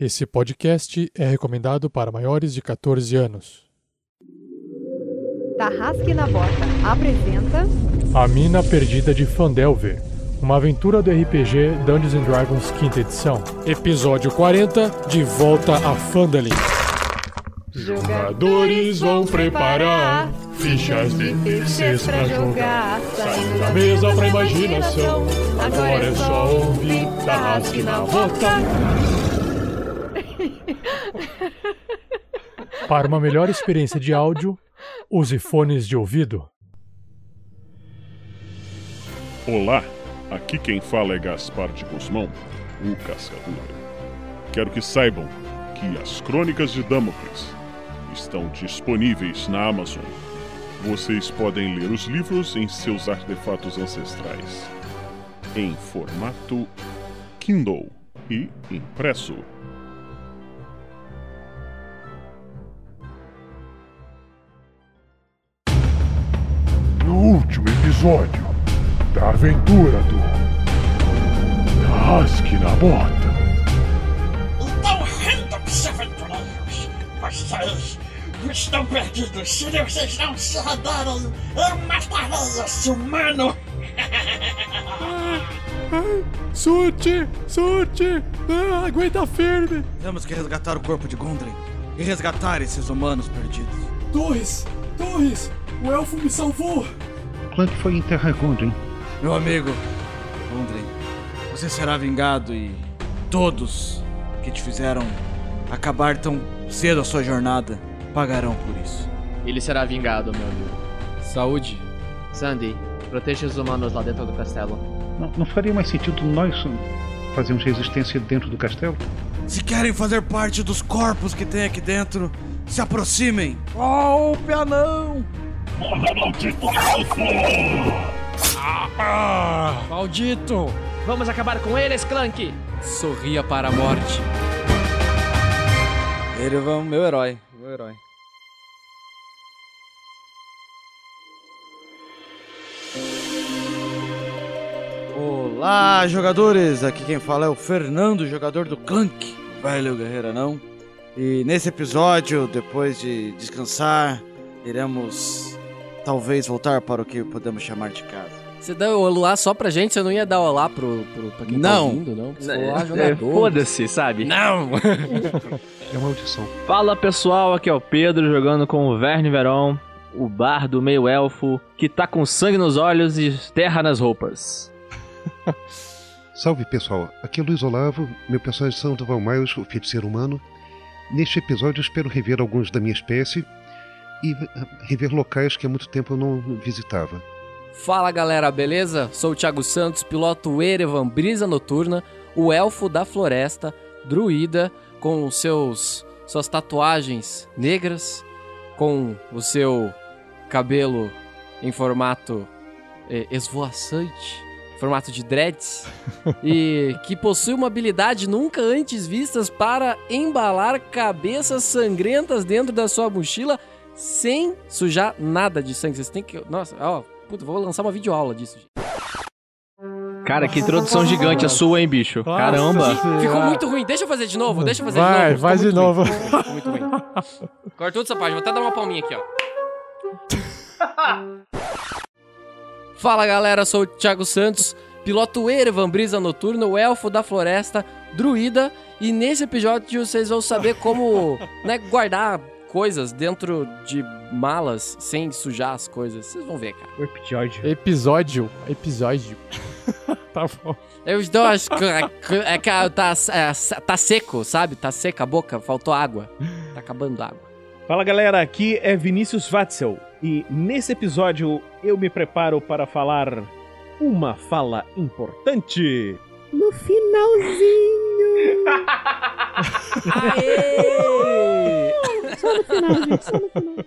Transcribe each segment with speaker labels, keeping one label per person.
Speaker 1: Esse podcast é recomendado para maiores de 14 anos.
Speaker 2: Tarrasque na Bota apresenta
Speaker 1: A Mina Perdida de Fandelver, uma aventura do RPG Dungeons and Dragons quinta edição. Episódio 40, De Volta a Phandalin. Jogadores vão preparar fichas de terceiros pra jogar. Saindo da mesa pra imaginação. Agora é só ouvir Tarrasque na Bota. Para uma melhor experiência de áudio, use fones de ouvido.
Speaker 3: Olá, aqui quem fala é Gaspar de Guzmão, o Cascador. Quero que saibam que as Crônicas de Damocles estão disponíveis na Amazon. Vocês podem ler os livros em seus artefatos ancestrais, em formato Kindle e impresso.
Speaker 4: Último episódio da aventura do Rasque na Bota.
Speaker 5: Então rendam-se, aventureiros! Vocês estão perdidos! Se vocês não se renderem, eu matarei esse humano!
Speaker 1: Sute! Sute! Ah, aguenta firme!
Speaker 6: Temos que resgatar o corpo de Gondren e resgatar esses humanos perdidos.
Speaker 7: Torres! Torres! O elfo me salvou!
Speaker 8: Clank foi enterrar Gondren.
Speaker 6: Meu amigo, Gondren, você será vingado e todos que te fizeram acabar tão cedo a sua jornada pagarão por isso.
Speaker 9: Ele será vingado, meu amigo.
Speaker 7: Saúde!
Speaker 9: Sandy, proteja os humanos lá dentro do castelo.
Speaker 8: Não, não faria mais sentido nós fazermos resistência dentro do castelo?
Speaker 6: Se querem fazer parte dos corpos que tem aqui dentro, se aproximem! Oh, pianão!
Speaker 7: Maldito!
Speaker 9: Vamos acabar com eles, Clank!
Speaker 7: Sorria para a morte.
Speaker 6: Erevan, meu herói, meu herói. Olá, jogadores! Aqui quem fala é o Fernando, jogador do Clank, velho guerreiro não. E nesse episódio, depois de descansar, iremos talvez voltar para o que podemos chamar de casa.
Speaker 7: Você deu olá só pra gente? Você não ia dar olá pro, pro, pra quem tá
Speaker 6: Não.
Speaker 7: ouvindo, não? Você falou, "Ah,
Speaker 9: É,
Speaker 7: jogador."
Speaker 9: Foda-se, sabe?
Speaker 7: Não!
Speaker 8: É uma audição.
Speaker 9: Fala pessoal, aqui é o Pedro jogando com o Verne Veron, o bardo meio elfo, que tá com sangue nos olhos e terra nas roupas.
Speaker 8: Salve pessoal, aqui é Luiz Olavo, meu personagem Sandoval Miles, o feiticeiro humano. Neste episódio eu espero rever alguns da minha espécie e rever locais que há muito tempo eu não visitava.
Speaker 7: Fala galera, beleza? Sou o Thiago Santos, piloto Erevan Brisa Noturna, o elfo da floresta, druida, com seus suas tatuagens negras, com o seu cabelo em formato eh, esvoaçante, formato de dreads, e que possui uma habilidade nunca antes vistas para embalar cabeças sangrentas dentro da sua mochila sem sujar nada de sangue. Vocês têm que. Nossa, ó, puta, vou lançar uma videoaula disso. gente.
Speaker 9: Cara, que introdução gigante a sua, hein, bicho? Caramba!
Speaker 7: Ficou muito ruim. Deixa eu fazer de novo, deixa eu fazer
Speaker 1: Vai,
Speaker 7: de novo.
Speaker 1: vai
Speaker 7: Ficou
Speaker 1: de novo.
Speaker 7: ruim. Ficou muito ruim. Corta toda essa página, vou até dar uma palminha aqui, ó. Fala galera, sou o Thiago Santos, piloto Erevan Brisa Noturna, o elfo da floresta, druida, e nesse episódio vocês vão saber como né, guardar coisas dentro de malas sem sujar as coisas. Vocês vão ver, cara.
Speaker 9: O episódio.
Speaker 1: Episódio. Episódio. tá bom.
Speaker 7: Eu dou as co- é que tá, é, tá seco, sabe? Tá seca a boca, faltou água. Tá acabando a água.
Speaker 10: Fala galera, aqui é Vinícius Watzel e nesse episódio eu me preparo para falar uma fala importante.
Speaker 11: No finalzinho.
Speaker 7: Aê!
Speaker 11: Só no final, gente. Só no final.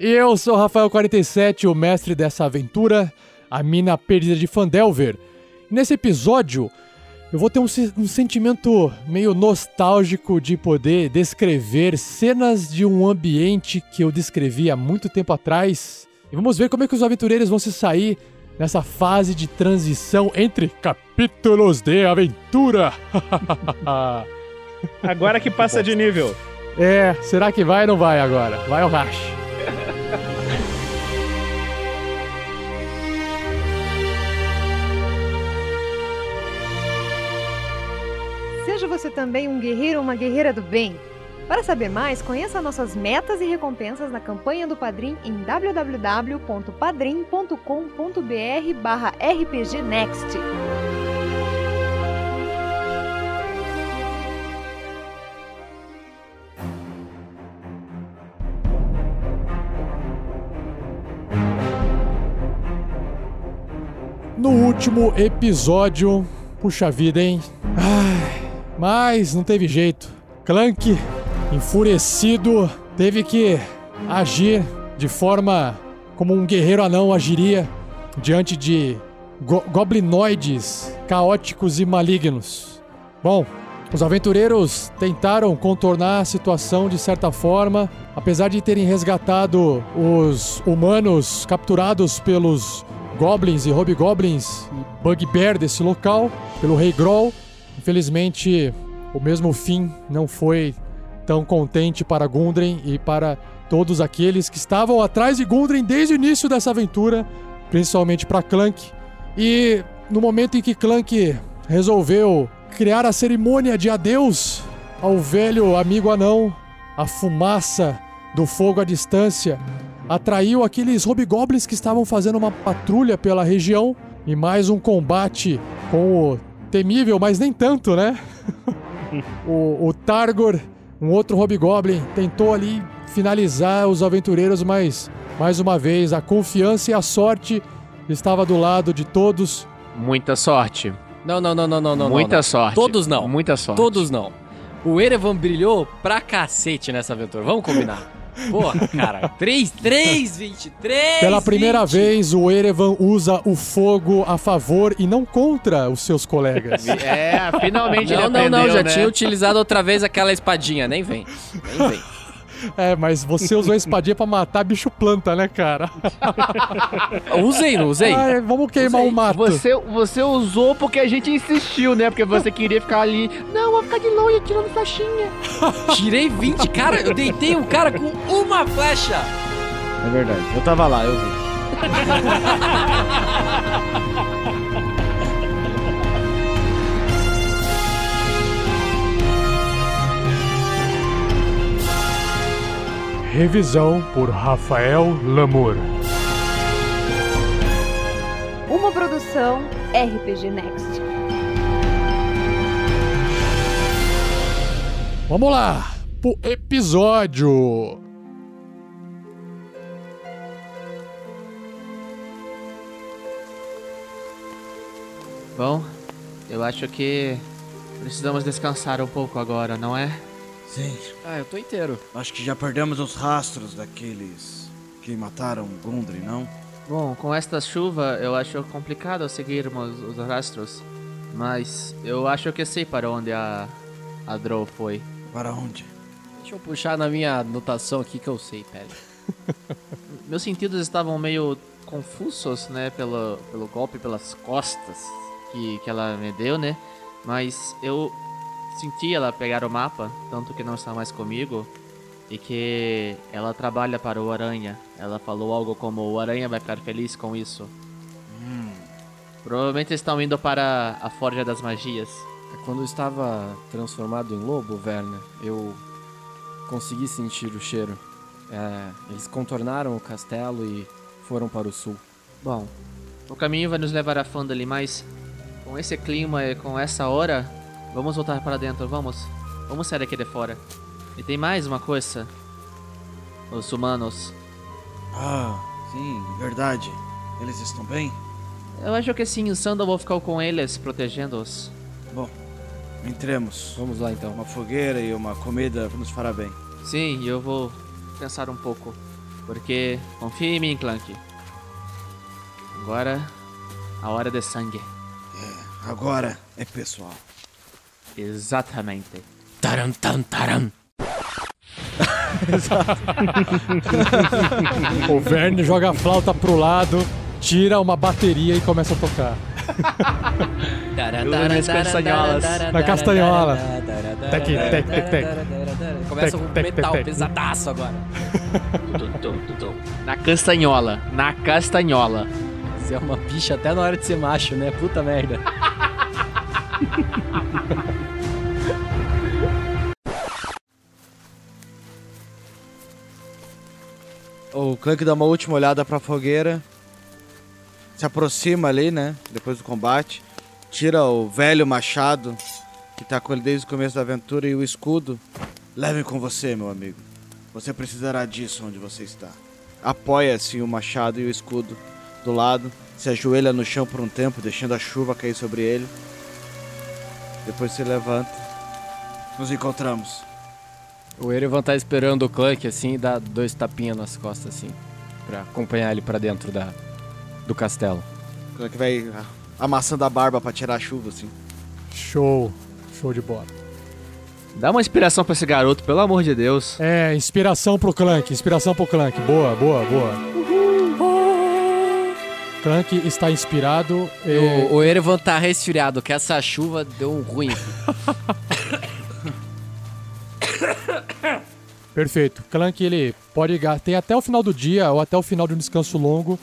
Speaker 1: E eu sou o Rafael47, o mestre dessa aventura, a mina perdida de Fandelver. Nesse episódio, eu vou ter um, um sentimento meio nostálgico de poder descrever cenas de um ambiente que eu descrevi há muito tempo atrás. E vamos ver como é que os aventureiros vão se sair nessa fase de transição entre capítulos de aventura.
Speaker 10: Agora que passa de nível.
Speaker 1: É, será que vai ou não vai agora? Vai ou racha?
Speaker 2: Seja você também um guerreiro ou uma guerreira do bem. Para saber mais, conheça nossas metas e recompensas na campanha do Padrim em www.padrim.com.br barra rpgnext.
Speaker 1: No último episódio, puxa vida, hein? Ai, mas não teve jeito. Clank, enfurecido, teve que agir de forma como um guerreiro anão agiria diante de go goblinoides caóticos e malignos. Bom, os aventureiros tentaram contornar a situação de certa forma, apesar de terem resgatado os humanos capturados pelos goblins e hobgoblins e bugbear desse local, pelo Rei Groll. Infelizmente, o mesmo fim não foi tão contente para Gundren e para todos aqueles que estavam atrás de Gundren desde o início dessa aventura, principalmente para Clank. E no momento em que Clank resolveu criar a cerimônia de adeus ao velho amigo anão, a fumaça do fogo à distância atraiu aqueles hobgoblins que estavam fazendo uma patrulha pela região e mais um combate com o temível, mas nem tanto, né? o, o Targor, um outro hobgoblin, tentou ali finalizar os aventureiros, mas mais uma vez a confiança e a sorte estava do lado de todos.
Speaker 9: Muita sorte.
Speaker 7: Não, não, não, não, não, não.
Speaker 9: Muita
Speaker 7: não.
Speaker 9: sorte.
Speaker 7: Todos não.
Speaker 9: Muita sorte.
Speaker 7: Todos não. O Erevan brilhou pra cacete nessa aventura. Vamos combinar. Porra, cara. 3, 3, 23.
Speaker 1: Pela primeira
Speaker 7: 20.
Speaker 1: vez, o Erevan usa o fogo a favor e não contra os seus colegas.
Speaker 9: É, finalmente ele
Speaker 7: Não, não,
Speaker 9: aprendeu,
Speaker 7: não. Já
Speaker 9: né?
Speaker 7: tinha utilizado outra vez aquela espadinha. Nem vem. Nem vem.
Speaker 1: É, mas você usou a espadinha pra matar bicho planta, né, cara?
Speaker 7: Usei, não usei?
Speaker 1: Ai, vamos queimar o mato.
Speaker 9: Você, você usou porque a gente insistiu, né? Porque você queria ficar ali. Não, vou ficar de longe tirando flechinha.
Speaker 7: Tirei 20. Cara, eu deitei um cara com uma flecha.
Speaker 6: É verdade. Eu tava lá, eu vi.
Speaker 4: Revisão por Rafael Lamour.
Speaker 2: Uma produção RPG Next.
Speaker 1: Vamos lá, pro episódio.
Speaker 9: Bom, eu acho que precisamos descansar um pouco agora, não é?
Speaker 6: Sim.
Speaker 7: Ah, eu tô inteiro.
Speaker 6: Acho que já perdemos os rastros daqueles que mataram Gundry, não?
Speaker 9: Bom, com esta chuva eu acho complicado seguirmos os rastros, mas eu acho que sei para onde a a Drow foi.
Speaker 6: Para onde?
Speaker 7: Deixa eu puxar na minha anotação aqui que eu sei, pera.
Speaker 9: Meus sentidos estavam meio confusos, né, pelo, pelo golpe pelas costas que, que ela me deu, né? Mas eu senti ela pegar o mapa, tanto que não está mais comigo, e que ela trabalha para o Aranha. Ela falou algo como o Aranha vai ficar feliz com isso. Provavelmente estão indo para a Forja das Magias.
Speaker 7: Quando eu estava transformado em lobo, Werner, eu consegui sentir o cheiro. É, eles contornaram o castelo e foram para o sul.
Speaker 9: Bom, o caminho vai nos levar a Fandali, mas com esse clima e com essa hora, vamos voltar para dentro, vamos. Vamos sair aqui de fora. E tem mais uma coisa. Os humanos.
Speaker 6: Ah, sim, verdade. Eles estão bem?
Speaker 9: Eu acho que sim, o Sandoval ficou com eles, protegendo-os.
Speaker 6: Bom, entremos.
Speaker 7: Vamos lá então.
Speaker 6: Uma fogueira e uma comida nos fará bem.
Speaker 9: Sim, eu vou pensar um pouco. Porque confia em mim, Clank. Agora, a hora de sangue.
Speaker 6: Agora é pessoal.
Speaker 9: Exatamente.
Speaker 7: Taram.
Speaker 1: O Verne joga a flauta pro lado, tira uma bateria e começa a tocar.
Speaker 9: Minhas castanholas.
Speaker 1: Na castanhola. Tec, tec, tec, tec.
Speaker 7: Começa
Speaker 1: tec,
Speaker 7: metal
Speaker 1: tec.
Speaker 7: pesadaço agora.
Speaker 9: Na castanhola. Na castanhola.
Speaker 7: Você é uma bicha até na hora de ser macho, né? Puta merda.
Speaker 6: O Clank dá uma última olhada pra fogueira. Se aproxima ali, né? Depois do combate. Tira o velho machado que tá com ele desde o começo da aventura e o escudo. Leve com você, meu amigo. Você precisará disso onde você está. Apoia assim o machado e o escudo do lado. Se ajoelha no chão por um tempo, deixando a chuva cair sobre ele. Depois se levanta. Nos encontramos.
Speaker 7: O Erevan tá esperando o Clank assim e dá dois tapinhas nas costas assim. Pra acompanhar ele pra dentro da, do castelo.
Speaker 6: O Clank vai amassando a barba pra tirar a chuva, assim.
Speaker 1: Show. Show de bola.
Speaker 9: Dá uma inspiração pra esse garoto, pelo amor de Deus.
Speaker 1: É, inspiração pro Clank, inspiração pro Clank. Boa, boa, boa. Clank está inspirado. e-
Speaker 7: O, o Erevan tá resfriado, que essa chuva deu um ruim.
Speaker 1: Perfeito. Clank, ele pode gastar. Tem até o final do dia ou até o final de um descanso longo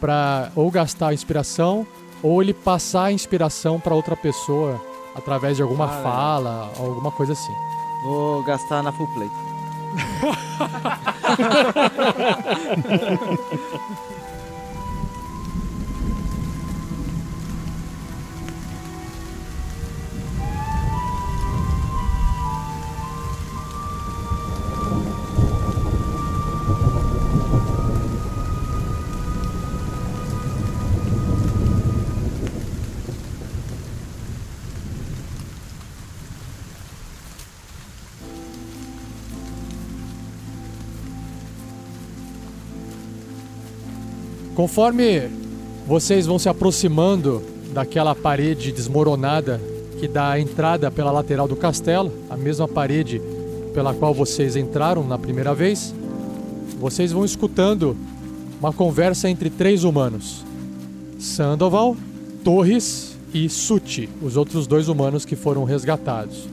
Speaker 1: pra ou gastar a inspiração ou ele passar a inspiração pra outra pessoa através de alguma
Speaker 6: Ah, legal.
Speaker 1: fala, alguma coisa assim.
Speaker 6: Vou gastar na full play.
Speaker 1: Conforme vocês vão se aproximando daquela parede desmoronada que dá a entrada pela lateral do castelo, a mesma parede pela qual vocês entraram na primeira vez, vocês vão escutando uma conversa entre três humanos: Sandoval, Torres e Suti, os outros dois humanos que foram resgatados.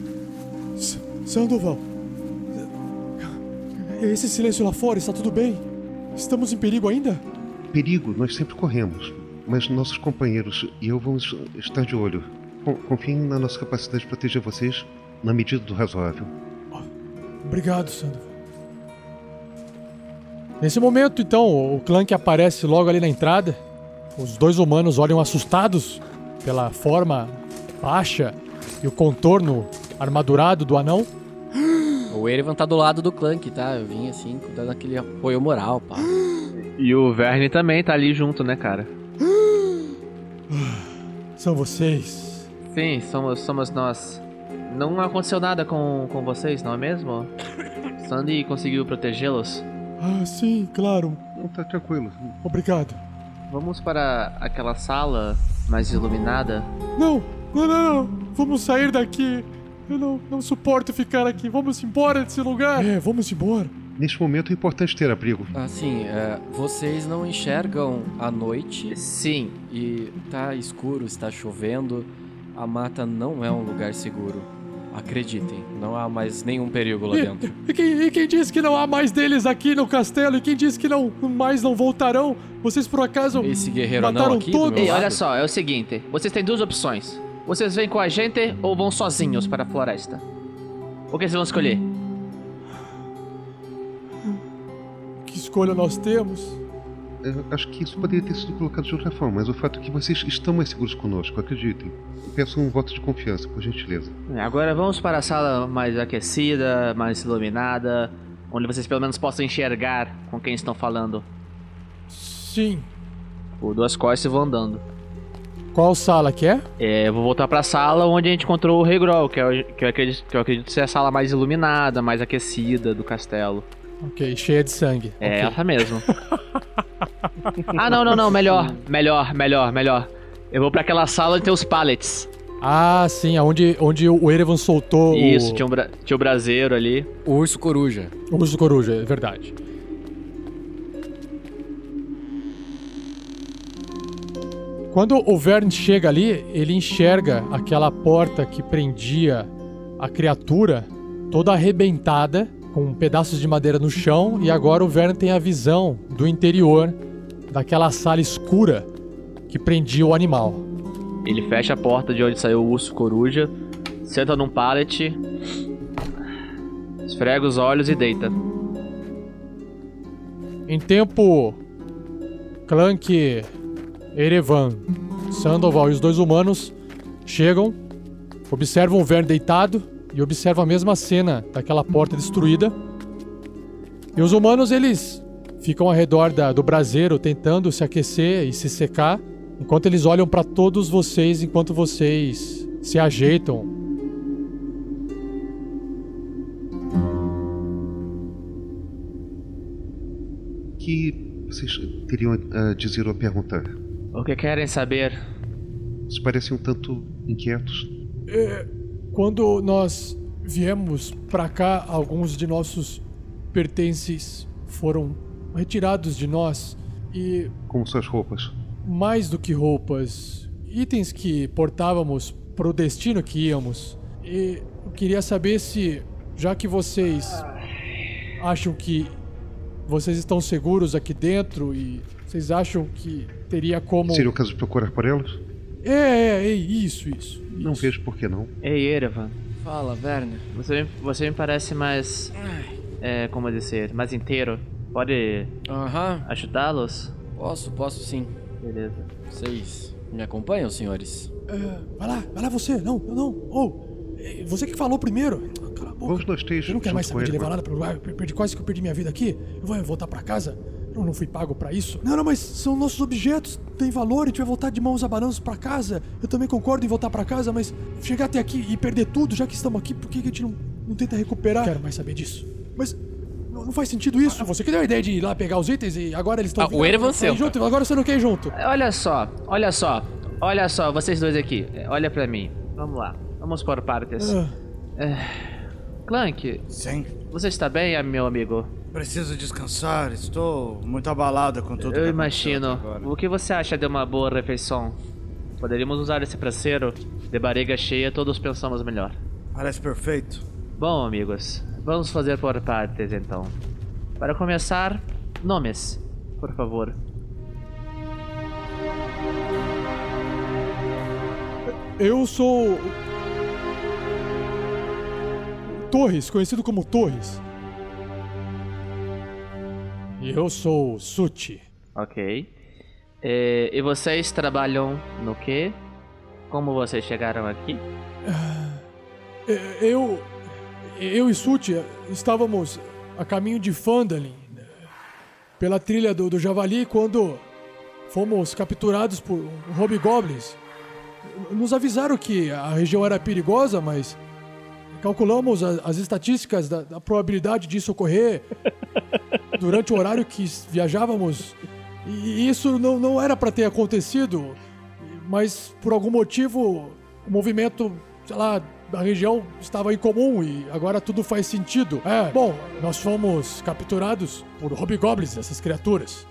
Speaker 1: Sandoval, esse silêncio lá fora está tudo bem? Estamos em perigo ainda?
Speaker 8: Perigo, nós sempre corremos. Mas nossos companheiros e eu vamos estar de olho. Con- Confiem na nossa capacidade de proteger vocês na medida do razoável.
Speaker 1: Obrigado, Sandoval. Nesse momento, então, o Clank aparece logo ali na entrada. Os dois humanos olham assustados pela forma baixa e o contorno armadurado do anão.
Speaker 7: o Erevan tá do lado do Clank, tá? Eu vim assim, dando aquele apoio moral, pá.
Speaker 9: E o Verne também tá ali junto, né, cara?
Speaker 1: São vocês.
Speaker 9: Sim, somos, somos nós. Não aconteceu nada com, com vocês, não é mesmo? Sandy conseguiu protegê-los.
Speaker 1: Ah, sim, claro.
Speaker 8: Não tá tranquilo.
Speaker 1: Obrigado.
Speaker 9: Vamos para aquela sala mais iluminada.
Speaker 1: Não, não, não, não. Vamos sair daqui. Eu não, não suporto ficar aqui. Vamos embora desse lugar. É, vamos embora.
Speaker 8: Neste momento é importante ter abrigo.
Speaker 7: Assim, é, vocês não enxergam à noite
Speaker 9: Sim,
Speaker 7: e tá escuro, está chovendo. A mata não é um lugar seguro. Acreditem, não há mais nenhum perigo lá dentro.
Speaker 1: E quem, e quem disse que não há mais deles aqui no castelo? E quem disse que não mais não voltarão? Vocês por acaso
Speaker 7: Esse guerreiro não
Speaker 1: mataram
Speaker 7: aqui
Speaker 1: todos?
Speaker 9: Ei, olha só, é o seguinte: vocês têm duas opções. Vocês vêm com a gente ou vão sozinhos para a floresta? O que vocês vão escolher?
Speaker 1: Escolha nós temos?
Speaker 8: Eu acho que isso poderia ter sido colocado de outra forma, mas o fato é que vocês estão mais seguros conosco, acreditem. Eu peço um voto de confiança, por gentileza.
Speaker 9: É, Agora vamos para a sala mais aquecida, mais iluminada, onde vocês pelo menos possam enxergar com quem estão falando.
Speaker 1: Sim.
Speaker 9: Por duas costas e vou andando.
Speaker 1: Qual sala que é?
Speaker 9: É, eu vou voltar para a sala onde a gente encontrou o Rei Grol, que, é o- que, eu acredito, que eu acredito ser a sala mais iluminada, mais aquecida do castelo.
Speaker 1: Ok, cheia de sangue.
Speaker 9: É
Speaker 1: Ok.
Speaker 9: essa mesmo. ah, não, não, não, melhor, melhor, melhor, melhor. Eu vou para aquela sala onde tem os pallets.
Speaker 1: Ah, sim, onde, onde o Erevan soltou
Speaker 9: Isso,
Speaker 1: o,
Speaker 9: tinha um, bra- tinha o braseiro ali.
Speaker 7: O urso coruja.
Speaker 1: o urso coruja, é verdade. Quando o Vern chega ali, ele enxerga aquela porta que prendia a criatura toda arrebentada, com pedaços de madeira no chão, e agora o Vern tem a visão do interior daquela sala escura que prendia o animal.
Speaker 9: Ele fecha a porta de onde saiu o urso coruja, senta num pallet, esfrega os olhos e deita.
Speaker 1: Em tempo, Clank, Erevan, Sandoval e os dois humanos chegam, observam o Vern deitado e observam a mesma cena daquela porta destruída. E os humanos, eles ficam ao redor da- do braseiro tentando se aquecer e se secar, enquanto eles olham para todos vocês enquanto vocês se ajeitam.
Speaker 8: O que vocês teriam a dizer ou a perguntar?
Speaker 9: O que querem saber?
Speaker 8: Vocês parecem um tanto inquietos.
Speaker 1: É, quando nós viemos pra cá, alguns de nossos pertences foram retirados de nós e
Speaker 8: Como suas roupas.
Speaker 1: mais do que roupas, itens que portávamos pro destino que íamos. E eu queria saber se, já que vocês acham que vocês estão seguros aqui dentro e vocês acham que teria como.
Speaker 8: Seria o caso de procurar por elas?
Speaker 1: É, é, é, isso, isso.
Speaker 8: Não vejo por que não.
Speaker 9: Ei, Erevan.
Speaker 7: Fala, Werner.
Speaker 9: Você, me- você me parece mais. É, como dizer, mais inteiro. Pode
Speaker 7: Aham.
Speaker 9: ajudá-los?
Speaker 7: Posso, posso sim.
Speaker 9: Beleza.
Speaker 7: Vocês me acompanham, senhores?
Speaker 1: É, vai lá, vai lá você. Não, eu não. Ou, é, você que falou primeiro. Cala a boca.
Speaker 8: Vamos nós três
Speaker 1: Eu não quero mais saber de levar nada pro lugar. Eu perdi quase que eu perdi minha vida aqui. Eu vou voltar pra casa. Eu não fui pago pra isso. Não, não, mas são nossos objetos. Tem valor. A gente vai voltar de mãos abanando pra casa. Eu também concordo em voltar pra casa, mas chegar até aqui e perder tudo, já que estamos aqui, por que que a gente não, não tenta recuperar? Quero mais saber disso. Mas não, não faz sentido isso. você que deu a ideia de ir lá pegar os itens e agora eles estão.
Speaker 7: Ah, o Erevan
Speaker 1: Aí
Speaker 7: senta.
Speaker 1: junto, agora você não quer ir junto.
Speaker 9: Olha só, olha só. Olha só, vocês dois aqui. É, Olha pra mim. Vamos lá. Vamos por partes.
Speaker 1: Ah,
Speaker 9: Clank,
Speaker 6: Sim.
Speaker 9: você está bem, meu amigo?
Speaker 6: Preciso descansar, estou muito abalado com tudo
Speaker 9: Eu
Speaker 6: que
Speaker 9: imagino. O que você acha de uma boa refeição? Poderíamos usar esse praceiro. De barriga cheia, todos pensamos melhor.
Speaker 6: Parece perfeito.
Speaker 9: Bom, amigos, vamos fazer por partes então. Para começar, nomes, por favor.
Speaker 1: Eu sou. Torres, conhecido como Torres. E eu sou Suti.
Speaker 9: Ok. Eh, e vocês trabalham no quê? Como vocês chegaram aqui?
Speaker 1: É, Eu. Eu e Suti estávamos a caminho de Phandalin, né, pela trilha do, do Javali, quando fomos capturados por hobgoblins. Nos avisaram que a região era perigosa, mas calculamos a- as estatísticas da, da probabilidade disso ocorrer durante o horário que viajávamos. E isso não, não era para ter acontecido, mas por algum motivo o movimento, sei lá, da região estava incomum e agora tudo faz sentido. É, bom, nós fomos capturados por hobgoblins, essas criaturas.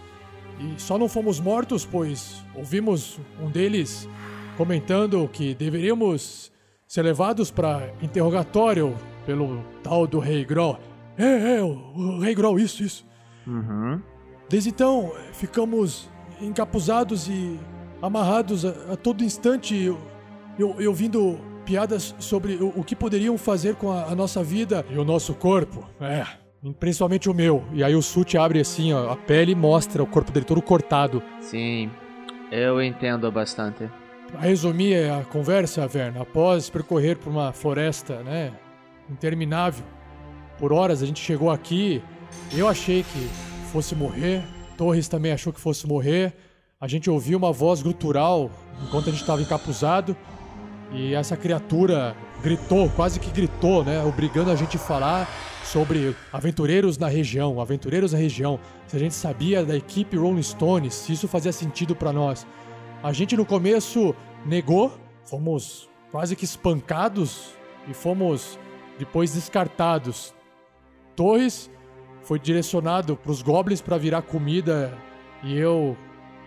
Speaker 1: E só não fomos mortos, pois ouvimos um deles comentando que deveríamos ser levados para interrogatório pelo tal do Rei Grol. É, é, o, o Rei Grol, isso, isso.
Speaker 9: Uhum.
Speaker 1: Desde então, ficamos encapuzados e amarrados a, a todo instante, eu, eu, eu ouvindo piadas sobre o, o que poderiam fazer com a, a nossa vida e o nosso corpo. É, principalmente o meu. E aí o Sut abre assim ó, a pele e mostra o corpo dele todo cortado.
Speaker 9: Sim, eu entendo bastante.
Speaker 1: Pra resumir a conversa, Verna, após percorrer por uma floresta, né, interminável, por horas a gente chegou aqui. Eu achei que fosse morrer. Torres também achou que fosse morrer. A gente ouviu uma voz gutural enquanto a gente estava encapuzado. E essa criatura gritou, quase que gritou, né? Obrigando a gente a falar sobre aventureiros na região, aventureiros na região. Se a gente sabia da equipe Rolling Stones, se isso fazia sentido pra nós. A gente no começo negou, fomos quase que espancados e fomos depois descartados. Torres foi direcionado pros goblins pra virar comida e eu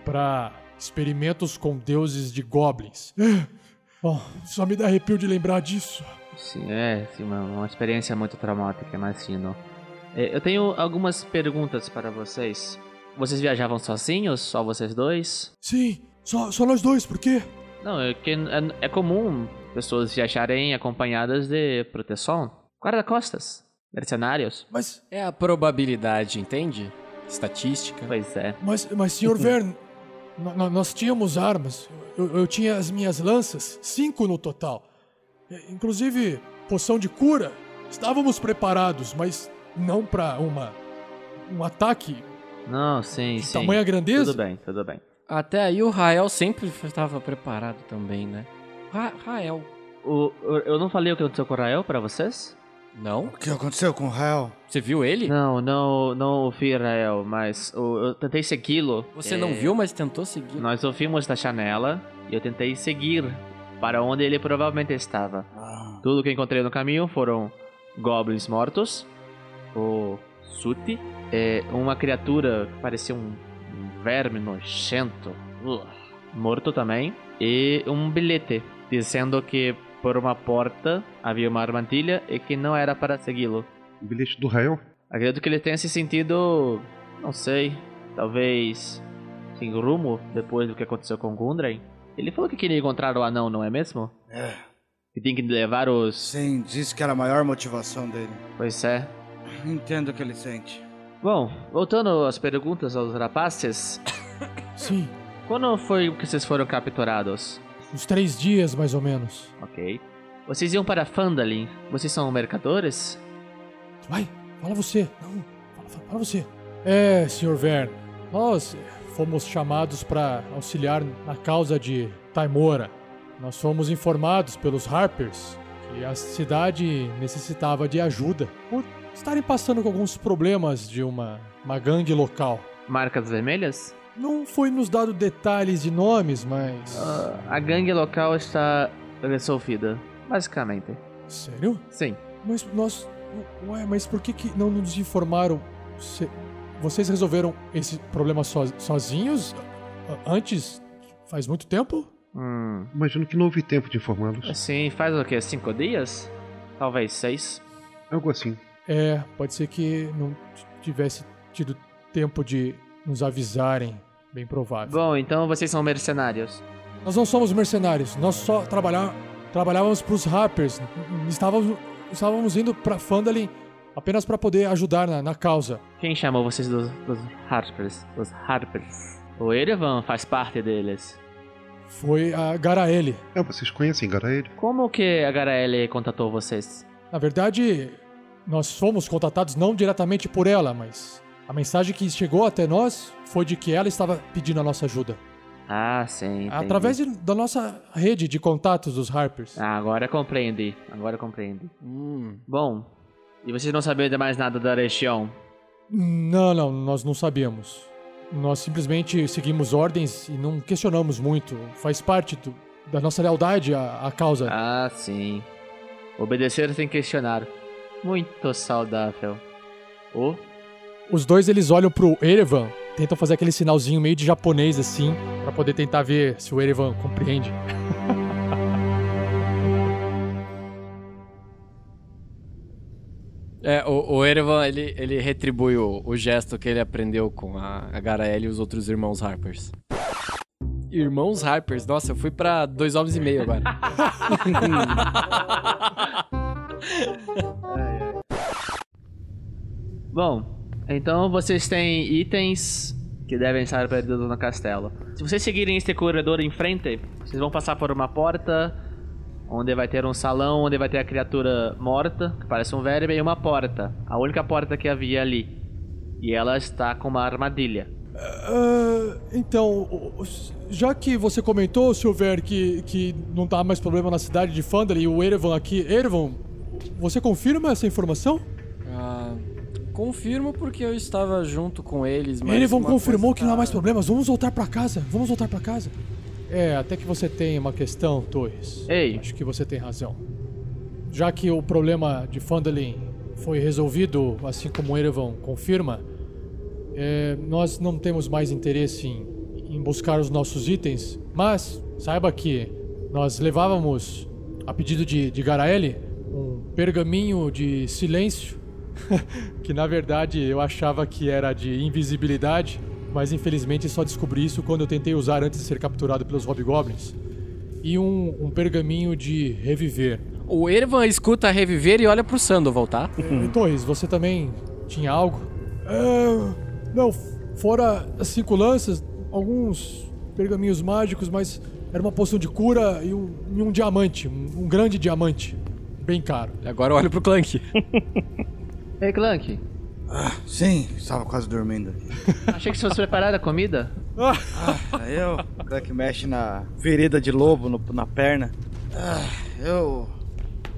Speaker 1: pra experimentos com deuses de goblins. Bom, só me dá arrepio de lembrar disso.
Speaker 9: Sim, é, sim, uma, uma experiência muito traumática, imagino. É, eu tenho algumas perguntas para vocês. Vocês viajavam sozinhos? Só vocês dois?
Speaker 1: Sim, só, só nós dois, por quê?
Speaker 9: Não, é que é, é comum pessoas viajarem acompanhadas de proteção. Guarda-costas, mercenários.
Speaker 1: Mas,
Speaker 7: É a probabilidade, entende? Estatística.
Speaker 9: Pois é.
Speaker 1: mas, mas, senhor Vern, no- no- nós tínhamos armas. Eu, eu tinha as minhas lanças, cinco no total. É, Inclusive, poção de cura. Estávamos preparados, mas não pra uma um ataque
Speaker 9: Não, sim,
Speaker 1: de
Speaker 9: sim.
Speaker 1: tamanha grandeza.
Speaker 9: Tudo bem, tudo bem.
Speaker 7: Até aí o Rael sempre estava preparado também, né? Ra Rael.
Speaker 9: O, o- eu não falei o que aconteceu com o Rael pra vocês?
Speaker 7: Não?
Speaker 6: O que aconteceu com o Rael?
Speaker 7: Você viu ele?
Speaker 9: Não, não, não ouvi Rael, mas o- eu tentei segui-lo.
Speaker 7: Você
Speaker 9: É,
Speaker 7: não viu, mas tentou seguir.
Speaker 9: Nós ouvimos da janela e eu tentei seguir para onde ele provavelmente estava.
Speaker 6: Ah,
Speaker 9: Tudo que encontrei no caminho foram goblins mortos, o Suti, é, uma criatura que parecia um, verme nojento, ugh, morto também, e um bilhete dizendo que por uma porta havia uma armadilha e que não era para segui-lo.
Speaker 8: O bilhete do Rael?
Speaker 9: Acredito que ele tenha se sentido, não sei, talvez sem rumo depois do que aconteceu com Gundren. Ele falou que queria encontrar o anão, não é mesmo?
Speaker 6: é.
Speaker 9: Que tem que levar os.
Speaker 6: Sim, disse que era a maior motivação dele.
Speaker 9: Pois é.
Speaker 6: Entendo o que ele sente.
Speaker 9: Bom, voltando às perguntas aos rapazes,
Speaker 1: Sim,
Speaker 9: quando foi que vocês foram capturados?
Speaker 1: Uns três dias mais ou menos.
Speaker 9: Ok. Vocês iam para Fandalin. Vocês são mercadores?
Speaker 1: Vai, fala você. Não, fala, fala, você. É, senhor Vern, nós fomos chamados para auxiliar na causa de Taimora. Nós fomos informados pelos Harpers que a cidade necessitava de ajuda por estarem passando com alguns problemas de uma, uma gangue local.
Speaker 9: Marcas vermelhas?
Speaker 1: Não foi nos dado detalhes de nomes, mas.
Speaker 9: Ah, a gangue local está resolvida, basicamente.
Speaker 1: Sério?
Speaker 9: Sim.
Speaker 1: Mas nós. Ué, mas por que, que não nos informaram? Se- Vocês resolveram esse problema so- sozinhos? Antes? Faz muito tempo?
Speaker 9: Hum.
Speaker 8: Imagino que não houve tempo de informá-los.
Speaker 9: Assim, faz o quê? Cinco dias? Talvez seis?
Speaker 8: Algo assim.
Speaker 1: É, pode ser que não tivesse tido tempo de nos avisarem. Bem provável.
Speaker 9: Bom, então vocês são mercenários.
Speaker 1: Nós não somos mercenários, nós só trabalhar, trabalhávamos pros Harpers. Estávamos, estávamos indo pra Fandalin apenas para poder ajudar na, na causa.
Speaker 9: Quem chamou vocês dos, dos Harpers? Dos Harpers. O Erevan faz parte deles.
Speaker 1: Foi a Garaele.
Speaker 8: Ah, vocês conhecem Garaele?
Speaker 9: Como que a HRL contatou vocês?
Speaker 1: Na verdade, nós fomos contatados não diretamente por ela, mas a mensagem que chegou até nós foi de que ela estava pedindo a nossa ajuda.
Speaker 9: Ah, sim. entendi.
Speaker 1: Através de- da nossa rede de contatos dos Harpers.
Speaker 9: Ah, agora compreendi. Agora compreendi.
Speaker 7: Hum.
Speaker 9: Bom, e vocês não sabiam de mais nada da região?
Speaker 1: Não, não, nós não sabíamos. Nós simplesmente seguimos ordens e não questionamos muito. Faz parte do- da nossa lealdade à, à causa.
Speaker 9: Ah, sim. Obedecer sem questionar. Muito saudável. O
Speaker 1: Os dois eles olham pro Erevan, tentam fazer aquele sinalzinho meio de japonês assim, pra poder tentar ver se o Erevan compreende.
Speaker 7: É, o, o Erevan, ele, ele retribui o, o gesto que ele aprendeu com a, a Garaele e os outros irmãos Harpers. Irmãos Harpers? Nossa, eu fui pra dois homens e meio agora.
Speaker 9: Bom, então vocês têm itens que devem estar perdidos no castelo. Se vocês seguirem este corredor em frente, vocês vão passar por uma porta onde vai ter um salão onde vai ter a criatura morta, que parece um verme, e uma porta. A única porta que havia ali. E ela está com uma armadilha.
Speaker 1: Ah, então, já que você comentou, Silver, que, que não tá mais problema na cidade de Fandalin e o Erevan aqui. Erevan, você confirma essa informação?
Speaker 7: Confirmo porque eu estava junto com eles, mas...
Speaker 1: Erevan confirmou
Speaker 7: coisa
Speaker 1: que não há
Speaker 7: tá-
Speaker 1: mais problemas. Vamos voltar pra casa. Vamos voltar pra casa. É, até que você tem uma questão, Torres.
Speaker 9: Ei.
Speaker 1: Acho que você tem razão. Já que o problema de Fandalin foi resolvido, assim como Erevan confirma, é, nós não temos mais interesse em, em buscar os nossos itens, mas saiba que nós levávamos, a pedido de, de Garaele, um pergaminho de silêncio, que na verdade eu achava que era de invisibilidade, mas infelizmente só descobri isso quando eu tentei usar antes de ser capturado pelos Hobgoblins. E um, um pergaminho de reviver.
Speaker 7: O Ervan escuta reviver e olha pro Sandoval, tá?
Speaker 1: E, Torres, você também tinha algo? É, não, fora as cinco lanças, alguns pergaminhos mágicos, mas era uma poção de cura e um, e um diamante, um, um grande diamante. Bem caro.
Speaker 7: Agora olha pro Clank.
Speaker 9: Ei, Clank.
Speaker 6: Ah, sim, estava quase dormindo aqui.
Speaker 9: Achei que você fosse preparar a comida.
Speaker 6: Aí eu, Clank mexe na ferida de lobo no- na perna. Ah, eu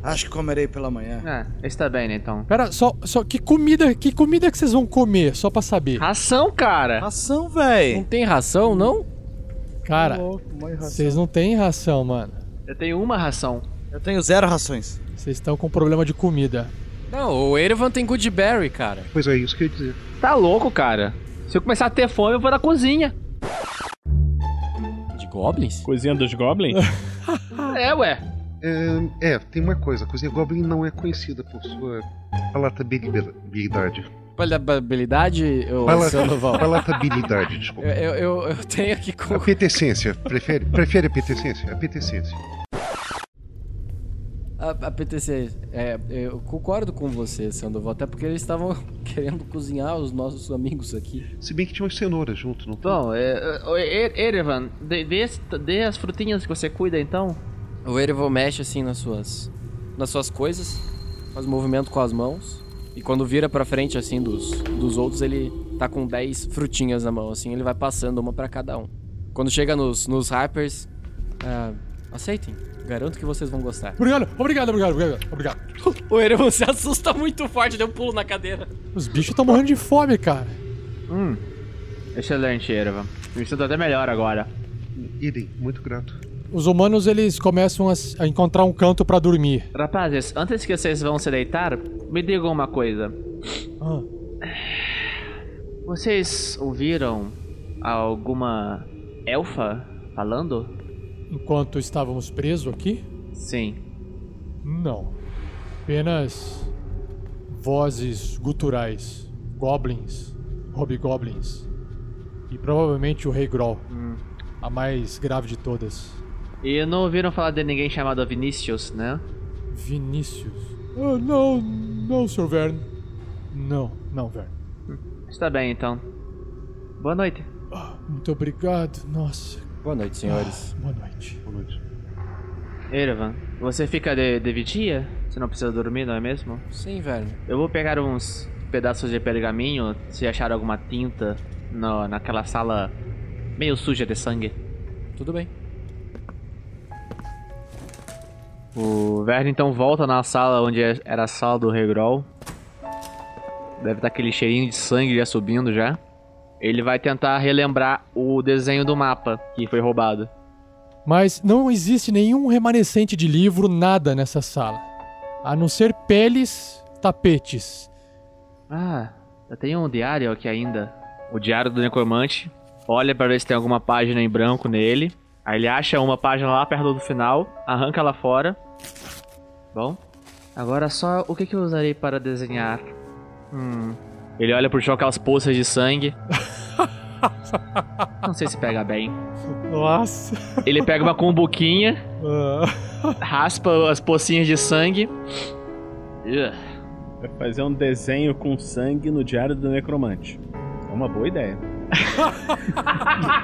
Speaker 6: acho que comerei pela manhã.
Speaker 9: Ah, está bem, né, então.
Speaker 1: Pera, só, só que comida, que comida que vocês vão comer, só pra saber?
Speaker 9: Ração, cara.
Speaker 6: Ração, véi.
Speaker 7: Não tem ração, não?
Speaker 1: Cara, vocês não têm ração, mano.
Speaker 9: Eu tenho uma ração.
Speaker 6: Eu tenho zero rações.
Speaker 1: Vocês estão com problema de comida.
Speaker 7: Não, o Ervan tem Goodberry, cara.
Speaker 8: Pois é, isso que eu ia dizer.
Speaker 9: Tá louco, cara. Se eu começar a ter fome, eu vou na cozinha.
Speaker 7: De Goblins?
Speaker 10: Coisinha dos Goblins?
Speaker 9: É, ué.
Speaker 8: É, é, tem uma coisa. A cozinha Goblin não é conhecida por sua palatabilidade.
Speaker 7: Palatabilidade,
Speaker 8: Pala-
Speaker 7: Sandoval?
Speaker 8: palatabilidade, desculpa.
Speaker 7: Eu, eu, eu tenho aqui com...
Speaker 8: Apetecência. Prefere, prefere apetecência? Apetecência.
Speaker 7: A, a PTC, é, eu concordo com você, Sandoval, até porque eles estavam querendo cozinhar os nossos amigos aqui.
Speaker 8: Se bem que tinha umas cenouras junto, não tem?
Speaker 9: Bom, é, é, é, Erevan, dê, dê, as- dê as frutinhas que você cuida, então.
Speaker 7: O Ervan mexe assim nas suas, nas suas coisas, faz movimento com as mãos, e quando vira pra frente assim dos, dos outros, ele tá com 10 frutinhas na mão, assim, ele vai passando uma pra cada um. Quando chega nos, nos Harpers, ah, aceitem, garanto que vocês vão gostar.
Speaker 1: Obrigado, obrigado, obrigado, obrigado. obrigado.
Speaker 7: O Ervan se assusta muito forte, deu um pulo na cadeira.
Speaker 1: Os bichos estão morrendo de fome, cara.
Speaker 9: Hum. Excelente, Erevan. Me sinto até melhor agora.
Speaker 8: Idem, muito grato.
Speaker 1: Os humanos, eles começam a, encontrar um canto pra dormir.
Speaker 9: Rapazes, antes que vocês vão se deitar, me digam uma coisa.
Speaker 1: Ah,
Speaker 9: Vocês ouviram alguma elfa falando?
Speaker 1: Enquanto estávamos presos aqui?
Speaker 9: Sim.
Speaker 1: Não. Apenas vozes guturais. Goblins. Hobgoblins. E provavelmente o Rei Groll. A mais grave de todas.
Speaker 9: E não ouviram falar de ninguém chamado Vinicius, né?
Speaker 1: Vinícius. Ah, não, não, Sr. Verne. Não, não, Verne.
Speaker 9: Está bem, então. Boa noite.
Speaker 1: Ah, muito obrigado. Nossa.
Speaker 7: Boa noite, senhores.
Speaker 1: Ah, boa noite.
Speaker 8: Boa noite.
Speaker 9: Erevan, você fica de, de vigia? Você não precisa dormir, não é mesmo?
Speaker 7: Sim, velho.
Speaker 9: Eu vou pegar uns pedaços de pergaminho, se achar alguma tinta no, naquela sala meio suja de sangue.
Speaker 7: Tudo bem.
Speaker 9: O Verne então volta na sala onde era a sala do Regrol. Deve estar aquele cheirinho de sangue já subindo já. Ele vai tentar relembrar o desenho do mapa que foi roubado.
Speaker 1: Mas não existe nenhum remanescente de livro, nada nessa sala. A não ser peles, tapetes.
Speaker 9: Ah, eu tenho um diário aqui ainda. O diário do necromante. Olha pra ver se tem alguma página em branco nele. Aí ele acha uma página lá perto do final, arranca ela fora. Bom, agora só o que, que eu usarei para desenhar? Hum. Ele olha pro chão aquelas poças de sangue. Não sei se pega bem.
Speaker 1: Nossa.
Speaker 9: Ele pega uma cumbuquinha,
Speaker 1: Ah.
Speaker 9: raspa as pocinhas de sangue.
Speaker 10: Vai fazer um desenho com sangue no diário do necromante. É uma boa ideia.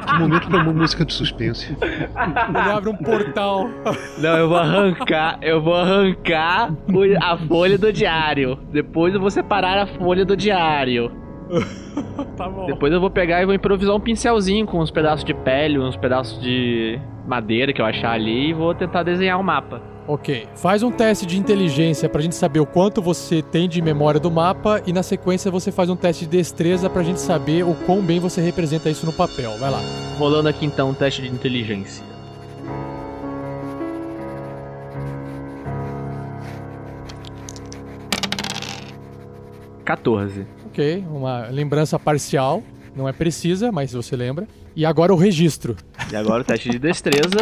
Speaker 8: Que momento pra uma música de suspense.
Speaker 1: Ele abre um portal.
Speaker 9: Não, eu vou arrancar, eu vou arrancar o- a folha do diário. Depois eu vou separar a folha do diário.
Speaker 1: tá bom.
Speaker 9: Depois eu vou pegar e vou improvisar um pincelzinho com uns pedaços de pele, uns pedaços de madeira que eu achar ali e vou tentar desenhar um mapa.
Speaker 1: Ok, faz um teste de inteligência pra gente saber o quanto você tem de memória do mapa e na sequência você faz um teste de destreza pra gente saber o quão bem você representa isso no papel. Vai lá.
Speaker 9: Rolando aqui então um teste de inteligência. Quatorze.
Speaker 1: Ok, uma lembrança parcial, não é precisa, mas você lembra. E agora o registro.
Speaker 9: E agora o teste de destreza,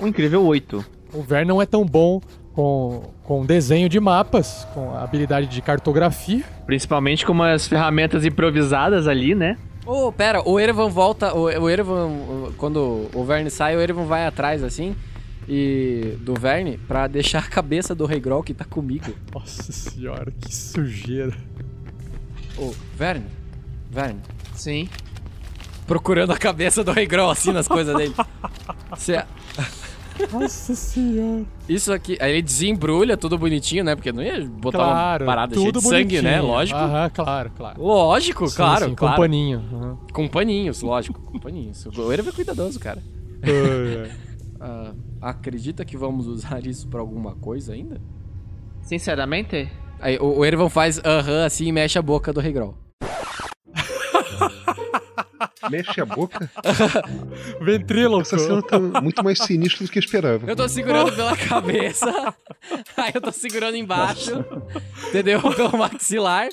Speaker 9: um incrível 8.
Speaker 1: O Ver não é tão bom com, com desenho de mapas, com a habilidade de cartografia.
Speaker 9: Principalmente com umas ferramentas improvisadas ali, né?
Speaker 7: Ô, pera, o Erevan volta. O, o Erevan, quando o Verne sai, o Erevan vai atrás assim. E. do Verne pra deixar a cabeça do Rei Grol que tá comigo.
Speaker 1: Nossa senhora, que sujeira.
Speaker 7: Ô, Verne. Verne.
Speaker 9: Sim.
Speaker 7: Procurando a cabeça do Rei Grol assim nas coisas dele. Cê-
Speaker 1: Nossa senhora.
Speaker 7: Isso aqui. Aí ele desembrulha tudo bonitinho, né? Porque não ia botar
Speaker 1: Claro,
Speaker 7: uma parada cheia de sangue, né? Lógico.
Speaker 1: Aham, claro, claro.
Speaker 7: Lógico,
Speaker 1: Sim,
Speaker 7: claro,
Speaker 1: sim,
Speaker 7: claro.
Speaker 1: Com paninho. aham.
Speaker 7: Com paninhos, lógico. Com paninhos. O Erevan é cuidadoso, cara. Ah, acredita que vamos usar isso pra alguma coisa ainda?
Speaker 9: Sinceramente,
Speaker 7: Aí o, o Erevan faz aham assim e mexe a boca do Rei Grol.
Speaker 8: Mexe a boca.
Speaker 1: Ventríloco.
Speaker 8: Essa cena tá muito mais sinistra do que eu esperava.
Speaker 7: Eu tô segurando pela cabeça, aí eu tô segurando embaixo, entendeu? Pelo maxilar.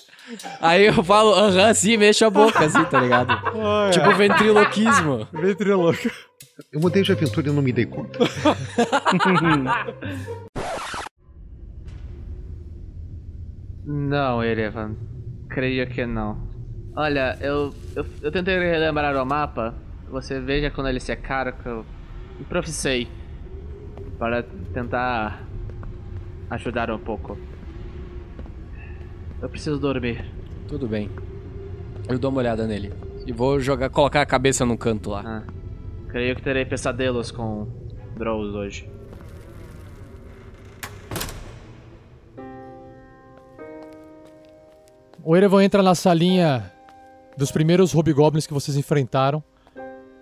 Speaker 7: Aí eu falo aham assim e mexo a boca, assim, tá ligado?
Speaker 1: Ai,
Speaker 7: Tipo ventriloquismo.
Speaker 1: Ventríloco.
Speaker 8: Eu mudei de aventura e não me dei conta.
Speaker 9: Não, Erevan. Creio que não. Olha, eu, eu, eu tentei relembrar o mapa. Você veja quando ele secar que eu improvisei. Para tentar ajudar um pouco. Eu preciso dormir.
Speaker 7: Tudo bem. Eu dou uma olhada nele. E vou jogar, colocar a cabeça no canto lá.
Speaker 9: Ah, creio que terei pesadelos com Drows hoje.
Speaker 1: O Erevan entra na salinha dos primeiros hobgoblins que vocês enfrentaram.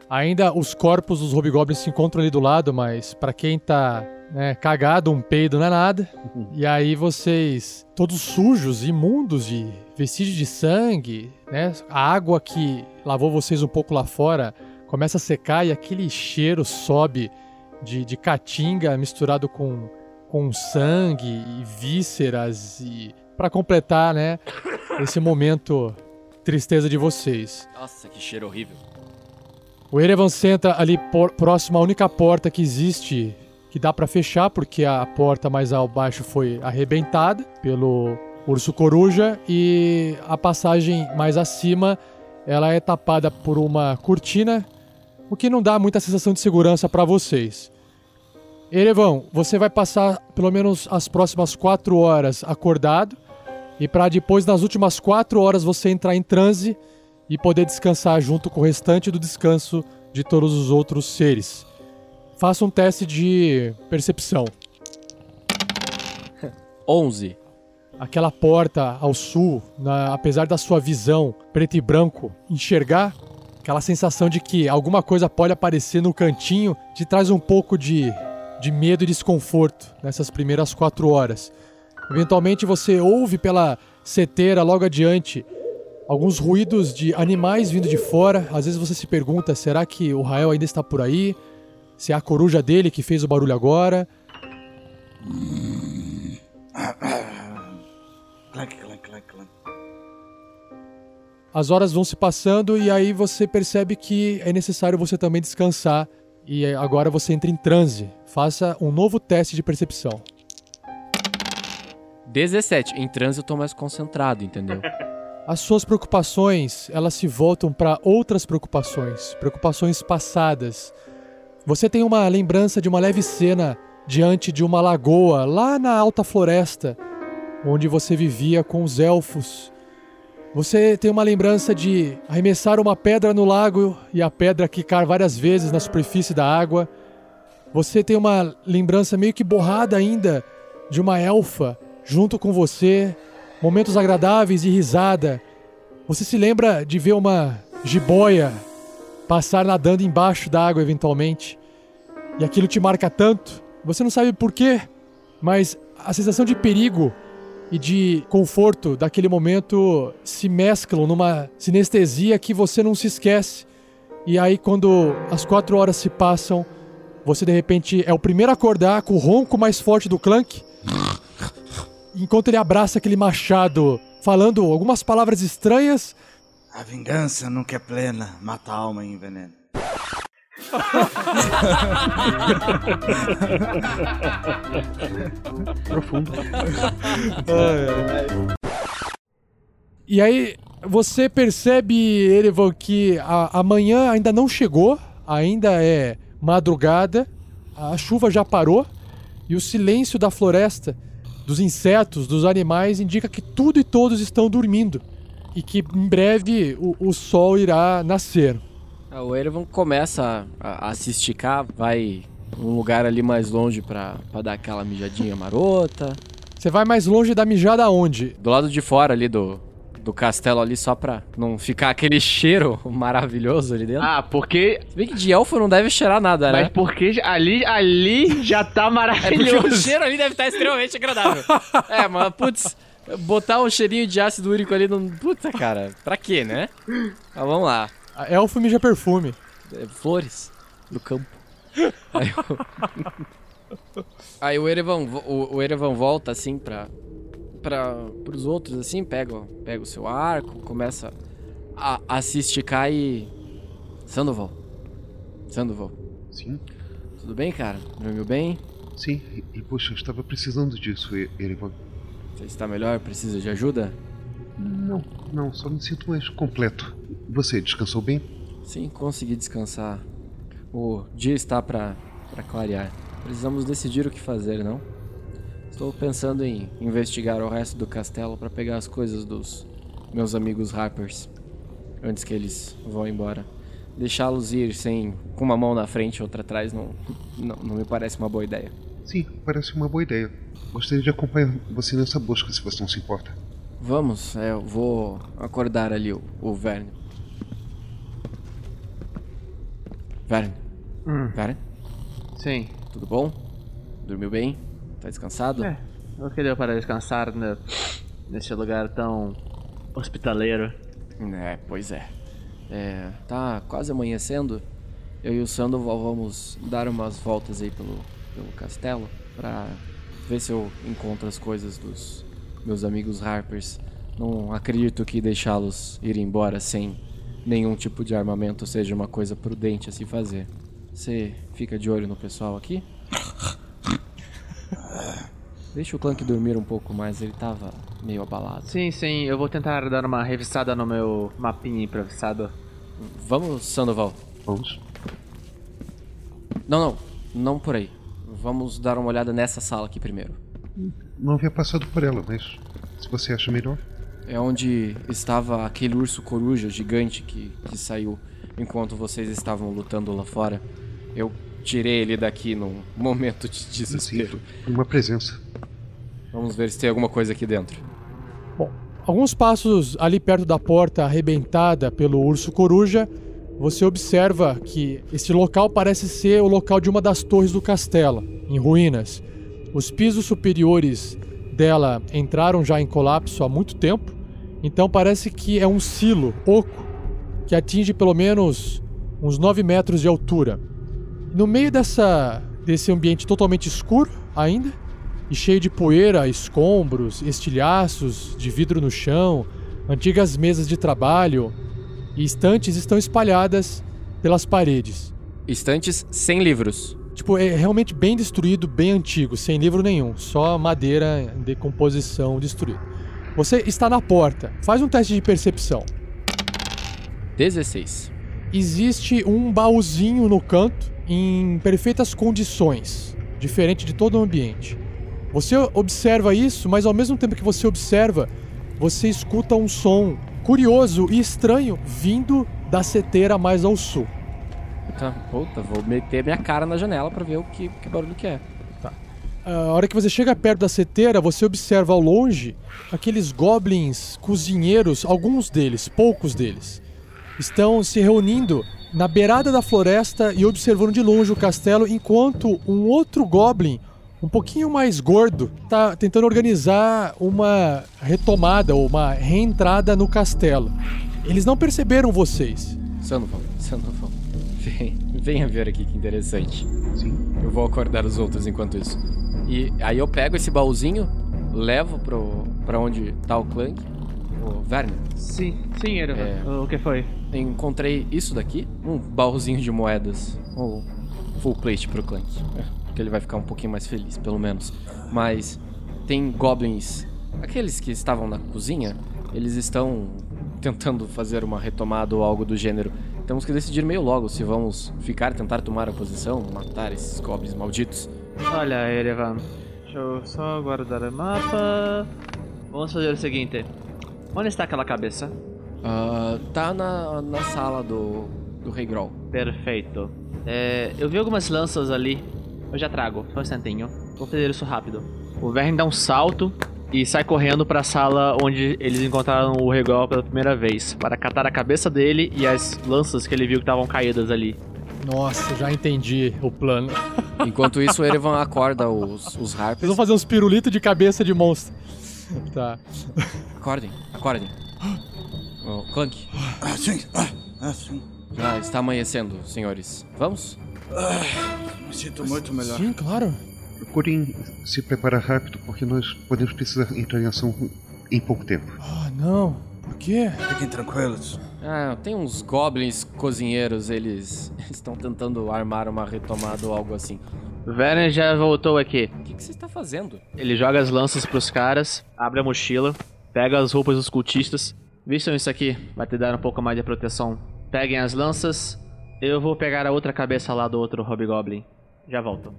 Speaker 1: Ainda os corpos dos hobgoblins se encontram ali do lado, mas pra quem tá né, cagado, um peido não é nada. E aí vocês, todos sujos, imundos de vestígios de sangue, né? A água que lavou vocês um pouco lá fora começa a secar e aquele cheiro sobe de, de caatinga misturado com, com sangue e vísceras e para completar, né, esse momento tristeza de vocês.
Speaker 7: Nossa, que cheiro horrível.
Speaker 1: O Erevan senta ali por- próximo à única porta que existe que dá pra fechar, porque a porta mais abaixo foi arrebentada pelo urso coruja e a passagem mais acima ela é tapada por uma cortina, o que não dá muita sensação de segurança pra vocês. Erevan, você vai passar pelo menos as próximas quatro horas acordado e pra depois nas últimas quatro horas você entrar em transe e poder descansar junto com o restante do descanso de todos os outros seres. Faça um teste de percepção.
Speaker 7: 11.
Speaker 1: Aquela porta ao sul, na- apesar da sua visão preto e branco, enxergar aquela sensação de que alguma coisa pode aparecer no cantinho, te traz um pouco de, de medo e desconforto nessas primeiras quatro horas. Eventualmente você ouve pela seteira logo adiante alguns ruídos de animais vindo de fora. Às vezes você se pergunta: será que o Rael ainda está por aí? Se é a coruja dele que fez o barulho agora? As horas vão se passando e aí você percebe que é necessário você também descansar. E agora você entra em transe. Faça um novo teste de percepção.
Speaker 7: 17. Em transe eu tô mais concentrado, entendeu?
Speaker 1: As suas preocupações, elas se voltam para outras preocupações, preocupações passadas. Você tem uma lembrança de uma leve cena diante de uma lagoa lá na alta floresta, onde você vivia com os elfos. Você tem uma lembrança de arremessar uma pedra no lago e a pedra quicar várias vezes na superfície da água. Você tem uma lembrança meio que borrada ainda de uma elfa junto com você, momentos agradáveis e risada. Você se lembra de ver uma jiboia passar nadando embaixo da água eventualmente. E aquilo te marca tanto. Você não sabe por quê, mas a sensação de perigo e de conforto daquele momento se mesclam numa sinestesia que você não se esquece. E aí, quando as quatro horas se passam, você de repente é o primeiro a acordar com o ronco mais forte do Clank. Enquanto ele abraça aquele machado, falando algumas palavras estranhas.
Speaker 6: A vingança nunca é plena, mata a alma e envenena.
Speaker 8: Profundo.
Speaker 1: E aí, você percebe, Erevan, que a, amanhã ainda não chegou, ainda é madrugada, a chuva já parou e o silêncio da floresta, dos insetos, dos animais, indica que tudo e todos estão dormindo e que em breve o, o sol irá nascer.
Speaker 7: Ah, O Erevan começa a, a se esticar, vai um lugar ali mais longe pra, pra dar aquela mijadinha marota.
Speaker 1: Você vai mais longe da mijada aonde?
Speaker 7: Do lado de fora ali do, do castelo ali, só pra não ficar aquele cheiro maravilhoso ali dentro.
Speaker 9: Ah, porque.
Speaker 7: Se bem que de elfo não deve cheirar nada, né?
Speaker 9: Mas porque ali, ali já tá
Speaker 7: É porque o
Speaker 9: maravilhoso.
Speaker 7: cheiro ali deve estar extremamente agradável. é, mas putz, botar um cheirinho de ácido úrico ali não. Puta, cara, pra quê, né? Mas vamos lá.
Speaker 1: A elfo mija perfume.
Speaker 7: É, Flores do campo. Aí, o... Aí o Erevan, o, o Erevan volta assim pra, pra, pros outros, assim, pega, o- pega o seu arco, começa a, a se esticar e. Sandoval. Sandoval.
Speaker 8: Sim,
Speaker 7: Tudo bem, cara? Dormiu bem?
Speaker 8: sim. E, e, poxa, eu estava precisando disso, Erevan.
Speaker 7: Você está melhor? Precisa de ajuda?
Speaker 8: Não, não, só me sinto mais completo. Você descansou bem?
Speaker 7: Sim, consegui descansar. O dia está pra clarear. Precisamos decidir o que fazer, não? Estou pensando em investigar o resto do castelo para pegar as coisas dos meus amigos Harpers antes que eles vão embora. Deixá-los ir sem com uma mão na frente e outra atrás não, não, não me parece uma boa ideia.
Speaker 8: Sim, parece uma boa ideia. Gostaria de acompanhar você nessa busca, se você não se importa.
Speaker 7: Vamos, é, eu vou acordar ali o, o Verne. Verne.
Speaker 9: Hum.
Speaker 7: Verne,
Speaker 9: Sim.
Speaker 7: tudo bom? Dormiu bem? Tá descansado?
Speaker 9: É. O que deu para descansar ne- nesse lugar tão hospitaleiro?
Speaker 7: É, pois é. É, tá quase amanhecendo. Eu e o Sandoval vamos dar umas voltas aí pelo, pelo castelo pra ver se eu encontro as coisas dos meus amigos Harpers. Não acredito que deixá-los ir embora sem nenhum tipo de armamento seja uma coisa prudente a se fazer. Você fica de olho no pessoal aqui? Deixa o Clank dormir um pouco mais, ele tava meio abalado.
Speaker 9: Sim, sim, eu vou tentar dar uma revistada no meu mapinha improvisado.
Speaker 7: Vamos, Sandoval.
Speaker 8: Vamos.
Speaker 7: Não, não. Não por aí. Vamos dar uma olhada nessa sala aqui primeiro.
Speaker 8: Não havia passado por ela, mas se você acha melhor.
Speaker 7: É onde estava aquele urso coruja gigante que, que saiu enquanto vocês estavam lutando lá fora. Eu tirei ele daqui num momento de desespero.
Speaker 8: Foi uma presença.
Speaker 7: Vamos ver se tem alguma coisa aqui dentro.
Speaker 1: Alguns passos ali perto da porta arrebentada pelo urso coruja, você observa que este local parece ser o local de uma das torres do castelo, em ruínas. Os pisos superiores dela entraram já em colapso há muito tempo, então parece que é um silo oco que atinge pelo menos uns 9 metros de altura. No meio dessa, desse ambiente totalmente escuro ainda, e cheio de poeira, escombros, estilhaços de vidro no chão, antigas mesas de trabalho e estantes estão espalhadas pelas paredes.
Speaker 7: Estantes sem livros.
Speaker 1: Tipo, é realmente bem destruído, bem antigo, sem livro nenhum, só madeira em decomposição destruída. Você está na porta. Faz um teste de percepção.
Speaker 7: 16.
Speaker 1: Existe um baúzinho no canto em perfeitas condições, diferente de todo o ambiente. Você observa isso, mas ao mesmo tempo que você observa, você escuta um som curioso e estranho vindo da seteira mais ao sul.
Speaker 7: Tá, puta, vou meter minha cara na janela pra ver o que, que barulho que é.
Speaker 1: A hora que você chega perto da seteira, você observa ao longe aqueles goblins cozinheiros, alguns deles, poucos deles, estão se reunindo na beirada da floresta e observando de longe o castelo, enquanto um outro goblin, um pouquinho mais gordo, está tentando organizar uma retomada ou uma reentrada no castelo. Eles não perceberam vocês.
Speaker 7: Sandoval, Sandoval. Vem, venha ver aqui que interessante.
Speaker 8: Sim.
Speaker 7: Eu vou acordar os outros enquanto isso. E aí eu pego esse baúzinho, levo pro, pra onde tá o Clank, Ô, Werner,
Speaker 9: Sim, sim, Erevan.
Speaker 7: É.
Speaker 9: O que foi?
Speaker 7: Encontrei isso daqui, um baúzinho de moedas, ou full plate pro Clank. Que ele vai ficar um pouquinho mais feliz, pelo menos. Mas tem goblins, aqueles que estavam na cozinha, eles estão tentando fazer uma retomada ou algo do gênero. Temos que decidir meio logo se vamos ficar, tentar tomar a posição, matar esses goblins malditos.
Speaker 9: Olha, Erevan. Deixa eu só guardar o mapa. Vamos fazer o seguinte. Onde está aquela cabeça?
Speaker 7: Ah, tá na, na sala do, do Rei Groll.
Speaker 9: Perfeito. É, eu vi algumas lanças ali. Eu já trago, só um instantinho. Vou fazer isso rápido. O Vern dá um salto e sai correndo para a sala onde eles encontraram o Regol pela primeira vez, para catar a cabeça dele e as lanças que ele viu que estavam caídas ali.
Speaker 1: Nossa, já entendi o plano.
Speaker 7: Enquanto isso, o Erevan acorda os, os harpers.
Speaker 1: Eles vão fazer uns pirulitos de cabeça de monstro. Tá.
Speaker 7: Acordem, acordem. Ô, Clank,
Speaker 6: Ah, sim. Ah, ah, sim.
Speaker 7: já está amanhecendo, senhores. Vamos?
Speaker 6: Me sinto muito melhor.
Speaker 1: Sim, claro.
Speaker 8: Procurem se preparar rápido, porque nós podemos precisar entrar em ação em pouco tempo.
Speaker 1: Ah, não. Por quê?
Speaker 6: Fiquem tranquilos.
Speaker 7: Ah, tem uns goblins cozinheiros, eles estão tentando armar uma retomada ou algo assim.
Speaker 9: O Werner já voltou aqui.
Speaker 7: O que, que você está fazendo?
Speaker 9: Ele joga as lanças pros caras, abre a mochila, pega as roupas dos cultistas. Vistam isso aqui, vai te dar um pouco mais de proteção. Peguem as lanças, eu vou pegar a outra cabeça lá do outro Hobgoblin. Já volto.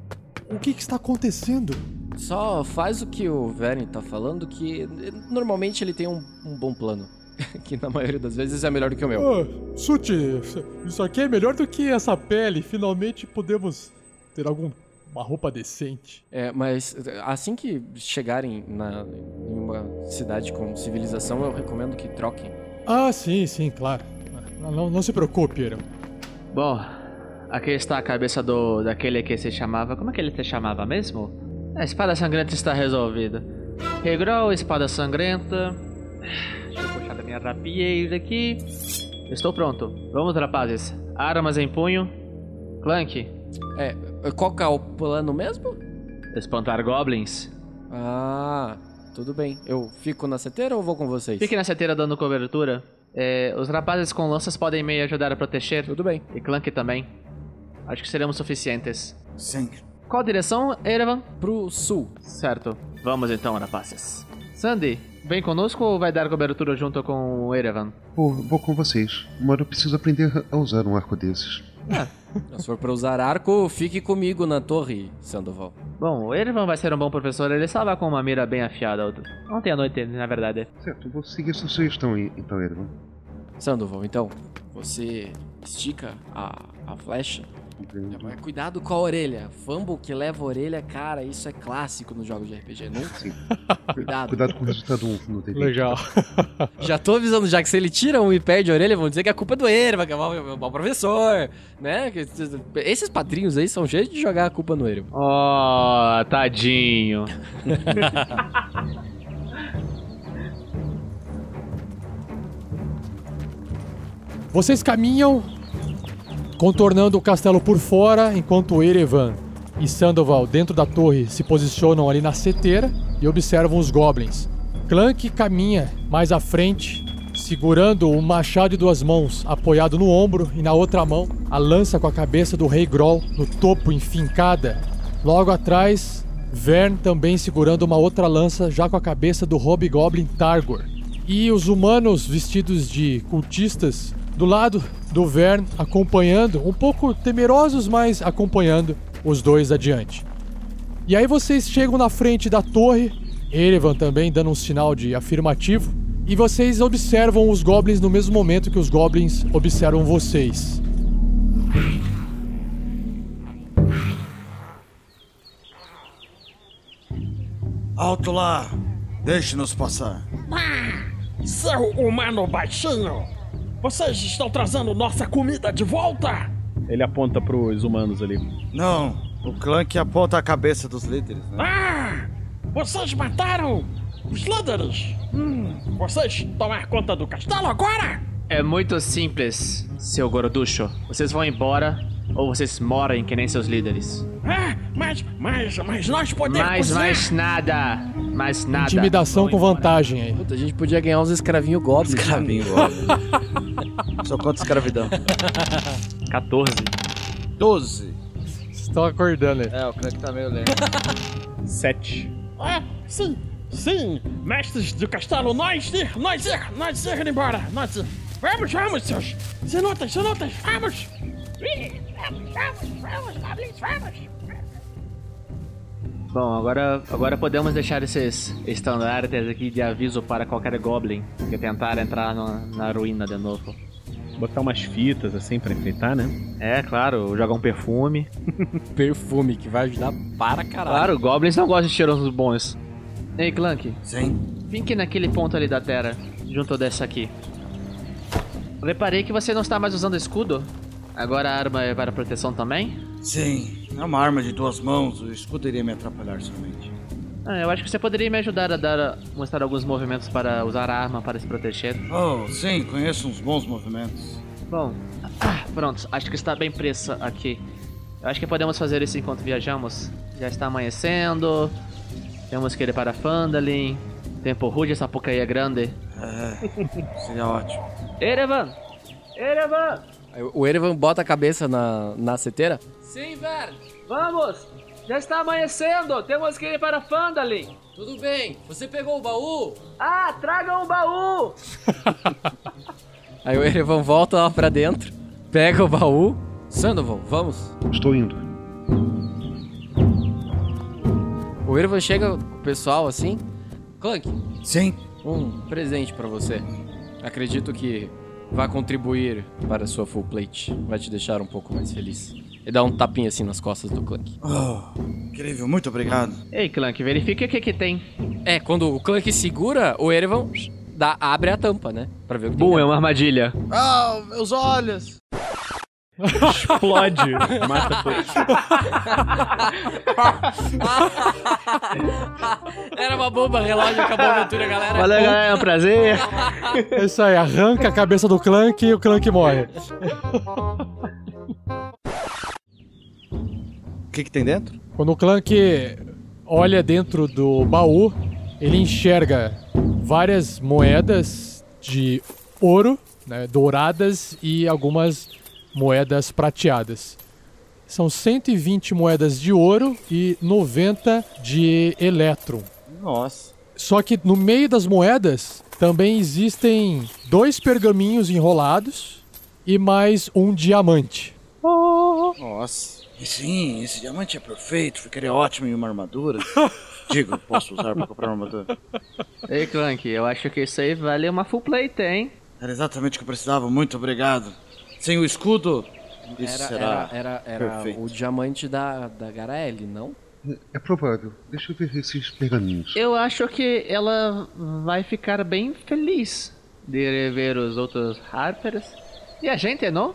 Speaker 1: O que, que está acontecendo?
Speaker 7: Só faz o que o Veren tá falando, que normalmente ele tem um, um bom plano. que na maioria das vezes é melhor do que o meu.
Speaker 1: Ah, Suti, isso aqui é melhor do que essa pele. Finalmente podemos ter alguma roupa decente.
Speaker 7: É, mas eh, assim que chegarem na, em uma cidade com civilização, eu recomendo que troquem.
Speaker 1: Ah, sim, sim, claro. Não, não, não se preocupe, Aaron.
Speaker 9: Bom, aqui está a cabeça do daquele que se chamava. Como é que ele se chamava mesmo? A espada sangrenta está resolvida. Regrol, espada sangrenta. Deixa eu puxar da minha rapieira aqui. Estou pronto. Vamos, rapazes. Armas em punho. Clank,
Speaker 7: É, qual que é o plano mesmo?
Speaker 9: espantar goblins.
Speaker 7: Ah, tudo bem. Eu fico na seteira ou vou com vocês?
Speaker 9: Fique na seteira dando cobertura. É, os rapazes com lanças podem me ajudar a proteger.
Speaker 7: Tudo bem.
Speaker 9: E Clank também. Acho que seremos suficientes.
Speaker 6: Sim.
Speaker 9: Qual direção, Erevan?
Speaker 7: Pro sul.
Speaker 9: Certo. Vamos então, rapazes. Sandy, vem conosco ou vai dar cobertura junto com o Erevan?
Speaker 8: Vou, vou com vocês, mas eu preciso aprender a usar um arco desses.
Speaker 7: Se for pra usar arco, fique comigo na torre, Sandoval.
Speaker 9: Bom, o Erevan vai ser um bom professor, ele estava com uma mira bem afiada ontem à noite, na verdade.
Speaker 8: Certo, vou seguir essa sugestão aí, então, Edvan.
Speaker 7: Sandoval, então, você estica a, a flecha. Mas cuidado com a orelha. Fumble que leva a orelha, cara, isso é clássico nos jogos de RPG, não?
Speaker 8: Sim.
Speaker 7: Cuidado.
Speaker 8: Cuidado com o resultado 1 no D20.
Speaker 1: Legal.
Speaker 7: Já tô avisando já que se ele tira um e perde a orelha, vão dizer que a culpa é do Erva, que é o mau, professor, né? Esses padrinhos aí são cheios de jogar a culpa no Erva.
Speaker 9: Oh, tadinho.
Speaker 1: Vocês caminham contornando o castelo por fora, enquanto Erevan e Sandoval, dentro da torre, se posicionam ali na seteira e observam os goblins. Clank caminha mais à frente, segurando o machado de duas mãos apoiado no ombro e na outra mão a lança com a cabeça do Rei Groll no topo enfincada. Logo atrás, Vern também segurando uma outra lança já com a cabeça do Hobgoblin Targor. E os humanos vestidos de cultistas do lado do Vern acompanhando, um pouco temerosos, mas acompanhando os dois adiante. E aí vocês chegam na frente da torre, Erevan também dando um sinal de afirmativo, e vocês observam os goblins no mesmo momento que os goblins observam vocês.
Speaker 6: Alto lá! Deixe-nos passar.
Speaker 5: Seu humano baixinho! Vocês estão trazendo nossa comida de volta?
Speaker 10: Ele aponta pros humanos ali.
Speaker 6: Não, o clã que aponta a cabeça dos líderes, né?
Speaker 5: Ah! Vocês mataram os líderes! Hum, vocês tomar conta do castelo agora?
Speaker 9: É muito simples, seu gorducho. Vocês vão embora ou vocês morrem que nem seus líderes.
Speaker 5: Ah, mas, mas, mas nós podemos.
Speaker 9: Mais, mais nada. Mais nada.
Speaker 1: Intimidação com
Speaker 9: embora.
Speaker 1: vantagem aí.
Speaker 7: Puta, a gente podia ganhar uns escravinhos goblins.
Speaker 6: Escravinho, goblin. Só contra escravidão.
Speaker 10: 14.
Speaker 6: 12.
Speaker 1: Estão acordando aí.
Speaker 6: É, o Clank tá meio lento.
Speaker 10: 7.
Speaker 5: Ah, sim, sim, mestres do castelo, nós ir, nós ir, nós ir embora, nós ir. Vamos, vamos, seus cenotas, cenotas, vamos! Ih, Vamos, vamos, vamos, goblins, vamos!
Speaker 9: Bom, agora, agora podemos deixar esses estandartes aqui de aviso para qualquer goblin que tentar entrar no- na ruína de novo.
Speaker 10: Botar umas fitas assim pra enfeitar, né?
Speaker 9: É, claro, jogar um perfume.
Speaker 7: Perfume, que vai ajudar para caralho.
Speaker 9: Claro, goblins não gostam de cheiros bons. Ei, Clank,
Speaker 6: Sim.
Speaker 9: fique naquele ponto ali da terra, junto dessa aqui. Reparei que você não está mais usando escudo. Agora a arma é para proteção também?
Speaker 6: Sim. É uma arma de duas mãos, o escudo iria me atrapalhar somente.
Speaker 9: Ah, eu acho que você poderia me ajudar a dar, mostrar alguns movimentos para usar a arma para se proteger.
Speaker 6: Oh, sim, conheço uns bons movimentos.
Speaker 9: Bom, ah, pronto, acho que está bem pressa aqui. Eu acho que podemos fazer isso enquanto viajamos. Já está amanhecendo, temos que ir para Fandalin. Tempo rude, essa porcaria é grande.
Speaker 6: É, seria ótimo.
Speaker 9: Erevan! Erevan!
Speaker 7: O Erevan bota a cabeça na, na seteira.
Speaker 9: Sim, Vern! Vamos! Já está amanhecendo, temos que ir para Fandalin.
Speaker 7: Tudo bem, você pegou o baú?
Speaker 9: Ah, traga um baú!
Speaker 7: Aí o Erevan volta lá pra dentro, pega o baú. Sandoval, vamos.
Speaker 8: Estou indo.
Speaker 7: O Erevan chega com o pessoal assim. Clank,
Speaker 6: Sim.
Speaker 7: um presente pra você. Acredito que vai contribuir para a sua full plate. Vai te deixar um pouco mais feliz. E dá um tapinha assim nas costas do Clank.
Speaker 6: Oh, incrível, muito obrigado.
Speaker 9: Ei, Clank, verifique o que que tem.
Speaker 7: É, quando o Clank segura, o Erevan dá, abre a tampa, né? Pra ver o que tem
Speaker 9: Bum, é uma armadilha.
Speaker 6: Ah, meus olhos!
Speaker 10: Explode. Mata tudo.
Speaker 7: Era uma bomba, relógio, acabou a aventura, galera.
Speaker 9: Valeu, galera, é um prazer.
Speaker 1: É isso aí, arranca a cabeça do Clank e o Clank morre.
Speaker 6: O que que tem dentro?
Speaker 1: Quando o Clank olha dentro do baú, ele enxerga várias moedas de ouro, né, douradas e algumas moedas prateadas. São 120 moedas de ouro e 90 de elétron.
Speaker 6: Nossa.
Speaker 1: Só que no meio das moedas também existem dois pergaminhos enrolados e mais um diamante.
Speaker 6: Nossa. E sim, esse diamante é perfeito, ficaria ótimo em uma armadura. Digo, posso usar pra comprar uma armadura.
Speaker 9: Ei, Clank, eu acho que isso aí vale uma full plate, hein?
Speaker 6: Era exatamente o que eu precisava, muito obrigado. Sem o escudo, isso
Speaker 7: Era,
Speaker 6: será
Speaker 7: era, era, era o diamante da, da Garaele, não?
Speaker 8: É provável. Deixa eu ver esses pergaminhos.
Speaker 9: Eu acho que ela vai ficar bem feliz de rever os outros Harpers. E a gente, não?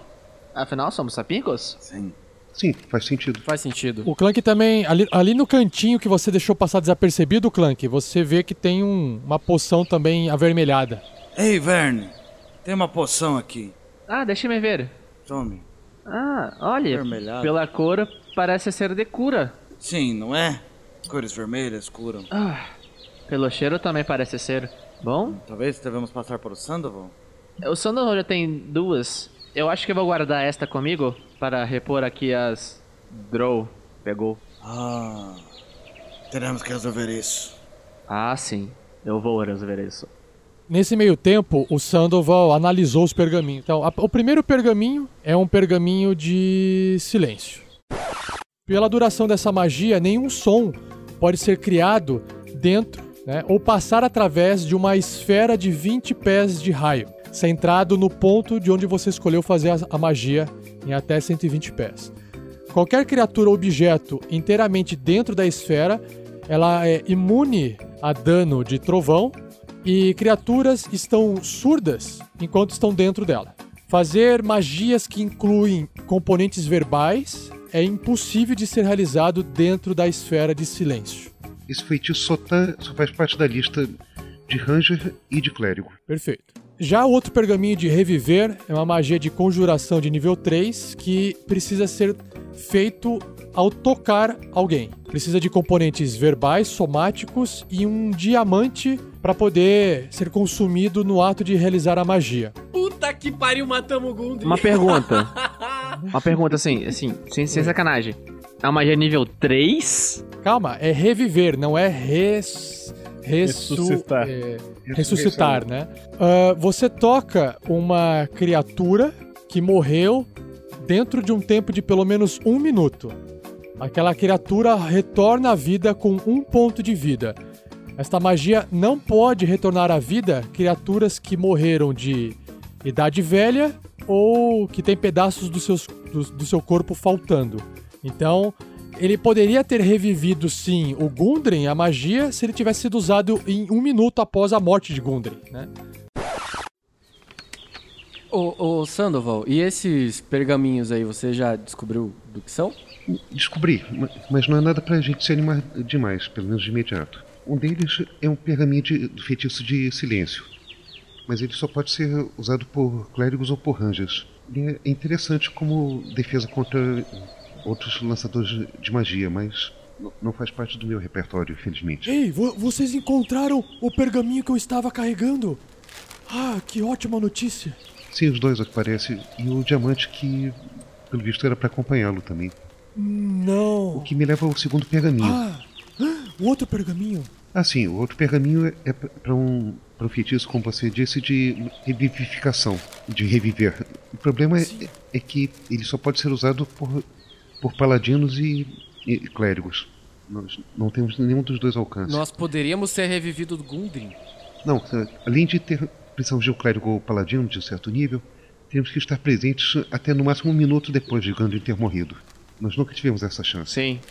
Speaker 9: Afinal, somos sapingos?
Speaker 6: Sim.
Speaker 8: Sim, faz sentido.
Speaker 7: Faz sentido.
Speaker 1: O Clank também, ali, ali no cantinho que você deixou passar desapercebido, Clank, você vê que tem um- uma poção também avermelhada.
Speaker 6: Ei, Verne, tem uma poção aqui.
Speaker 9: Ah, deixa-me ver.
Speaker 6: Tome.
Speaker 9: Ah, olha,
Speaker 6: Vermelhado.
Speaker 9: pela cor parece ser de cura.
Speaker 6: Sim, não é? Cores vermelhas curam.
Speaker 9: Ah, pelo cheiro também parece ser. Bom,
Speaker 6: Talvez devemos passar para o Sandoval?
Speaker 9: o Sandoval já tem duas. Eu acho que eu vou guardar esta comigo para repor aqui as Drow pegou.
Speaker 6: Ah, teremos que resolver isso.
Speaker 9: Ah, sim. Eu vou resolver isso.
Speaker 1: Nesse meio tempo, o Sandoval analisou os pergaminhos. Então, a- o primeiro pergaminho é um pergaminho de silêncio. Pela duração dessa magia, nenhum som pode ser criado dentro né, ou passar através de uma esfera de 20 pés de raio, centrado no ponto de onde você escolheu fazer a, a magia em até 120 pés. Qualquer criatura ou objeto inteiramente dentro da esfera, ela é imune a dano de trovão e criaturas estão surdas enquanto estão dentro dela. Fazer magias que incluem componentes verbais é impossível de ser realizado dentro da esfera de silêncio.
Speaker 8: Esse feitiço só, tá, só faz parte da lista de Ranger e de Clérigo.
Speaker 1: Perfeito. Já o outro pergaminho de reviver é uma magia de conjuração de nível 3 que precisa ser feito ao tocar alguém. Precisa de componentes verbais, somáticos e um diamante para poder ser consumido no ato de realizar a magia.
Speaker 7: Puta que pariu, matamos o Gundry.
Speaker 9: Uma pergunta. Uma pergunta assim, assim, sem, sem sacanagem. É uma magia nível 3?
Speaker 1: Calma, é reviver, não é res... ressu-
Speaker 10: Ressuscitar.
Speaker 1: é, ressuscitar, né? Ah, você toca uma criatura que morreu dentro de um tempo de pelo menos um minuto. Aquela criatura retorna à vida com um ponto de vida. Esta magia não pode retornar à vida criaturas que morreram de idade velha ou que tem pedaços do, seus, do, do seu corpo faltando. Então, ele poderia ter revivido sim o Gundren, a magia, se ele tivesse sido usado em um minuto após a morte de Gundren, né?
Speaker 7: Ô, ô Sandoval, e esses pergaminhos aí, você já descobriu do que são?
Speaker 8: Descobri, ma- mas não é nada pra gente se animar demais, pelo menos de imediato. Um deles é um pergaminho de, do feitiço de silêncio, mas ele só pode ser usado por clérigos ou por rangers. Ele é interessante como defesa contra outros lançadores de magia, mas não faz parte do meu repertório, infelizmente.
Speaker 1: Ei, vo- vocês encontraram o pergaminho que eu estava carregando? Ah, que ótima notícia!
Speaker 8: Sim, os dois, ao que parece, e o diamante que, pelo visto, era pra acompanhá-lo também.
Speaker 1: Não!
Speaker 8: O que me leva ao segundo pergaminho.
Speaker 1: Ah, o outro pergaminho?
Speaker 8: Ah, sim, o outro pergaminho é- é para um, pra um feitiço, como você disse, de revivificação, de reviver. O problema é, é que ele só pode ser usado por, por paladinos e, e clérigos. Nós não temos nenhum dos dois alcances.
Speaker 7: Nós poderíamos ser revividos do Gundren.
Speaker 8: Não, além de ter precisamos de um clérigo ou paladino de um certo nível, temos que estar presentes até no máximo um minuto depois de Gandalf ter morrido. Nós nunca tivemos essa chance.
Speaker 9: Sim.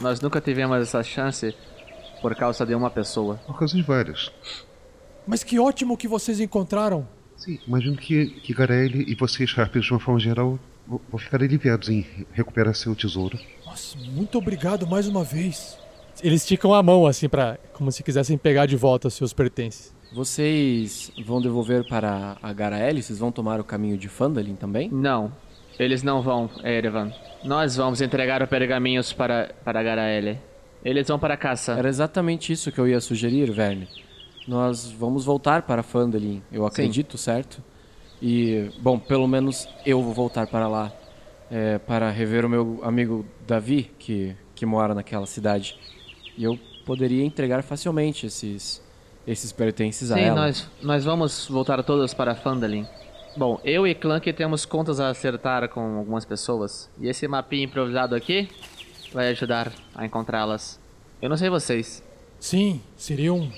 Speaker 9: Nós nunca tivemos essa chance por causa de uma pessoa.
Speaker 8: Por causa de várias.
Speaker 1: Mas que ótimo que vocês encontraram!
Speaker 8: Sim, imagino que, que Garelli e vocês, Harpers, de uma forma geral, vão ficar aliviados em recuperar seu tesouro.
Speaker 1: Nossa, muito obrigado mais uma vez. Eles esticam a mão assim para como se quisessem pegar de volta os seus pertences.
Speaker 7: Vocês vão devolver para a Garaele? Vocês vão tomar o caminho de Fandalin também?
Speaker 9: Não. Eles não vão, Erevan. Nós vamos entregar os pergaminhos para, para Garaele. Eles vão para a caça.
Speaker 7: Era exatamente isso que eu ia sugerir, Verne. Nós vamos voltar para Fandalin, eu acredito, certo? E, bom, pelo menos eu vou voltar para lá é, para rever o meu amigo Davi, que, que mora naquela cidade. E eu poderia entregar facilmente esses, esses pertences a
Speaker 9: Sim,
Speaker 7: ela.
Speaker 9: nós, nós vamos voltar todos para Fandalin. Bom, eu e Clank temos contas a acertar com algumas pessoas. E esse mapinha improvisado aqui vai ajudar a encontrá-las. Eu não sei vocês.
Speaker 1: Sim, seria um-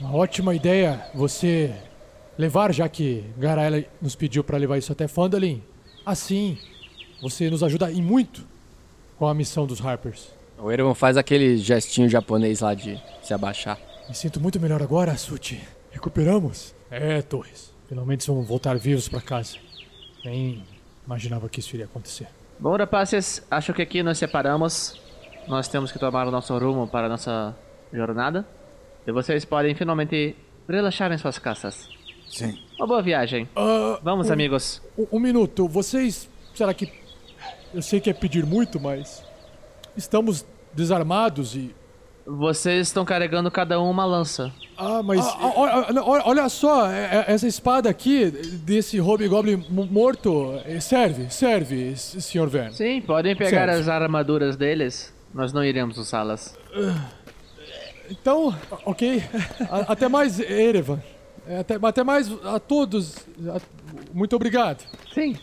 Speaker 1: uma ótima ideia você levar, já que Garaela nos pediu para levar isso até Fandalin. Assim, você nos ajuda e muito com a missão dos Harpers.
Speaker 7: O Erevan faz aquele gestinho japonês lá de se abaixar.
Speaker 1: Me sinto muito melhor agora, Suti. Recuperamos? É, Torres. Finalmente vamos voltar vivos para casa. Nem imaginava que isso iria acontecer.
Speaker 9: Bom, rapazes, acho que aqui nos separamos. Nós temos que tomar o nosso rumo para a nossa jornada. E vocês podem finalmente relaxar em suas casas.
Speaker 6: Sim.
Speaker 9: Uma boa viagem.
Speaker 1: Ah,
Speaker 9: Vamos,
Speaker 1: um-
Speaker 9: amigos.
Speaker 1: Um, um minuto, vocês. Será que. Eu sei que é pedir muito, mas. Estamos desarmados e.
Speaker 9: Vocês estão carregando cada um uma lança.
Speaker 1: Ah, mas. Ah, olha, olha- olha só, é- é- essa espada aqui, desse Hobgoblin mo- morto, eh, serve, serve, s- Sr. Verne.
Speaker 9: Sim, podem pegar
Speaker 1: Certo.
Speaker 9: as armaduras deles. Nós não iremos usá-las.
Speaker 1: Então, ok. Até mais, Erevan. É, Até, até mais a todos. Muito obrigado.
Speaker 9: Sim.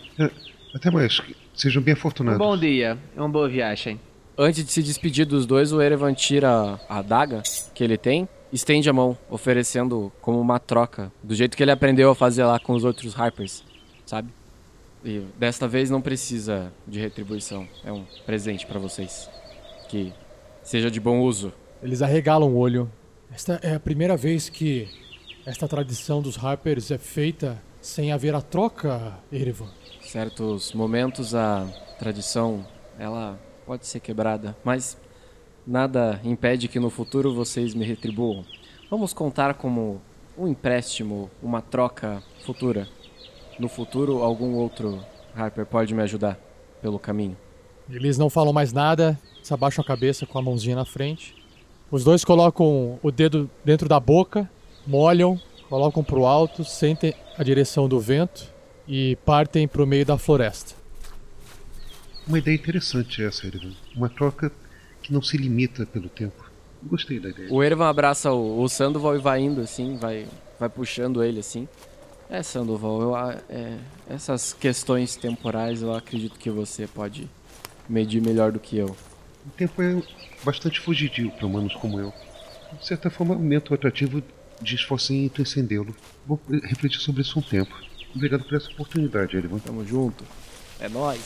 Speaker 8: Até mais. Sejam bem
Speaker 9: Um
Speaker 8: afortunados.
Speaker 9: bom dia. Uma boa viagem.
Speaker 7: Antes de se despedir dos dois, o Erevan tira a adaga que ele tem, estende a mão, oferecendo como uma troca, do jeito que ele aprendeu a fazer lá com os outros Harpers, sabe? E desta vez não precisa de retribuição, é um presente pra vocês. Que seja de bom uso.
Speaker 1: Eles arregalam o olho. Esta é a primeira vez que esta tradição dos Harpers é feita sem haver a troca, Erevan.
Speaker 7: Certos momentos a tradição ela pode ser quebrada, mas nada impede que no futuro vocês me retribuam. Vamos contar como um empréstimo, uma troca futura. No futuro algum outro Harper pode me ajudar pelo caminho.
Speaker 1: Eles não falam mais nada, se abaixam a cabeça com a mãozinha na frente. Os dois colocam o dedo dentro da boca, molham, colocam pro alto, sentem a direção do vento e partem pro meio da floresta.
Speaker 8: Uma ideia interessante essa, Erevan. Uma troca que não se limita pelo tempo. Gostei da ideia.
Speaker 7: O Ervan abraça o, o Sandoval e vai indo assim, vai, vai puxando ele assim. É, Sandoval, eu, é, essas questões temporais eu acredito que você pode medir melhor do que eu.
Speaker 8: O tempo é bastante fugidio para humanos como eu. De certa forma, aumenta o atrativo de esforço em transcendê-lo. Vou refletir sobre isso um tempo. Obrigado por essa oportunidade, Erevan.
Speaker 7: Tamo junto. É nóis.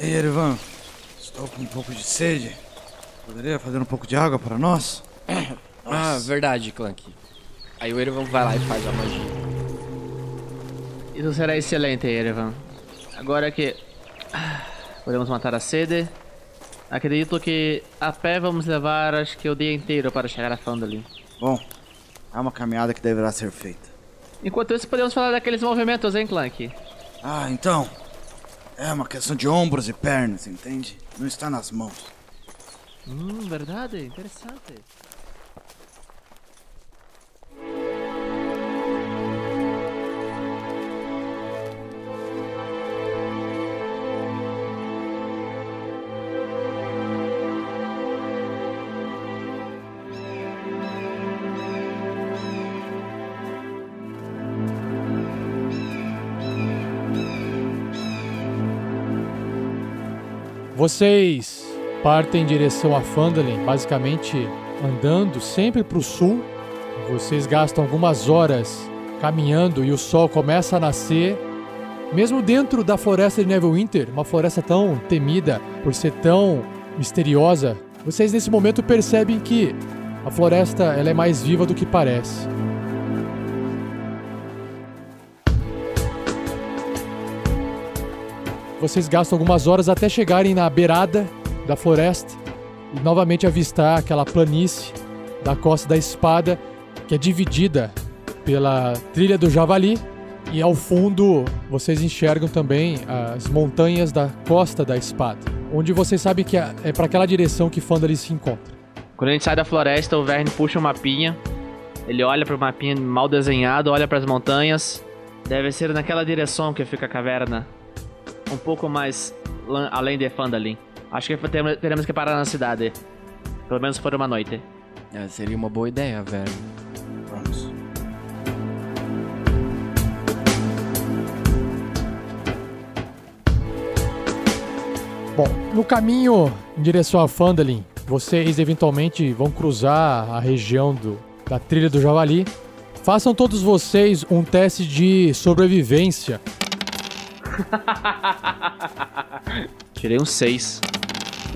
Speaker 6: Ei, Erivan, estou com um pouco de sede. Poderia fazer um pouco de água para nós?
Speaker 7: Ah, verdade, Clank. Aí o Ervan vai lá e faz a magia.
Speaker 9: Isso será excelente, Erevan. Agora que ah, podemos matar a sede, acredito que a pé vamos levar acho que o dia inteiro para chegar a Fandalin.
Speaker 6: Bom, é uma caminhada que deverá ser feita.
Speaker 9: Enquanto isso, podemos falar daqueles movimentos, hein, Clank?
Speaker 6: Ah, então. É uma questão de ombros e pernas, entende? Não está nas mãos.
Speaker 9: Hum, verdade, interessante.
Speaker 1: Vocês partem em direção a Phandalin, basicamente andando sempre para o sul. Vocês gastam algumas horas caminhando e o sol começa a nascer. Mesmo dentro da floresta de Neverwinter, uma floresta tão temida por ser tão misteriosa, vocês nesse momento percebem que a floresta ela é mais viva do que parece. Vocês gastam algumas horas até chegarem na beirada da floresta e novamente avistar aquela planície da Costa da Espada, que é dividida pela Trilha do Javali. E ao fundo vocês enxergam também as montanhas da Costa da Espada, onde vocês sabem que é para aquela direção que Fandali se encontra.
Speaker 9: Quando a gente sai da floresta, o Verne puxa um mapinha. Ele olha pro mapinha mal desenhado, olha pras montanhas. Deve ser naquela direção que fica a caverna. Um pouco mais além de Fandalin. Acho que teremos que parar na cidade. Pelo menos por uma noite.
Speaker 7: É, seria uma boa ideia, velho.
Speaker 6: Vamos.
Speaker 1: Bom, no caminho em direção a Phandalin, vocês eventualmente vão cruzar a região do, da trilha do Javali. Façam todos vocês um teste de sobrevivência.
Speaker 9: Tirei um 6.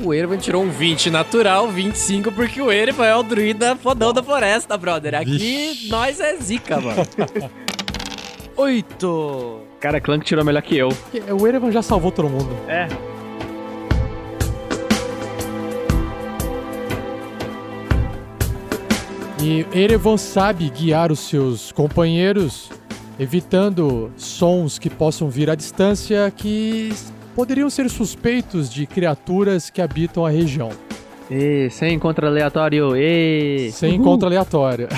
Speaker 7: O Ervan tirou um 20 natural, 25 porque o Ervan é o druida fodão da floresta, brother. Aqui nós é zica, mano.
Speaker 6: Oito!
Speaker 9: Cara, Clank tirou melhor que eu.
Speaker 1: O Erevan já salvou todo mundo.
Speaker 9: É.
Speaker 1: E Erevan sabe guiar os seus companheiros, evitando sons que possam vir à distância que poderiam ser suspeitos de criaturas que habitam a região.
Speaker 9: E sem encontro aleatório. E
Speaker 1: Sem encontro aleatório.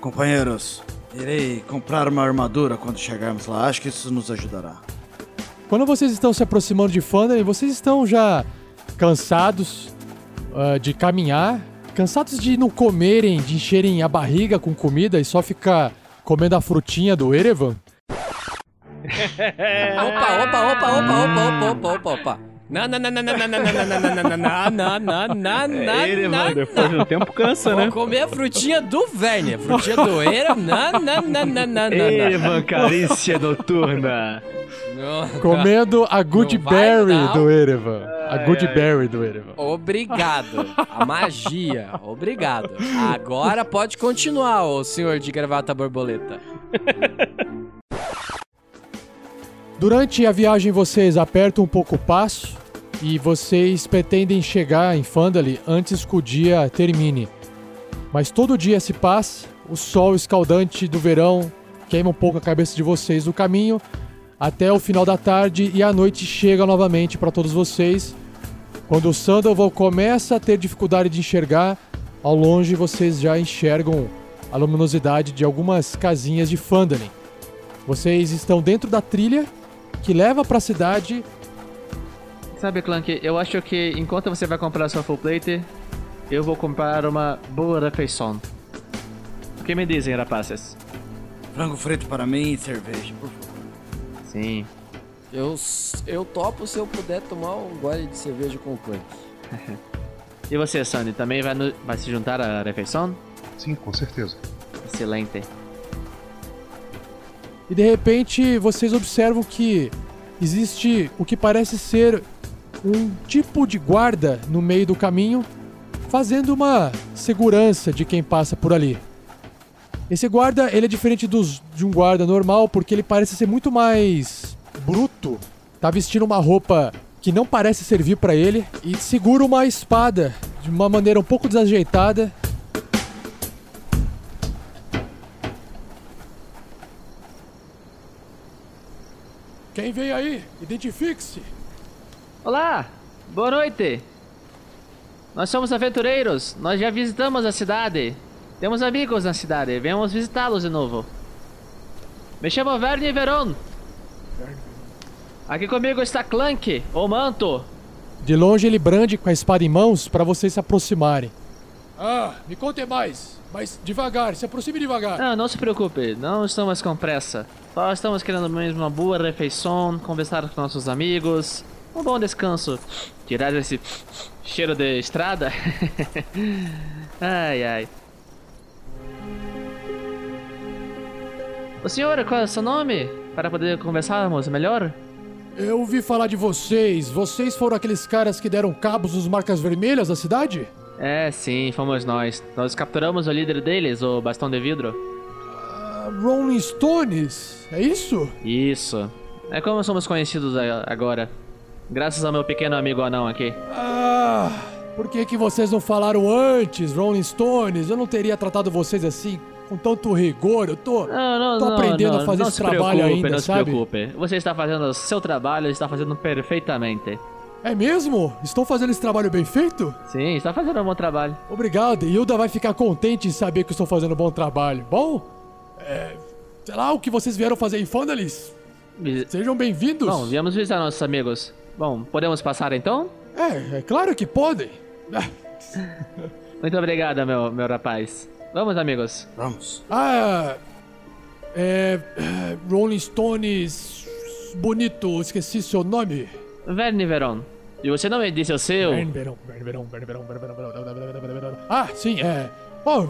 Speaker 6: Companheiros, irei comprar uma armadura quando chegarmos lá. Acho que isso nos ajudará.
Speaker 1: Quando vocês estão se aproximando de Fandalin, vocês estão já cansados ah, de caminhar, cansados de não comerem, de encherem a barriga com comida e só ficar comendo a frutinha do Erevan.
Speaker 7: Opa, opa, opa, opa, opa, opa, opa, opa, não, não, não, não, não, não, não, não, não, não, não, não, não,
Speaker 10: Ele, mano, depois de um tempo cansa,
Speaker 7: Vou
Speaker 10: né?
Speaker 7: comer a frutinha do Werner. Frutinha do Eira. Não, não, não, não, não, não.
Speaker 10: Evan, carícia noturna.
Speaker 1: Comendo a Good Berry do Erevan. A Good. Berry do Erevan.
Speaker 7: Obrigado. A magia. Obrigado. Agora pode continuar, ô senhor de gravata borboleta.
Speaker 1: Durante a viagem vocês apertam um pouco o passo e vocês pretendem chegar em Fandali antes que o dia termine. Mas todo dia se passa, o sol escaldante do verão queima um pouco a cabeça de vocês no caminho até o final da tarde e a noite chega novamente para todos vocês. Quando o Sandoval começa a ter dificuldade de enxergar, ao longe vocês já enxergam a luminosidade de algumas casinhas de Phandalin. Vocês estão dentro da trilha que leva para a cidade.
Speaker 9: Sabe, Clank, eu acho que enquanto você vai comprar sua full plate, eu vou comprar uma boa refeição. O que me dizem, rapazes?
Speaker 6: Frango frito para mim e cerveja, por favor.
Speaker 9: Sim.
Speaker 7: Eu, eu topo se eu puder tomar um gole de cerveja com o Clank.
Speaker 9: E você, Sandy, também vai, no- vai se juntar à refeição?
Speaker 8: Sim, com certeza.
Speaker 9: Excelente.
Speaker 1: E de repente vocês observam que existe o que parece ser um tipo de guarda no meio do caminho, fazendo uma segurança de quem passa por ali. Esse guarda, ele é diferente dos, de um guarda normal porque ele parece ser muito mais bruto. Tá vestindo uma roupa que não parece servir pra ele e segura uma espada de uma maneira um pouco desajeitada. Quem vem aí? Identifique-se!
Speaker 9: Olá! Boa noite! Nós somos aventureiros, nós já visitamos a cidade. Temos amigos na cidade, viemos visitá-los de novo. Me chamo Verne Veron. Aqui comigo está Clank, o manto.
Speaker 1: De longe ele brande com a espada em mãos para vocês se aproximarem. Ah, me conte mais, mas devagar, se aproxime devagar.
Speaker 9: Não, não se preocupe, não estamos com pressa. Só estamos querendo mesmo uma boa refeição, conversar com nossos amigos, um bom descanso, tirar esse cheiro de estrada. ai, ai. O senhor, qual é o seu nome? Para poder conversarmos melhor?
Speaker 1: Eu ouvi falar de vocês. Vocês foram aqueles caras que deram cabos nos marcas vermelhas da cidade?
Speaker 9: É, sim, fomos nós. Nós capturamos o líder deles, o Bastão de Vidro.
Speaker 1: Ah, Rolling Stones, é isso?
Speaker 9: Isso. É como somos conhecidos agora. Graças ao meu pequeno amigo anão aqui.
Speaker 1: Ah, por que, que vocês não falaram antes, Rolling Stones? Eu não teria tratado vocês assim, com tanto rigor. Eu tô,
Speaker 9: Não, não,
Speaker 1: tô
Speaker 9: não,
Speaker 1: aprendendo
Speaker 9: não,
Speaker 1: a fazer
Speaker 9: não
Speaker 1: esse
Speaker 9: se
Speaker 1: trabalho
Speaker 9: preocupe,
Speaker 1: ainda,
Speaker 9: não
Speaker 1: sabe?
Speaker 9: se preocupe. Você está fazendo o seu trabalho, está fazendo perfeitamente.
Speaker 1: É mesmo? Estão fazendo esse trabalho bem feito?
Speaker 9: Sim, está fazendo um bom trabalho.
Speaker 1: Obrigado, Hilda vai ficar contente em saber que estou fazendo um bom trabalho. Bom, é, sei lá o que vocês vieram fazer em Fondalis.
Speaker 9: Vi-
Speaker 1: Sejam bem-vindos.
Speaker 9: Bom, viemos visitar nossos amigos. Bom, podemos passar então?
Speaker 1: É, é claro que podem.
Speaker 9: Muito obrigado, meu, meu rapaz. Vamos, amigos.
Speaker 6: Vamos.
Speaker 1: Ah, é, é, Rolling Stones, bonito, esqueci seu nome.
Speaker 9: Verne Veron. E você não me disse o seu?
Speaker 1: Verne Verão, Verne Verão, Verne Verne Verne. Ah, sim, é. Oh,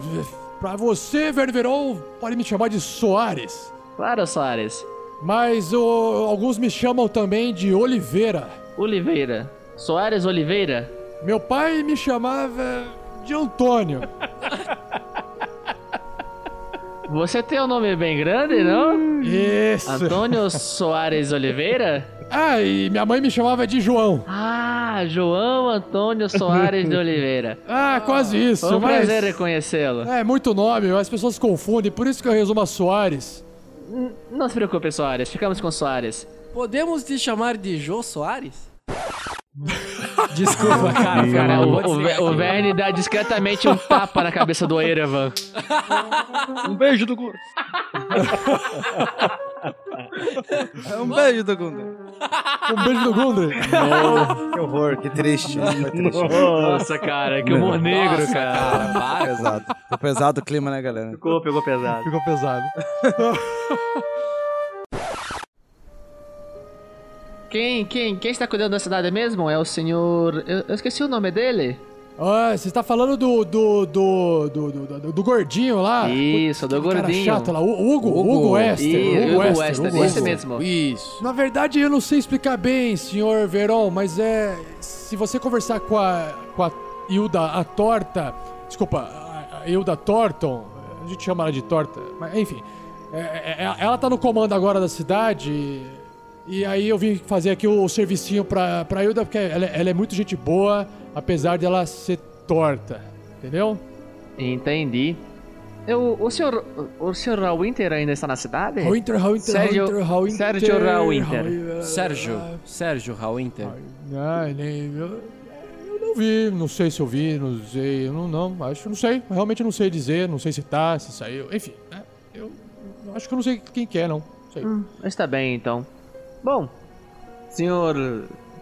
Speaker 1: pra você, Verne Verão, pode me chamar de Soares.
Speaker 9: Claro, Soares.
Speaker 1: Mas alguns me chamam também de Oliveira.
Speaker 9: Oliveira. Soares Oliveira?
Speaker 1: Meu pai me chamava de Antônio.
Speaker 9: Você tem um nome bem grande, não?
Speaker 1: Isso.
Speaker 9: Antônio Soares Oliveira?
Speaker 1: Ah, e minha mãe me chamava de João.
Speaker 9: Ah, João Antônio Soares de Oliveira.
Speaker 1: Ah, quase isso.
Speaker 9: Foi um
Speaker 1: mas...
Speaker 9: prazer reconhecê-lo.
Speaker 1: É muito nome, as pessoas confundem, por isso que eu resumo a Soares.
Speaker 9: N- Não se preocupe, Soares. Ficamos com Soares.
Speaker 7: Podemos te chamar de Jô Soares? Desculpa, cara.
Speaker 9: Cara, o, o, o. Verne dá discretamente um tapa na cabeça do Erevan.
Speaker 6: Um beijo do Gunda. É um beijo do Gunda.
Speaker 1: Um beijo do Gundry.
Speaker 6: Que horror, que triste.
Speaker 9: Nossa, cara, que humor negro,
Speaker 7: Nossa,
Speaker 9: cara.
Speaker 7: para.
Speaker 6: pesado. Ficou pesado o clima, né, galera?
Speaker 9: Ficou, pegou pesado.
Speaker 1: Ficou pesado.
Speaker 9: Quem, quem, quem está cuidando da cidade mesmo? É o senhor. Eu, eu esqueci o nome dele.
Speaker 1: Ah, você tá falando do do, do, do, do, do- do gordinho lá?
Speaker 9: Isso, do
Speaker 1: cara
Speaker 9: gordinho.
Speaker 1: chato lá, o Hugo, Hugo,
Speaker 7: Hugo.
Speaker 1: Wester.
Speaker 9: Ih,
Speaker 1: Hugo,
Speaker 9: Hugo
Speaker 1: Wester,
Speaker 9: Wester,
Speaker 1: Hugo
Speaker 9: esse
Speaker 1: Wester.
Speaker 9: mesmo.
Speaker 7: Isso.
Speaker 1: Na verdade, eu não sei explicar bem, senhor Veron, mas é. Se você conversar com a. com a Hilda a Torta. Desculpa, a, Hilda Thornton. A gente chama ela de Torta, mas enfim. é- é- é- ela tá no comando agora da cidade. E aí eu vim fazer aqui o, servicinho pra, pra Hilda, porque ela, ela é muito gente boa, apesar dela ser torta. Entendeu?
Speaker 9: Entendi. Eu, o senhor. O senhor Winter ainda está na cidade?
Speaker 1: Winter, Winter,
Speaker 9: Sérgio,
Speaker 1: Winter, Winter.
Speaker 9: Sérgio Winter.
Speaker 7: Sérgio, Sérgio Hallwinter.
Speaker 1: Ah, nem, eu, eu não vi, não sei se eu vi, não sei, eu não, não, acho, não sei, realmente não sei dizer, não sei se tá, se saiu, enfim, né, eu, acho que eu não sei quem que é, não, sei.
Speaker 9: Hum, está bem então. Bom, senhor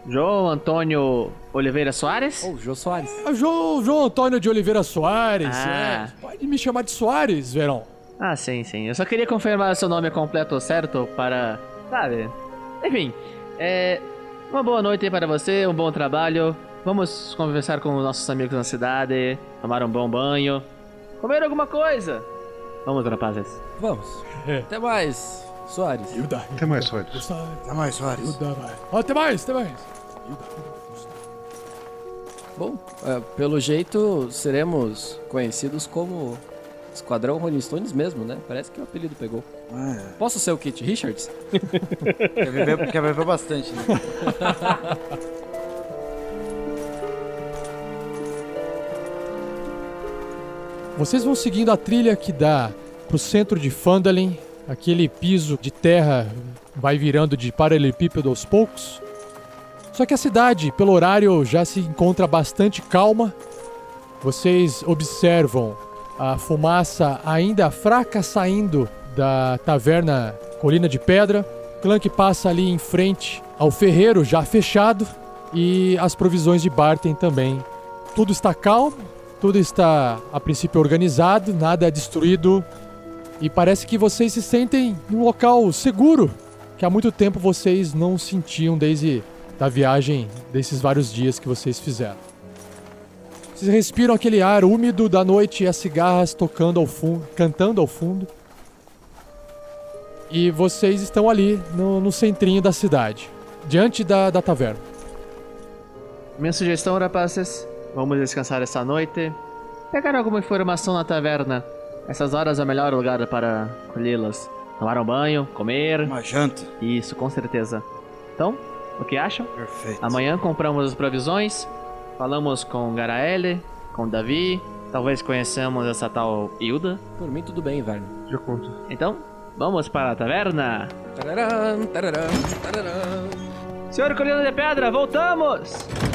Speaker 9: João Antônio Oliveira Soares?
Speaker 7: Oh, Jô Soares.
Speaker 1: Ah, João, João Antônio de Oliveira Soares,
Speaker 9: Ah.
Speaker 1: é, pode me chamar de Soares, Verão.
Speaker 9: Ah, sim, sim. Eu só queria confirmar seu nome completo certo para. Sabe? Enfim, é. Uma boa noite aí para você, um bom trabalho. Vamos conversar com os nossos amigos na cidade, tomar um bom banho, comer alguma coisa. Vamos, rapazes.
Speaker 7: Vamos. Até mais, Soares.
Speaker 1: Yuda.
Speaker 8: Até mais, Soares.
Speaker 6: Até mais, Soares.
Speaker 1: Até mais, até mais.
Speaker 7: Bom, é, pelo jeito seremos conhecidos como Esquadrão Rolling Stones mesmo, né? Parece que o apelido pegou.
Speaker 6: É,
Speaker 7: Posso ser o Kit Richards?
Speaker 6: quer, beber, quer beber bastante, né?
Speaker 1: Vocês vão seguindo a trilha que dá pro centro de Phandalin, aquele piso de terra vai virando de paralelepípedo aos poucos. Só que a cidade, pelo horário, já se encontra bastante calma. Vocês observam a fumaça ainda fraca saindo da taverna Colina de Pedra. Clank passa ali em frente ao ferreiro já fechado e as provisões de Barton também. Tudo está calmo, tudo está a princípio organizado, nada é destruído e parece que vocês se sentem num local seguro que há muito tempo vocês não sentiam desde da viagem desses vários dias que vocês fizeram. Vocês respiram aquele ar úmido da noite e as cigarras tocando ao fundo, cantando ao fundo. E vocês estão ali no, no centrinho da cidade, diante da, da taverna.
Speaker 9: Minha sugestão, rapazes, vamos descansar esta noite. Pegar alguma informação na taverna. Essas horas é o melhor lugar para colhê-las. Tomar um banho, comer.
Speaker 6: Uma janta.
Speaker 9: Isso, com certeza. Então, o que acham?
Speaker 6: Perfeito.
Speaker 9: Amanhã compramos as provisões, falamos com Garaele, com Davi, talvez conheçamos essa tal Hilda.
Speaker 7: Por mim, tudo bem, Inverno.
Speaker 8: Já conto.
Speaker 9: Então, vamos para a taverna.
Speaker 7: Tararam, tararam, tararam.
Speaker 9: Senhor Colina de Pedra, voltamos!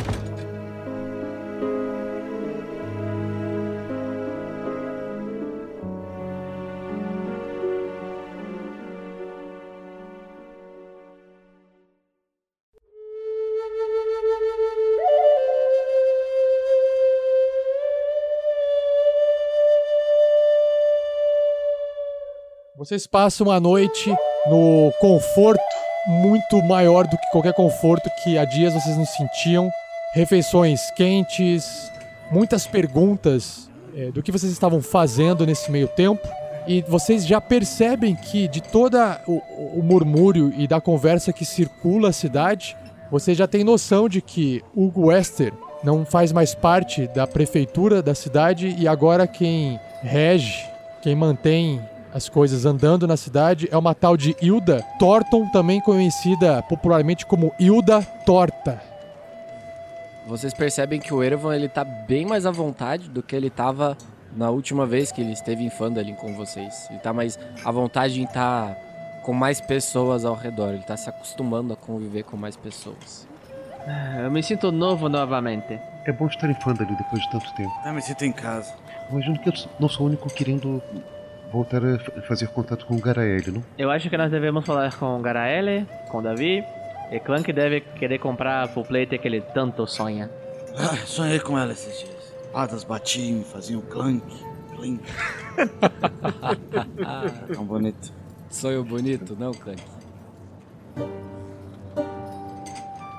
Speaker 1: Vocês passam a noite no conforto muito maior do que qualquer conforto que há dias vocês não sentiam. Refeições quentes, muitas perguntas eh, do que vocês estavam fazendo nesse meio tempo. E vocês já percebem que de toda o, o murmúrio e da conversa que circula a cidade, vocês já têm noção de que Hugo Wester não faz mais parte da prefeitura da cidade e agora quem rege, quem mantém as coisas andando na cidade é uma tal de Hilda Thornton, também conhecida popularmente como Hilda Torta.
Speaker 7: Vocês percebem que o Erevan ele tá bem mais à vontade do que ele tava na última vez que ele esteve em Phandalin com vocês. Ele tá mais à vontade em estar com mais pessoas ao redor. Ele tá se acostumando a conviver com mais pessoas.
Speaker 9: Eu me sinto novo novamente.
Speaker 8: É bom estar em Fandali depois de tanto tempo.
Speaker 6: Eu me sinto em casa.
Speaker 8: Imagino que eu não sou o único querendo voltar a fa- fazer contato com o Garaele, não?
Speaker 9: Eu acho que nós devemos falar com Garaele, com Davi. E Clank deve querer comprar a full plate que ele tanto sonha.
Speaker 6: Ah, sonhei com ela esses dias. Espadas batiam, faziam clank, clink. Tão bonito.
Speaker 7: Sonho bonito, não, Clank?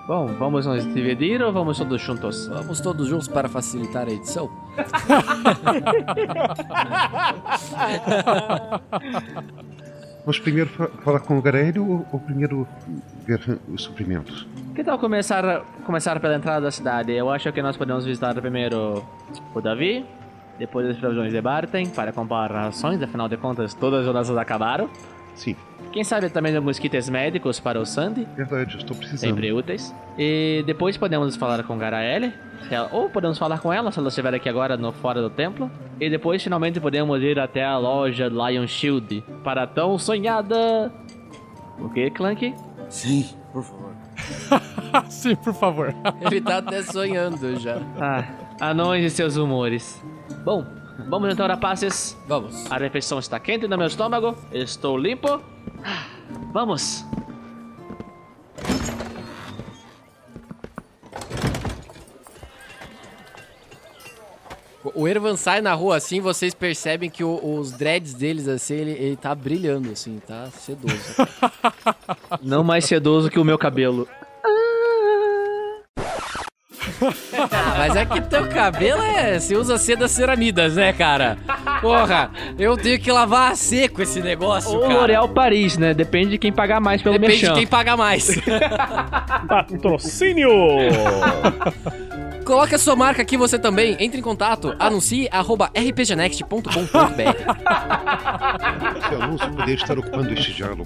Speaker 9: Bom, vamos nos dividir ou vamos todos juntos?
Speaker 7: Vamos todos juntos para facilitar a edição?
Speaker 8: Vamos primeiro fa- falar com o Garaele ou, ou primeiro ver os suprimentos?
Speaker 9: Que tal começar, começar pela entrada da cidade? Eu acho que nós podemos visitar primeiro o Davi, depois as provisões de Barton para comprar rações, afinal de contas todas elas acabaram.
Speaker 8: Sim,
Speaker 9: Quem sabe também alguns kits médicos para o Sandy,
Speaker 8: verdade, estou precisando.
Speaker 9: sempre úteis. E depois podemos falar com Garaele, ou podemos falar com ela se ela estiver aqui agora no fora do templo. E depois finalmente podemos ir até a loja Lion Shield para a tão sonhada. O que, Clank?
Speaker 6: Sim, por favor.
Speaker 1: Sim, por favor.
Speaker 7: Ele tá até sonhando já.
Speaker 9: Ah, anões e seus humores. Bom, vamos então, rapazes.
Speaker 7: Vamos.
Speaker 9: A refeição está quente no meu estômago. Estou limpo. Vamos.
Speaker 7: O Ervan sai na rua assim, vocês percebem que o- os dreads deles, assim, ele, ele tá brilhando, assim, tá sedoso.
Speaker 9: Não mais sedoso que o meu cabelo.
Speaker 7: Ah, mas é que teu cabelo é. Você usa seda ceramidas, né, cara? Porra, eu tenho que lavar a seco esse negócio,
Speaker 9: Ou
Speaker 7: cara.
Speaker 9: L'Oréal Paris, né? Depende de quem pagar mais pelo
Speaker 7: Depende
Speaker 9: mexão.
Speaker 7: de quem paga mais.
Speaker 10: Patrocínio!
Speaker 7: Coloque a sua marca aqui você também. Entre em contato. Anuncie arroba rpgnext.com.br.
Speaker 8: Anúncio poderia estar ocupando este diálogo.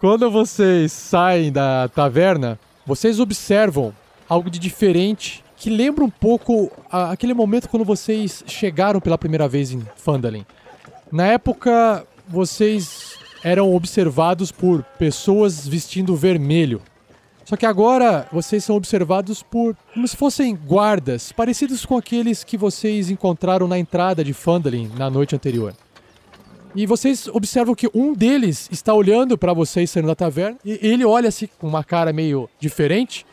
Speaker 1: Quando vocês saem da taverna, vocês observam algo de diferente que lembra um pouco a- aquele momento quando vocês chegaram pela primeira vez em Phandalin. Na época, vocês eram observados por pessoas vestindo vermelho. Só que agora vocês são observados por como se fossem guardas, parecidos com aqueles que vocês encontraram na entrada de Phandalin na noite anterior. E vocês observam que um deles está olhando para vocês saindo da taverna e ele olha assim com uma cara meio diferente,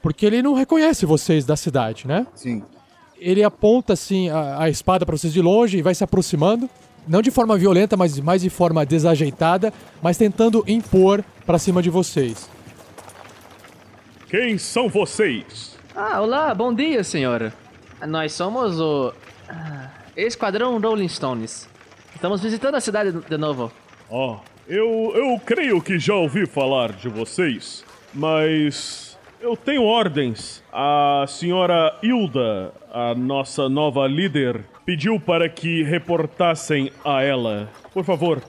Speaker 1: porque ele não reconhece vocês da cidade, né?
Speaker 6: Sim.
Speaker 1: Ele aponta assim a, a espada para vocês de longe e vai se aproximando, não de forma violenta, mas mais de forma desajeitada, mas tentando impor para cima de vocês.
Speaker 3: Quem são vocês?
Speaker 9: Ah, olá, bom dia, senhora. Nós somos o. ah, Esquadrão Rolling Stones. Estamos visitando a cidade de novo.
Speaker 3: Ah, eu, eu creio que já ouvi falar de vocês, mas eu tenho ordens. A senhora Hilda, a nossa nova líder, pediu para que reportassem a ela. Por favor,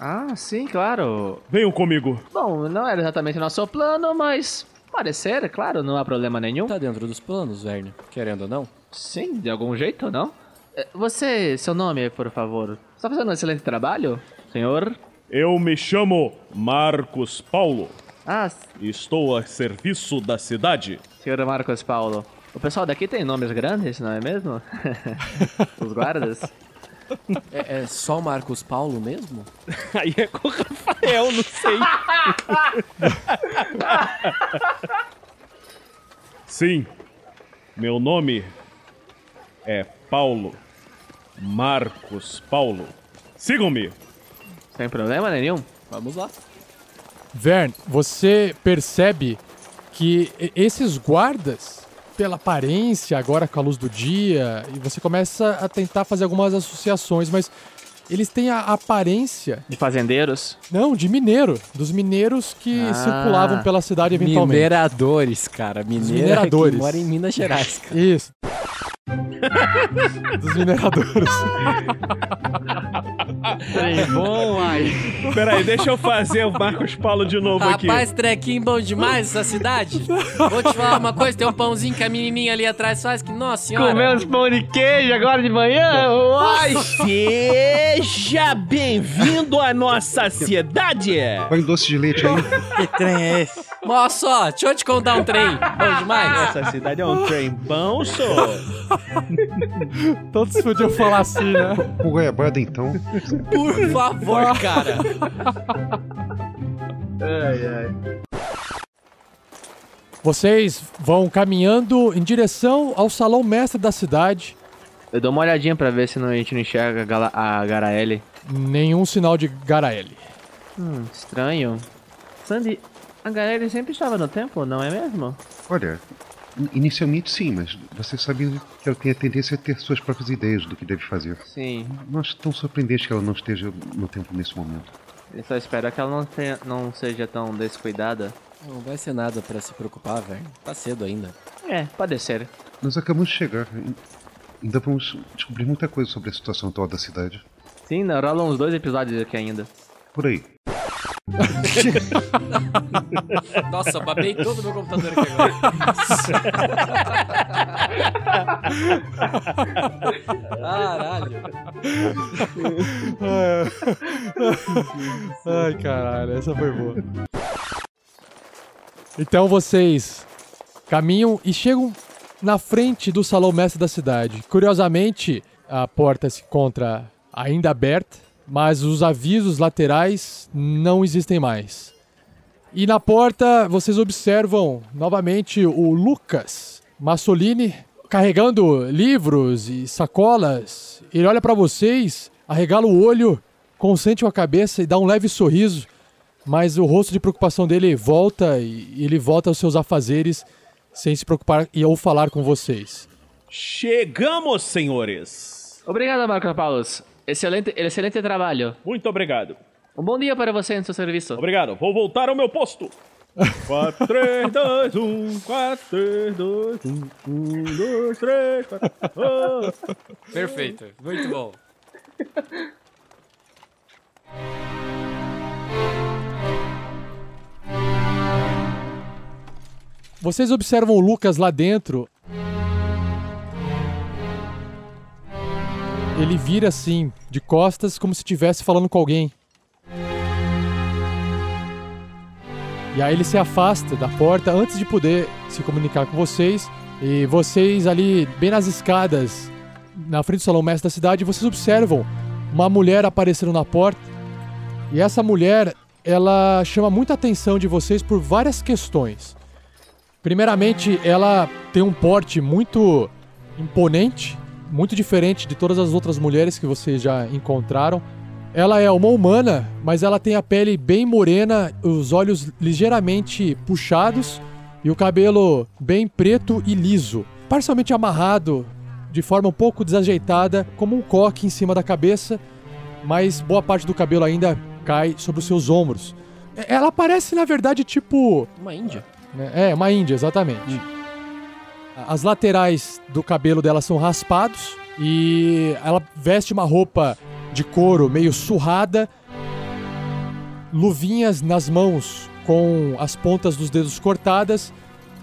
Speaker 9: Ah, sim, claro.
Speaker 3: venham comigo.
Speaker 9: Bom, não era exatamente nosso plano, mas pode ser, claro, não há problema nenhum.
Speaker 7: Tá dentro dos planos, Verne. Querendo ou não.
Speaker 9: Sim, de algum jeito, não? Eh, Você, seu nome, por favor. Está fazendo um excelente trabalho, senhor?
Speaker 3: Eu me chamo Marcos Paulo.
Speaker 9: Ah,
Speaker 3: Estou a serviço da cidade.
Speaker 9: senhor Marcos Paulo. O pessoal daqui tem nomes grandes, não é mesmo? Os guardas.
Speaker 7: É, é só o Marcos Paulo mesmo?
Speaker 10: Aí é com o Rafael, não sei.
Speaker 3: Sim, meu nome é Paulo. Marcos Paulo. Sigam-me.
Speaker 9: Sem problema nenhum.
Speaker 7: Vamos lá.
Speaker 1: Vern, você percebe que esses guardas, pela aparência, agora com a luz do dia, e você começa a tentar fazer algumas associações, mas eles têm a aparência,
Speaker 9: De fazendeiros.
Speaker 1: não, de mineiro, dos mineiros que
Speaker 9: Ah.
Speaker 1: circulavam pela cidade eventualmente.
Speaker 7: Mineradores, cara. Mineira
Speaker 1: mineradores.
Speaker 7: que mora em Minas Gerais, cara.
Speaker 1: Isso. dos mineradores.
Speaker 10: bom, ai. Peraí, deixa eu fazer o Marcos Paulo de novo aqui.
Speaker 7: Rapaz, trequinho bom demais essa cidade. Vou te falar uma coisa, tem um pãozinho que a menininha ali atrás faz que, nossa senhora.
Speaker 9: Comemos pão de queijo agora de manhã?
Speaker 10: Ai, seja bem-vindo à nossa cidade!
Speaker 8: Põe doce de leite aí.
Speaker 6: Que trem é esse?
Speaker 7: Olha só, deixa eu te contar um trem. Bom demais.
Speaker 10: Essa cidade é um trem bom, só.
Speaker 1: Todos podiam falar assim, né?
Speaker 8: Com goiabada, então.
Speaker 7: Por favor, cara.
Speaker 1: Vocês vão caminhando em direção ao salão mestre da cidade.
Speaker 9: Eu dou uma olhadinha pra ver se não- a gente não enxerga a, Gala- a Garaele.
Speaker 1: Nenhum sinal de Garaele.
Speaker 9: Hum, estranho. Sandy, a Garaele sempre estava no templo, não é mesmo?
Speaker 8: Olha, inicialmente sim, mas você sabe que ela tem a tendência a ter suas próprias ideias do que deve fazer.
Speaker 9: Sim.
Speaker 8: Não acho tão surpreendente que ela não esteja no tempo nesse momento.
Speaker 9: Eu só espero que ela não, tenha, não seja tão descuidada.
Speaker 7: Não vai ser nada pra se preocupar, velho. Tá cedo ainda.
Speaker 9: É, pode ser.
Speaker 8: Nós acabamos de chegar. Ainda vamos descobrir muita coisa sobre a situação atual da cidade.
Speaker 9: Sim, rolam uns dois episódios aqui ainda.
Speaker 8: Por aí.
Speaker 7: Nossa, babei todo meu computador aqui agora. Caralho.
Speaker 1: Ai, caralho, essa foi boa. Então vocês caminham e chegam na frente do salão mestre da cidade. Curiosamente, a porta se encontra ainda aberta, mas os avisos laterais não existem mais. E na porta vocês observam novamente o Lucas Massolini carregando livros e sacolas. Ele olha para vocês, arregala o olho, consente com a cabeça e dá um leve sorriso, mas o rosto de preocupação dele volta e ele volta aos seus afazeres sem se preocupar e ou falar com vocês.
Speaker 10: Chegamos, senhores!
Speaker 9: Obrigado, Marco Paulos. Excelente, excelente trabalho.
Speaker 10: Muito obrigado.
Speaker 9: Um bom dia para você no seu serviço.
Speaker 10: Obrigado. Vou voltar ao meu posto. 4, 3, 2, 1, 4, 3, 2, 1, 1, 2, 3, 4.
Speaker 7: Perfeito, muito bom.
Speaker 1: Vocês observam o Lucas lá dentro. Ele vira assim, de costas, como se estivesse falando com alguém. E aí ele se afasta da porta antes de poder se comunicar com vocês. E vocês ali, bem nas escadas, na frente do salão mestre da cidade, vocês observam uma mulher aparecendo na porta. E essa mulher, ela chama muita atenção de vocês por várias questões. Primeiramente, ela tem um porte muito imponente, muito diferente de todas as outras mulheres que vocês já encontraram. Ela é uma humana, mas ela tem a pele bem morena, os olhos ligeiramente puxados e o cabelo bem preto e liso, parcialmente amarrado de forma um pouco desajeitada, como um coque em cima da cabeça, mas boa parte do cabelo ainda cai sobre os seus ombros. É- Ela parece, na verdade, tipo
Speaker 7: Uma índia.
Speaker 1: É, uma índia, exatamente. As laterais do cabelo dela são raspados e ela veste uma roupa de couro meio surrada, luvinhas nas mãos com as pontas dos dedos cortadas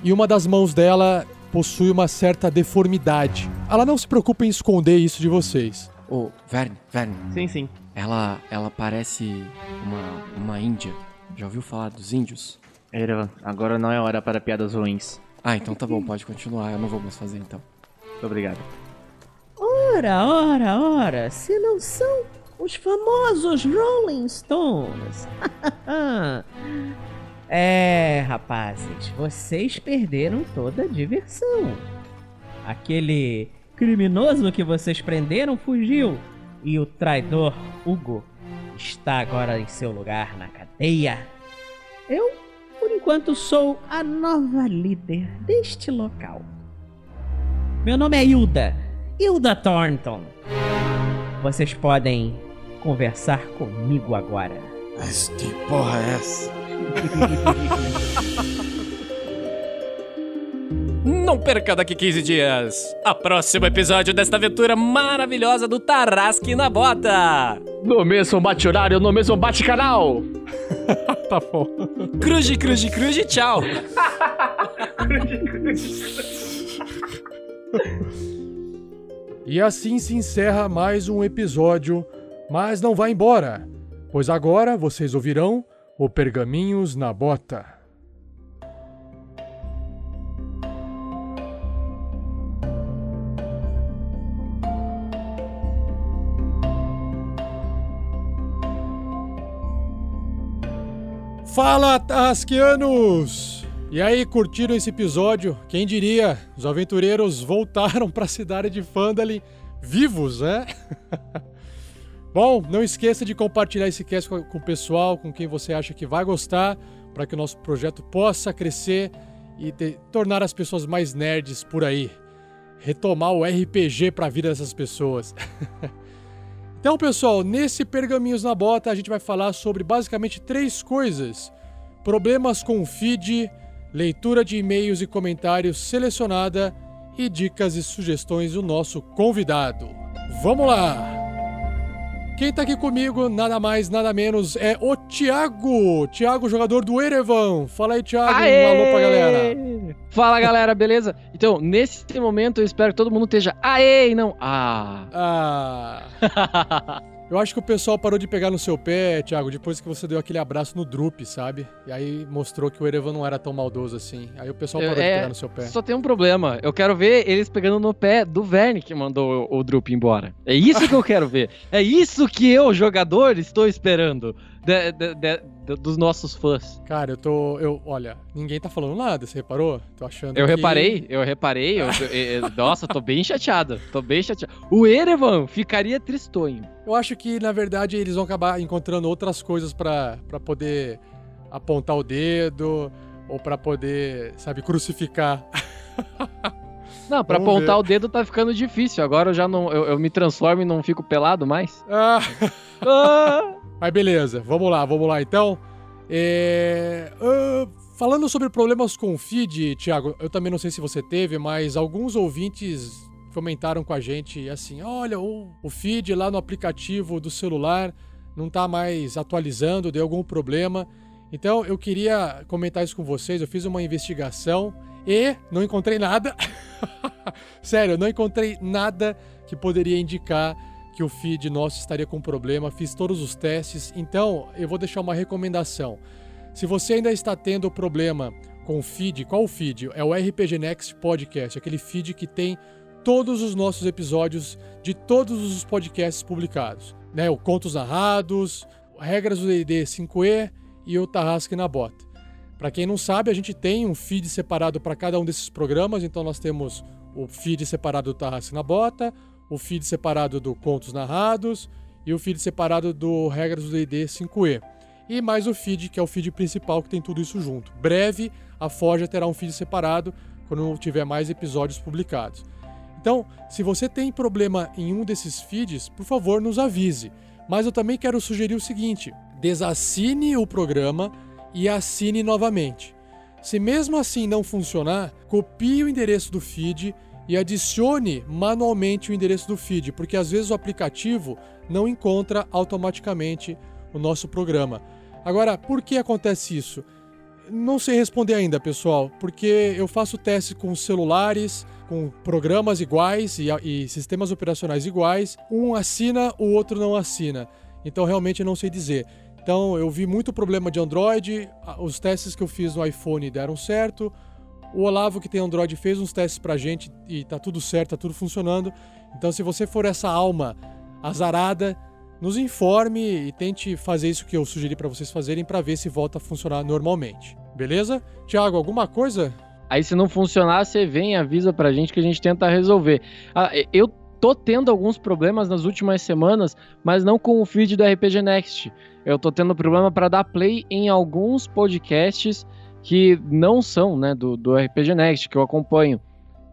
Speaker 1: e uma das mãos dela possui uma certa deformidade. Ela não se preocupa em esconder isso de vocês.
Speaker 7: Ô, Verne, Verne.
Speaker 9: Sim, sim.
Speaker 7: Ela, ela parece uma, uma índia. Já ouviu falar dos índios?
Speaker 9: Erevan, agora não é hora para piadas ruins.
Speaker 7: Ah, então tá bom, pode continuar. Eu não vou mais fazer então.
Speaker 9: Muito obrigado.
Speaker 11: Ora, ora, ora, se não são os famosos Rolling Stones. é, rapazes, vocês perderam toda a diversão. Aquele criminoso que vocês prenderam fugiu e o traidor Hugo está agora em seu lugar na cadeia. Eu, por enquanto, sou a nova líder deste local. Meu nome é Hilda. Hilda Thornton. Vocês podem conversar comigo agora.
Speaker 6: Mas que porra é essa?
Speaker 7: Não perca daqui 15 dias a próximo episódio desta aventura maravilhosa do Tarrasque na Bota.
Speaker 5: No mesmo bate-horário, no mesmo bate-canal.
Speaker 1: Tá bom.
Speaker 7: Cruze, cruze, cruze, tchau.
Speaker 1: E assim se encerra mais um episódio, mas não vá embora, pois agora vocês ouvirão o Pergaminhos na Bota. Fala, Tasquianos! E aí, curtiram esse episódio? Quem diria, os aventureiros voltaram para a cidade de Phandalin vivos, né? Bom, não esqueça de compartilhar esse cast com, o pessoal, com quem você acha que vai gostar, para que o nosso projeto possa crescer e tornar as pessoas mais nerds por aí. Retomar o RPG para a vida dessas pessoas. Então, pessoal, nesse Pergaminhos na Bota a gente vai falar sobre basicamente três coisas: problemas com o feed, leitura de e-mails e comentários selecionada e dicas e sugestões do nosso convidado. Vamos lá! Quem tá aqui comigo, nada mais, nada menos, é o Thiago. Thiago, jogador do Erevan. Fala aí, Thiago.
Speaker 7: Aê!
Speaker 1: Um alô pra galera.
Speaker 7: Fala galera, beleza? Então, nesse momento eu espero que todo mundo esteja aê e não ah.
Speaker 1: Ah. Eu acho que o pessoal parou de pegar no seu pé, Thiago, depois que você deu aquele abraço no Drup, sabe? E aí mostrou que o Erevan não era tão maldoso assim. Aí o pessoal parou de
Speaker 7: É,
Speaker 1: pegar no seu pé.
Speaker 7: Só tem um problema. Eu quero ver eles pegando no pé do Verne que mandou o, o Drup embora. É isso que eu quero ver. É isso que eu, jogador, estou esperando de- de- de- de- dos nossos fãs.
Speaker 1: Cara, eu tô. Eu, olha, ninguém tá falando nada, você reparou? Tô achando
Speaker 7: Eu
Speaker 1: que-
Speaker 7: reparei, eu reparei. eu- eu- nossa, tô bem chateado. Tô bem chateado. O Erevan ficaria tristonho.
Speaker 1: Eu acho que, na verdade, eles vão acabar encontrando outras coisas pra pra poder apontar o dedo ou pra poder, sabe, crucificar.
Speaker 7: Não, pra
Speaker 1: Vamos
Speaker 7: apontar
Speaker 1: ver.
Speaker 7: o dedo tá ficando difícil. Agora eu já não. Eu, eu me transformo e não fico pelado mais.
Speaker 1: Ah,
Speaker 7: Ah!
Speaker 1: mas beleza, vamos lá, vamos lá então. É, ah, falando sobre problemas com o feed, Thiago, eu também não sei se você teve, mas alguns ouvintes comentaram com a gente assim: olha, o, o feed lá no aplicativo do celular não tá mais atualizando, deu algum problema. Então eu queria comentar isso com vocês. Eu fiz uma investigação e não encontrei nada. Sério, não encontrei nada que poderia indicar que o feed nosso estaria com problema. Fiz todos os testes. Então eu vou deixar uma recomendação. Se você ainda está tendo problema com o feed, qual o feed? É o RPG Next Podcast, aquele feed que tem todos os nossos episódios de todos os podcasts publicados, né? O Contos Narrados, Regras do D&D 5e e o Tarrasque na Bota. Para quem não sabe, a gente tem um feed separado para cada um desses programas, então nós temos o feed separado do Tarrasque na Bota, o feed separado do Contos Narrados e o feed separado do Regras do D&D 5e. E mais o feed, que é o feed principal que tem tudo isso junto. Breve, a Forja terá um feed separado quando tiver mais episódios publicados. Então, se você tem problema em um desses feeds, por favor, nos avise. Mas eu também quero sugerir o seguinte: desassine o programa e assine novamente. Se mesmo assim não funcionar, copie o endereço do feed e adicione manualmente o endereço do feed, porque às vezes o aplicativo não encontra automaticamente o nosso programa. Agora, por que acontece isso? Não sei responder ainda, pessoal, porque eu faço teste com celulares, com programas iguais e, e sistemas operacionais iguais. Um assina, o outro não assina. Então, realmente, não sei dizer. Então, eu vi muito problema de Android. Os testes que eu fiz no iPhone deram certo. O Olavo, que tem Android, fez uns testes pra gente e tá tudo certo, tá tudo funcionando. Então, se você for essa alma azarada, nos informe e tente fazer isso que eu sugeri pra vocês fazerem pra ver se volta a funcionar normalmente. Beleza? Thiago, alguma coisa?
Speaker 7: Aí se não funcionar, você vem e avisa pra gente que a gente tenta resolver. Ah, eu tô tendo alguns problemas nas últimas semanas, mas não com o feed do RPG Next. Eu tô tendo problema para dar play em alguns podcasts que não são, né, do, do RPG Next, que eu acompanho.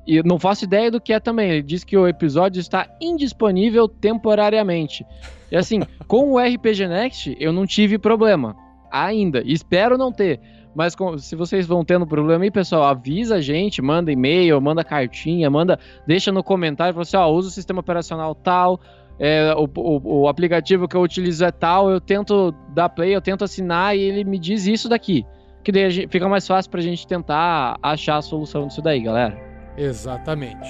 Speaker 7: E não faço ideia do que é também. Ele diz que o episódio está indisponível temporariamente. E assim, com o RPG Next, eu não tive problema. Ainda. Espero não ter. Mas com- se vocês vão tendo problema aí, pessoal, avisa a gente, manda e-mail, manda cartinha, manda, deixa no comentário, fala assim, ó, usa o sistema operacional tal, é, o, o- o aplicativo que eu utilizo é tal, eu tento dar play, eu tento assinar e ele me diz isso daqui. Que daí a gente- fica mais fácil pra gente tentar achar a solução disso daí, galera.
Speaker 1: Exatamente.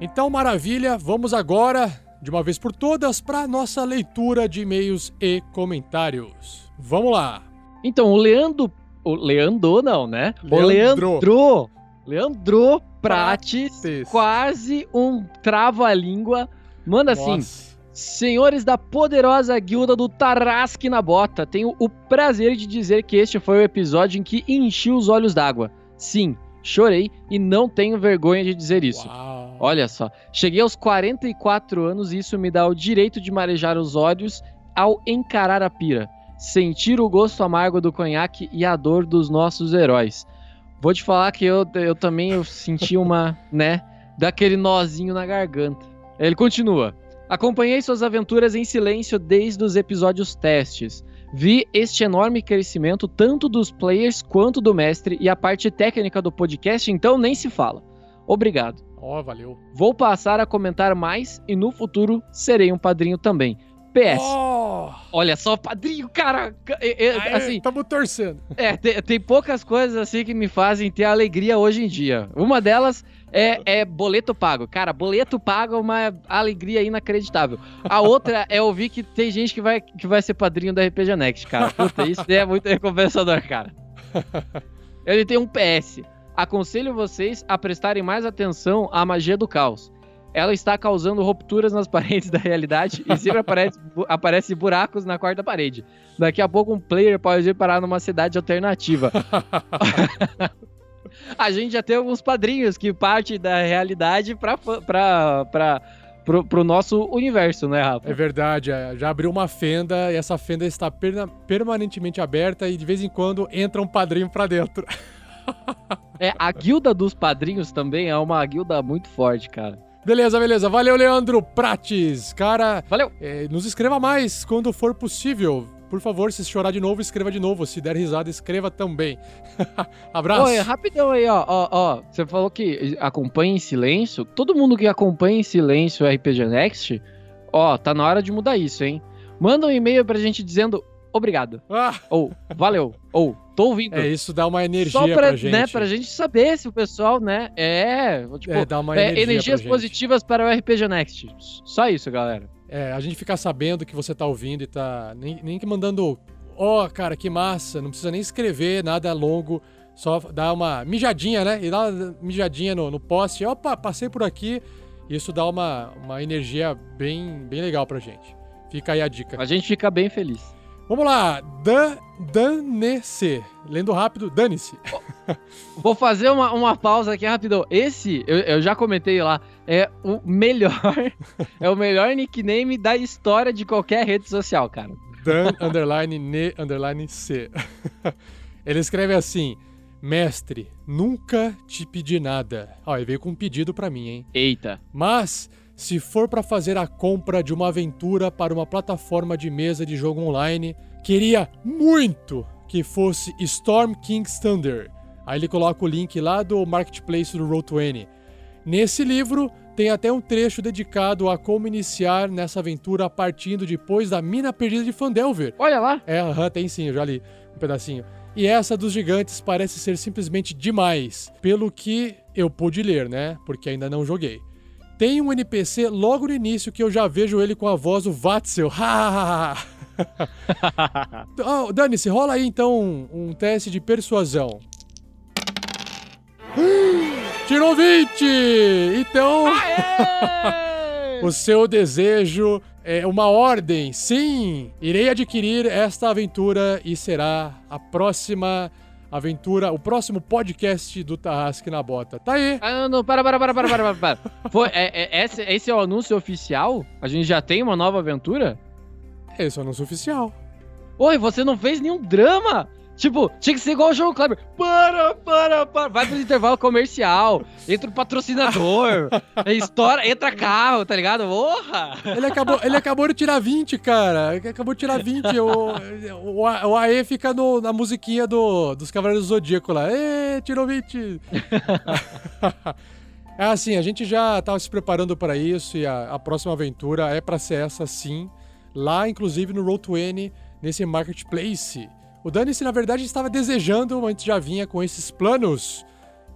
Speaker 1: Então, maravilha, vamos agora, de uma vez por todas, para nossa leitura de e-mails e comentários. Vamos lá.
Speaker 7: Então, o Leandro. O Leandro, não, né? O
Speaker 1: Leandro.
Speaker 7: Leandro. Leandro Prates,
Speaker 1: Prates.
Speaker 7: quase um trava-língua. Manda assim. Senhores da poderosa guilda do Tarrasque na Bota, tenho o prazer de dizer que este foi o episódio em que enchi os olhos d'água. Sim, chorei e não tenho vergonha de dizer isso.
Speaker 1: Uau.
Speaker 7: Olha só, cheguei aos 44 anos e isso me dá o direito de marejar os olhos ao encarar a pira, sentir o gosto amargo do conhaque e a dor dos nossos heróis. Vou te falar que eu, eu também eu senti uma, né, daquele nozinho na garganta. Ele continua. Acompanhei suas aventuras em silêncio desde os episódios testes. Vi este enorme crescimento tanto dos players quanto do mestre e a parte técnica do podcast, então nem se fala. Obrigado.
Speaker 1: Ó, valeu.
Speaker 7: Vou passar a comentar mais e no futuro serei um padrinho também. PS.
Speaker 1: Oh,
Speaker 7: Olha só, padrinho, cara. é- é-
Speaker 1: aê,
Speaker 7: assim,
Speaker 1: tamo torcendo.
Speaker 7: é, tem, tem poucas coisas assim que me fazem ter alegria hoje em dia. Uma delas é, é boleto pago. Cara, boleto pago é uma alegria inacreditável. A outra é ouvir que tem gente que vai, que vai ser padrinho da RPG Next, cara. Puta, isso é muito recompensador, cara. Ele tem um PS. Aconselho vocês a prestarem mais atenção à magia do caos. Ela está causando rupturas nas paredes da realidade e sempre aparece, bu- aparece buracos na quarta parede. Daqui a pouco um player pode ir parar numa cidade alternativa. a gente já tem alguns padrinhos que parte da realidade para pra, pra, pro, pro nosso universo, né, Rafa?
Speaker 1: É verdade, é, já abriu uma fenda e essa fenda está perna- permanentemente aberta e de vez em quando entra um padrinho pra dentro.
Speaker 7: É, a guilda dos padrinhos também é uma guilda muito forte, cara.
Speaker 1: Beleza, beleza. Valeu, Leandro Prates. Cara,
Speaker 7: Valeu!
Speaker 1: é, nos escreva mais quando for possível. Por favor, se chorar de novo, escreva de novo. Se der risada, escreva também. Abraço.
Speaker 7: Oi, rapidão aí, ó, ó, ó. Você falou que acompanha em silêncio. Todo mundo que acompanha em silêncio o RPG Next, ó, tá na hora de mudar isso, hein? Manda um e-mail pra gente dizendo obrigado.
Speaker 1: Ah,
Speaker 7: Ou valeu. Ou tô ouvindo.
Speaker 1: é, isso dá uma energia
Speaker 7: Só pra,
Speaker 1: pra gente.
Speaker 7: né, pra gente saber se o pessoal, né, é, tipo,
Speaker 1: É, dá uma
Speaker 7: é,
Speaker 1: energia
Speaker 7: energias
Speaker 1: pra gente.
Speaker 7: positivas para o RPG Next. Só isso, galera.
Speaker 1: É, a gente fica sabendo que você tá ouvindo e tá nem, nem que mandando, ó, cara, que massa, não precisa nem escrever nada longo, só dá uma mijadinha, né? E dá uma mijadinha no, no post, opa, passei por aqui. Isso dá uma, uma energia bem, bem legal pra gente. Fica aí a dica.
Speaker 7: A gente fica bem feliz.
Speaker 1: Vamos lá, Dan, Dane-se. Lendo rápido, dane-se.
Speaker 7: Vou fazer uma, uma pausa aqui rapidão. Esse, eu, eu já comentei lá, é o melhor, é o melhor nickname da história de qualquer rede social, cara.
Speaker 1: Dan, underline, ne, underline, C. Ele escreve assim, mestre, nunca te pedi nada. Ó, ele veio com um pedido pra mim, hein?
Speaker 7: Eita.
Speaker 1: Mas, se for pra fazer a compra de uma aventura para uma plataforma de mesa de jogo online, queria muito que fosse Storm King's Thunder. Aí ele coloca o link lá do marketplace do Roll20. Nesse livro tem até um trecho dedicado a como iniciar nessa aventura partindo depois da mina perdida de Fandelver.
Speaker 7: Olha lá.
Speaker 1: É, aham, tem sim, eu já li um pedacinho. E essa dos gigantes parece ser simplesmente demais, pelo que eu pude ler, né? Porque ainda não joguei. Tem um NPC logo no início que eu já vejo ele com a voz do Vatzel. oh, Dane-se, rola aí então um, um teste de persuasão. Tirou 20! Então. o seu desejo é uma ordem. Sim, irei adquirir esta aventura e será a próxima aventura, o próximo podcast do Tarrasque na Bota. Tá aí.
Speaker 7: Ah, não, não, para, para, para, para, para, para. Foi, é, é, esse, esse é o anúncio oficial? A gente já tem uma nova aventura?
Speaker 1: Esse é o anúncio oficial.
Speaker 7: Oi, você não fez nenhum drama? Tipo, tinha que ser igual o João Kleber. Para, para, para. Vai pro intervalo comercial. Entra o patrocinador. estoura, entra carro, tá ligado? Porra!
Speaker 1: Ele acabou, ele acabou de tirar 20, cara. Ele acabou de tirar 20. O, o, o AE fica no- na musiquinha do, dos Cavaleiros do Zodíaco lá. Ê, tirou 20. é assim, a gente já tava se preparando para isso e a, a próxima aventura é para ser essa sim. Lá, inclusive, no Roll20, nesse marketplace. O Dani-se, na verdade, estava desejando, mas já vinha com esses planos.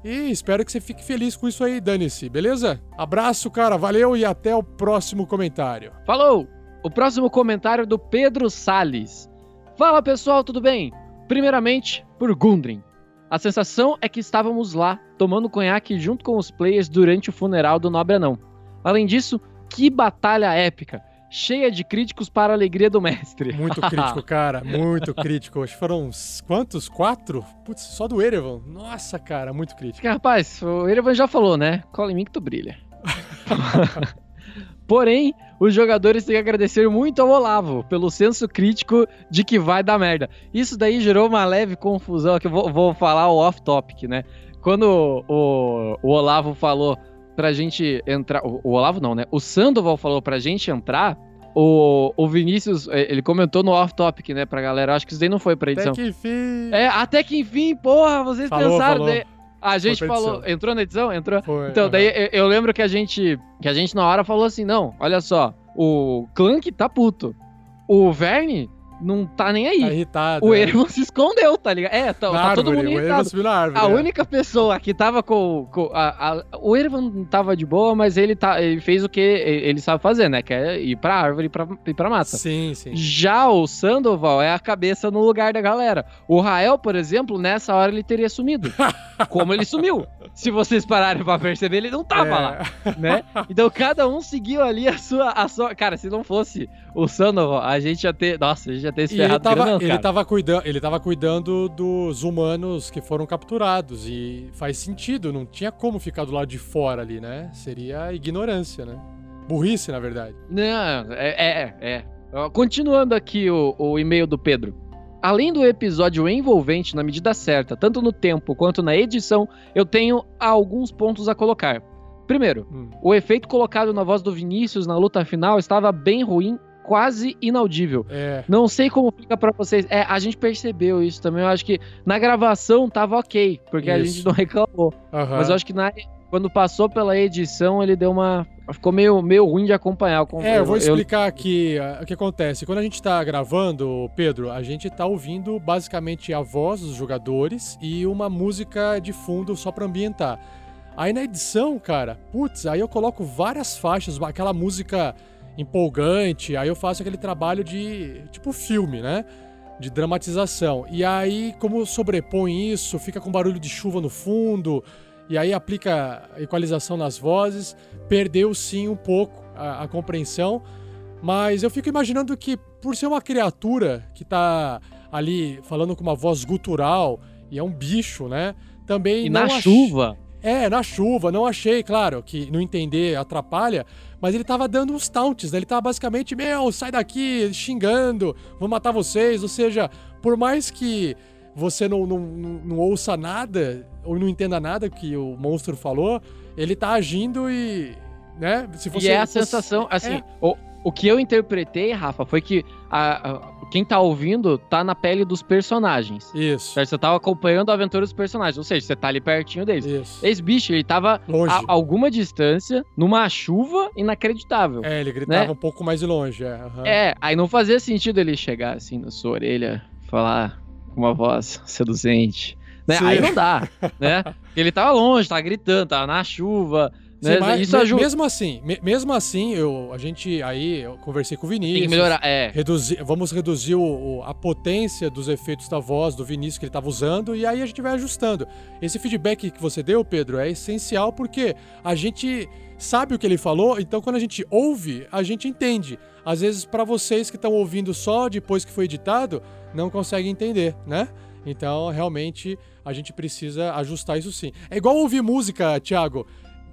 Speaker 1: E espero que você fique feliz com isso aí, Dane-se, beleza? Abraço, cara, valeu e até o próximo comentário.
Speaker 7: Falou! O próximo comentário é do Pedro Sales. Fala pessoal, tudo bem? Primeiramente, por Gundren. A sensação é que estávamos lá, tomando conhaque junto com os players durante o funeral do Nobre Anão. Além disso, que batalha épica! Cheia de críticos para a alegria do mestre.
Speaker 1: Muito crítico, cara, muito crítico. Acho que foram uns quantos? Quatro? Putz, só do Erevan. Nossa, cara, muito crítico.
Speaker 7: Porque, rapaz, o Erevan já falou, né? Cola em mim que tu brilha. Porém, os jogadores têm que agradecer muito ao Olavo pelo senso crítico de que vai dar merda. Isso daí gerou uma leve confusão, que eu vou, vou falar o off-topic, né? Quando o, o Olavo falou pra gente entrar. O, o Olavo não, né? O Sandoval falou pra gente entrar. O, o Vinícius, eh, ele comentou no off-topic, né, pra galera. Acho que isso daí não foi pra
Speaker 1: Até
Speaker 7: edição.
Speaker 1: que enfim.
Speaker 7: É, até que enfim, porra, vocês
Speaker 1: Falou,
Speaker 7: pensaram.
Speaker 1: falou.
Speaker 7: daí- A gente falou.
Speaker 1: edição.
Speaker 7: Entrou na edição? Entrou?
Speaker 1: Foi,
Speaker 7: Então,
Speaker 1: aham.
Speaker 7: daí eu, eu lembro que a gente. Que a gente na hora falou assim: não, olha só, o Clank tá puto. O Verne não tá nem aí.
Speaker 1: Tá irritado.
Speaker 7: o
Speaker 1: é.
Speaker 7: Ervan se escondeu, tá ligado? É, tá, tá todo mundo irritado.
Speaker 1: subiu na árvore.
Speaker 7: A
Speaker 1: é.
Speaker 7: única pessoa que tava com. com a, a- o Ervan tava de boa, mas ele, tá, ele fez o que ele sabe fazer, né? Que é ir pra árvore e pra, ir pra mata.
Speaker 1: Sim, sim.
Speaker 7: Já o Sandoval é a cabeça no lugar da galera. O Rael, por exemplo, nessa hora ele teria sumido. Como ele sumiu. Se vocês pararem pra perceber, ele não tava
Speaker 1: É.
Speaker 7: lá, né? Então cada um seguiu ali a sua, a sua. Cara, se não fosse o Sandoval, a gente ia ter. Nossa, a gente ia ter se
Speaker 1: E ele
Speaker 7: ferrado
Speaker 1: tava,
Speaker 7: grandão,
Speaker 1: ele, tava cuidando, ele tava cuidando dos humanos que foram capturados. E faz sentido, não tinha como ficar do lado de fora ali, né? Seria ignorância, né? Burrice, na verdade.
Speaker 7: Não, é, é, é. Continuando aqui o, o e-mail do Pedro. Além do episódio envolvente na medida certa, tanto no tempo quanto na edição, eu tenho alguns pontos a colocar. Primeiro,
Speaker 1: Hum.
Speaker 7: o efeito colocado na voz do Vinícius na luta final estava bem ruim, quase inaudível.
Speaker 1: É.
Speaker 7: Não sei como fica pra vocês. É, a gente percebeu isso também. Eu acho que na gravação tava ok, porque a
Speaker 1: Isso.
Speaker 7: gente não reclamou.
Speaker 1: aham.
Speaker 7: Mas eu acho que na- quando passou pela edição, ele deu uma. Ficou meio, meio ruim de acompanhar. com-
Speaker 1: É, eu vou explicar aqui ah, o que acontece. Quando a gente tá gravando, Pedro, a gente tá ouvindo basicamente a voz dos jogadores e uma música de fundo só pra ambientar. Aí na edição, cara, putz, aí eu coloco várias faixas, aquela música empolgante, aí eu faço aquele trabalho de tipo filme, né? De dramatização. E aí, como sobrepõe isso, fica com barulho de chuva no fundo, e aí aplica equalização nas vozes, perdeu sim um pouco a, a compreensão, mas eu fico imaginando que por ser uma criatura que tá ali falando com uma voz gutural e é um bicho, né? Também
Speaker 7: E na
Speaker 1: ach-
Speaker 7: chuva.
Speaker 1: É, na chuva, não achei, claro, que não entender atrapalha, mas ele tava dando uns taunts, né? Ele tava basicamente, meu, sai daqui, xingando, vou matar vocês, ou seja, por mais que você não, não, não, ouça nada, ou não entenda nada que o monstro falou, ele tá agindo e, né, se você...
Speaker 7: E é a sensação, assim,
Speaker 1: É.
Speaker 7: o, o que eu interpretei, Rafa, foi que a- a- quem tá ouvindo tá na pele dos personagens.
Speaker 1: Isso,
Speaker 7: Certo? Você tava acompanhando a aventura dos personagens, ou seja, você tá ali pertinho deles.
Speaker 1: isso.
Speaker 7: Esse bicho, ele tava
Speaker 1: Longe.
Speaker 7: a alguma distância, numa chuva inacreditável.
Speaker 1: É, ele gritava
Speaker 7: né?
Speaker 1: um pouco mais de longe, é. aham.
Speaker 7: É, aí não fazia sentido ele chegar assim na sua orelha, falar com uma voz seduzente. Né? Aí não dá, né? Ele tava longe, tava gritando, tava na chuva.
Speaker 1: Sim,
Speaker 7: Né?
Speaker 1: mas
Speaker 7: Isso ajuda.
Speaker 1: mesmo assim, me- mesmo assim, eu, a gente aí, eu conversei com o Vinícius.
Speaker 7: Tem que melhorar. É.
Speaker 1: reduzir, vamos reduzir o- o- a potência dos efeitos da voz do Vinícius que ele estava usando e aí a gente vai ajustando. Esse feedback que você deu, Pedro, é essencial porque a gente sabe o que ele falou, então quando a gente ouve, a gente entende. Às vezes, para vocês que estão ouvindo só depois que foi editado, não conseguem entender, né? Então, realmente, a gente precisa ajustar isso sim. É igual ouvir música, Thiago.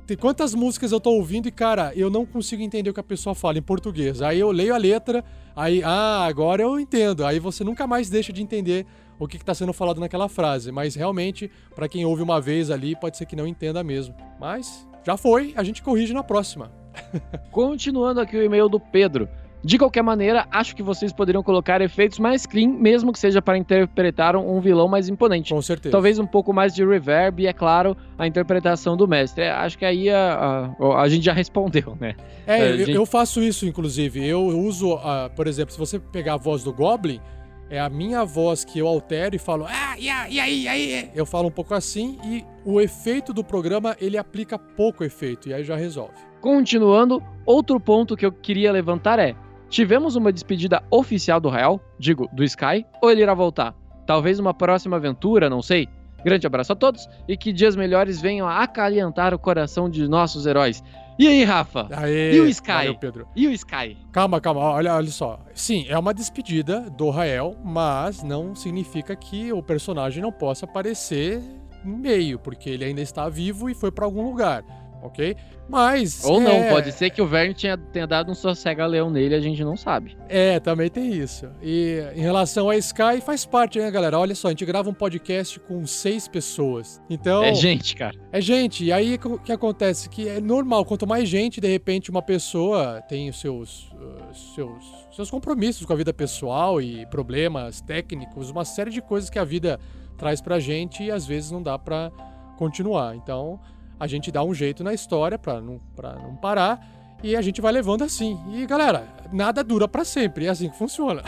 Speaker 1: Tem quantas músicas eu tô ouvindo e, cara, eu não consigo entender o que a pessoa fala em português. Aí eu leio a letra, aí, ah, agora eu entendo. Aí você nunca mais deixa de entender o que, que tá sendo falado naquela frase. Mas realmente, pra quem ouve uma vez ali, pode ser que não entenda mesmo. Mas já foi, a gente corrige na próxima.
Speaker 7: Continuando aqui o e-mail do Pedro. De qualquer maneira, acho que vocês poderiam colocar efeitos mais clean, mesmo que seja para interpretar um vilão mais imponente.
Speaker 1: Com certeza.
Speaker 7: Talvez um pouco mais de reverb e, é claro, a interpretação do mestre. É, acho que aí a, a, a gente já respondeu, né?
Speaker 1: É,
Speaker 7: É,
Speaker 1: eu,
Speaker 7: gente-
Speaker 1: eu faço isso, inclusive. Eu uso, ah, por exemplo, se você pegar a voz do Goblin, é a minha voz que eu altero e falo, ah, e aí, e aí, e aí? Eu falo um pouco assim e o efeito do programa, ele aplica pouco efeito e aí já resolve.
Speaker 7: Continuando, outro ponto que eu queria levantar é: tivemos uma despedida oficial do Real, digo, do Sky, ou ele irá voltar? Talvez uma próxima aventura, não sei. Grande abraço a todos e que dias melhores venham a acalentar o coração de nossos heróis. E aí, Rafa?
Speaker 1: Aê,
Speaker 7: E o Sky?
Speaker 1: valeu, Pedro.
Speaker 7: E o Sky?
Speaker 1: Calma, calma, olha, olha só. Sim, é uma despedida do Rael, mas não significa que o personagem não possa aparecer no meio, porque ele ainda está vivo e foi para algum lugar. Ok? Mas.
Speaker 7: Ou não,
Speaker 1: é-
Speaker 7: pode ser que o Verne tenha, tenha dado um sossega-leão nele a gente não sabe.
Speaker 1: É, também tem isso. E em relação a Sky, faz parte, né, galera? Olha só, a gente grava um podcast com seis pessoas. Então.
Speaker 7: É gente, cara.
Speaker 1: É gente. E aí o que acontece? Que é normal, quanto mais gente, de repente, uma pessoa tem os seus, uh, seus, seus compromissos com a vida pessoal e problemas técnicos, uma série de coisas que a vida traz pra gente e às vezes não dá pra continuar. Então a gente dá um jeito na história pra não, pra não parar e a gente vai levando assim. E galera, nada dura pra sempre, é assim que funciona.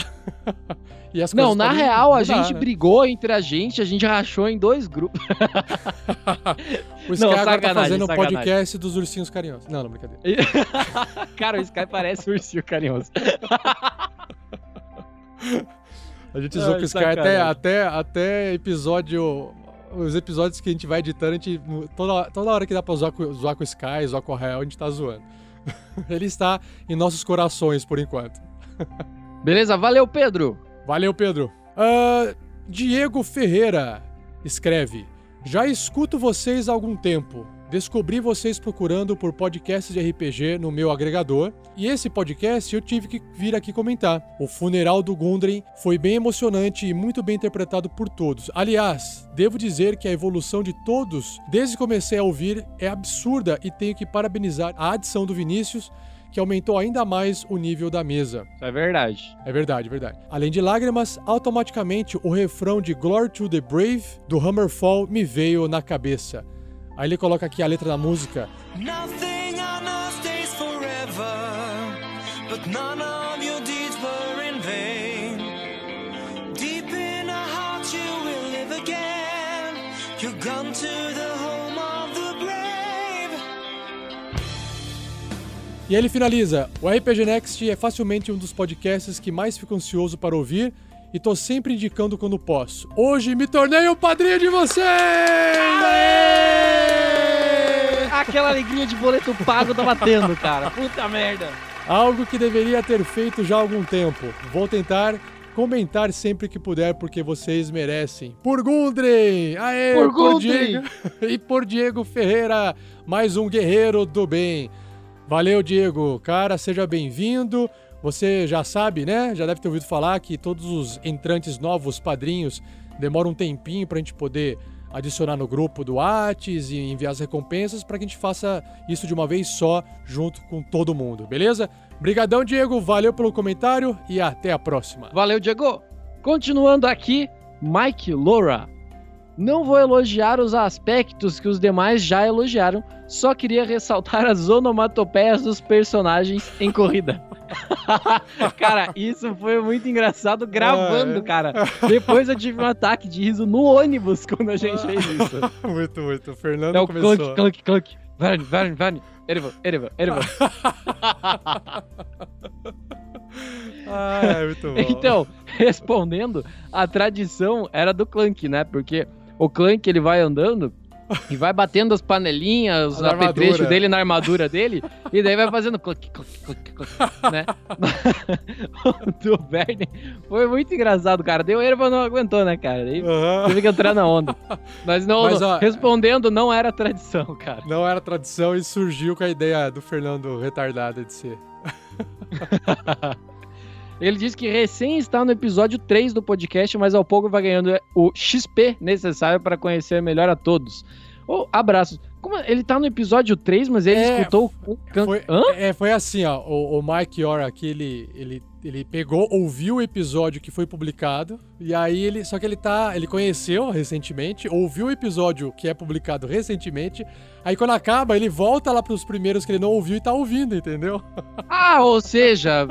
Speaker 1: e as
Speaker 7: Não, na real, a
Speaker 1: mudar,
Speaker 7: gente
Speaker 1: né?
Speaker 7: brigou entre a gente, a gente rachou em dois grupos.
Speaker 1: O Sky
Speaker 7: Não,
Speaker 1: agora tá fazendo
Speaker 7: sacanagem.
Speaker 1: podcast dos ursinhos carinhosos. Não, não, brincadeira.
Speaker 7: cara, o Sky parece um ursinho carinhoso.
Speaker 1: A gente zoa com o Sky até, até, até episódio. Os episódios que a gente vai editando, a gente. Toda, toda hora que dá pra zoar com, zoar com o Sky, zoar com o Rael, a gente tá zoando. Ele está em nossos corações por enquanto.
Speaker 7: Beleza, valeu, Pedro.
Speaker 1: Valeu, Pedro. Ah, Diego Ferreira escreve: Já escuto vocês há algum tempo. Descobri vocês procurando por podcasts de RPG no meu agregador, e esse podcast eu tive que vir aqui comentar. O funeral do Gundren foi bem emocionante e muito bem interpretado por todos. Aliás, devo dizer que a evolução de todos, desde que comecei a ouvir, é absurda e tenho que parabenizar a adição do Vinícius, que aumentou ainda mais o nível da mesa.
Speaker 7: Isso é verdade.
Speaker 1: É verdade, verdade. Além de lágrimas, automaticamente o refrão de Glory to the Brave do Hammerfall me veio na cabeça. Aí ele coloca aqui a letra da música.
Speaker 12: Nothing on earth stays forever, but none of
Speaker 1: E aí ele finaliza: O RPG Next é facilmente um dos podcasts que mais fico ansioso para ouvir e tô sempre indicando quando posso. Hoje me tornei o padrinho de vocês!
Speaker 7: Aquela alegria de boleto pago tá batendo, cara. Puta merda.
Speaker 1: Algo que deveria ter feito já há algum tempo. Vou tentar comentar sempre que puder, porque vocês merecem. Por Gundren! Aê!
Speaker 7: Por Gundren!
Speaker 1: Diego... e por Diego Ferreira, mais um guerreiro do bem. Valeu, Diego. Cara, seja bem-vindo. Você já sabe, né? Já deve ter ouvido falar que todos os entrantes novos padrinhos demoram um tempinho pra gente poder adicionar no grupo do Whats e enviar as recompensas para que a gente faça isso de uma vez só, junto com todo mundo, beleza? Brigadão, Diego, valeu pelo comentário e até a próxima.
Speaker 7: Valeu, Diego. Continuando aqui, Mike Laura. Não vou elogiar os aspectos que os demais já elogiaram, só queria ressaltar as onomatopeias dos personagens em corrida. cara, isso foi muito engraçado gravando, cara. Depois eu tive um ataque de riso no ônibus quando a gente fez isso.
Speaker 1: muito, muito. O Fernando
Speaker 7: É o
Speaker 1: começou.
Speaker 7: clunk, clunk, clunk. Verne, Verne, Verne. Erivan, Erivan, Erivan.
Speaker 1: Ah, é muito bom.
Speaker 7: Então, respondendo, a tradição era do Clank, né? Porque o Clank ele vai andando e vai batendo as panelinhas, apetrechos
Speaker 1: armadura.
Speaker 7: dele na armadura dele, e daí vai fazendo clunk, clunk, né? do Verne foi muito engraçado, cara. Deu erva não aguentou, né, cara? Daí
Speaker 1: Aham.
Speaker 7: teve que entrar na onda. Mas não,
Speaker 1: Mas, ó,
Speaker 7: respondendo, não era tradição, cara.
Speaker 1: Não era tradição e surgiu com a ideia do Fernando retardado de ser.
Speaker 7: Ele diz que recém está no episódio 3 do podcast, mas ao pouco vai ganhando o XP necessário para conhecer melhor a todos. Ô, abraços. Como ele tá no episódio 3, mas ele
Speaker 1: É,
Speaker 7: escutou o can...
Speaker 1: Foi,
Speaker 7: Hã?
Speaker 1: é, foi assim, ó. O, o Mike Ora aqui, ele, ele, ele pegou, ouviu o episódio que foi publicado, e aí ele. Só que ele tá. Ele conheceu recentemente, ouviu o episódio que é publicado recentemente. Aí quando acaba, ele volta lá pros primeiros que ele não ouviu e tá ouvindo, entendeu?
Speaker 7: Ah, ou seja,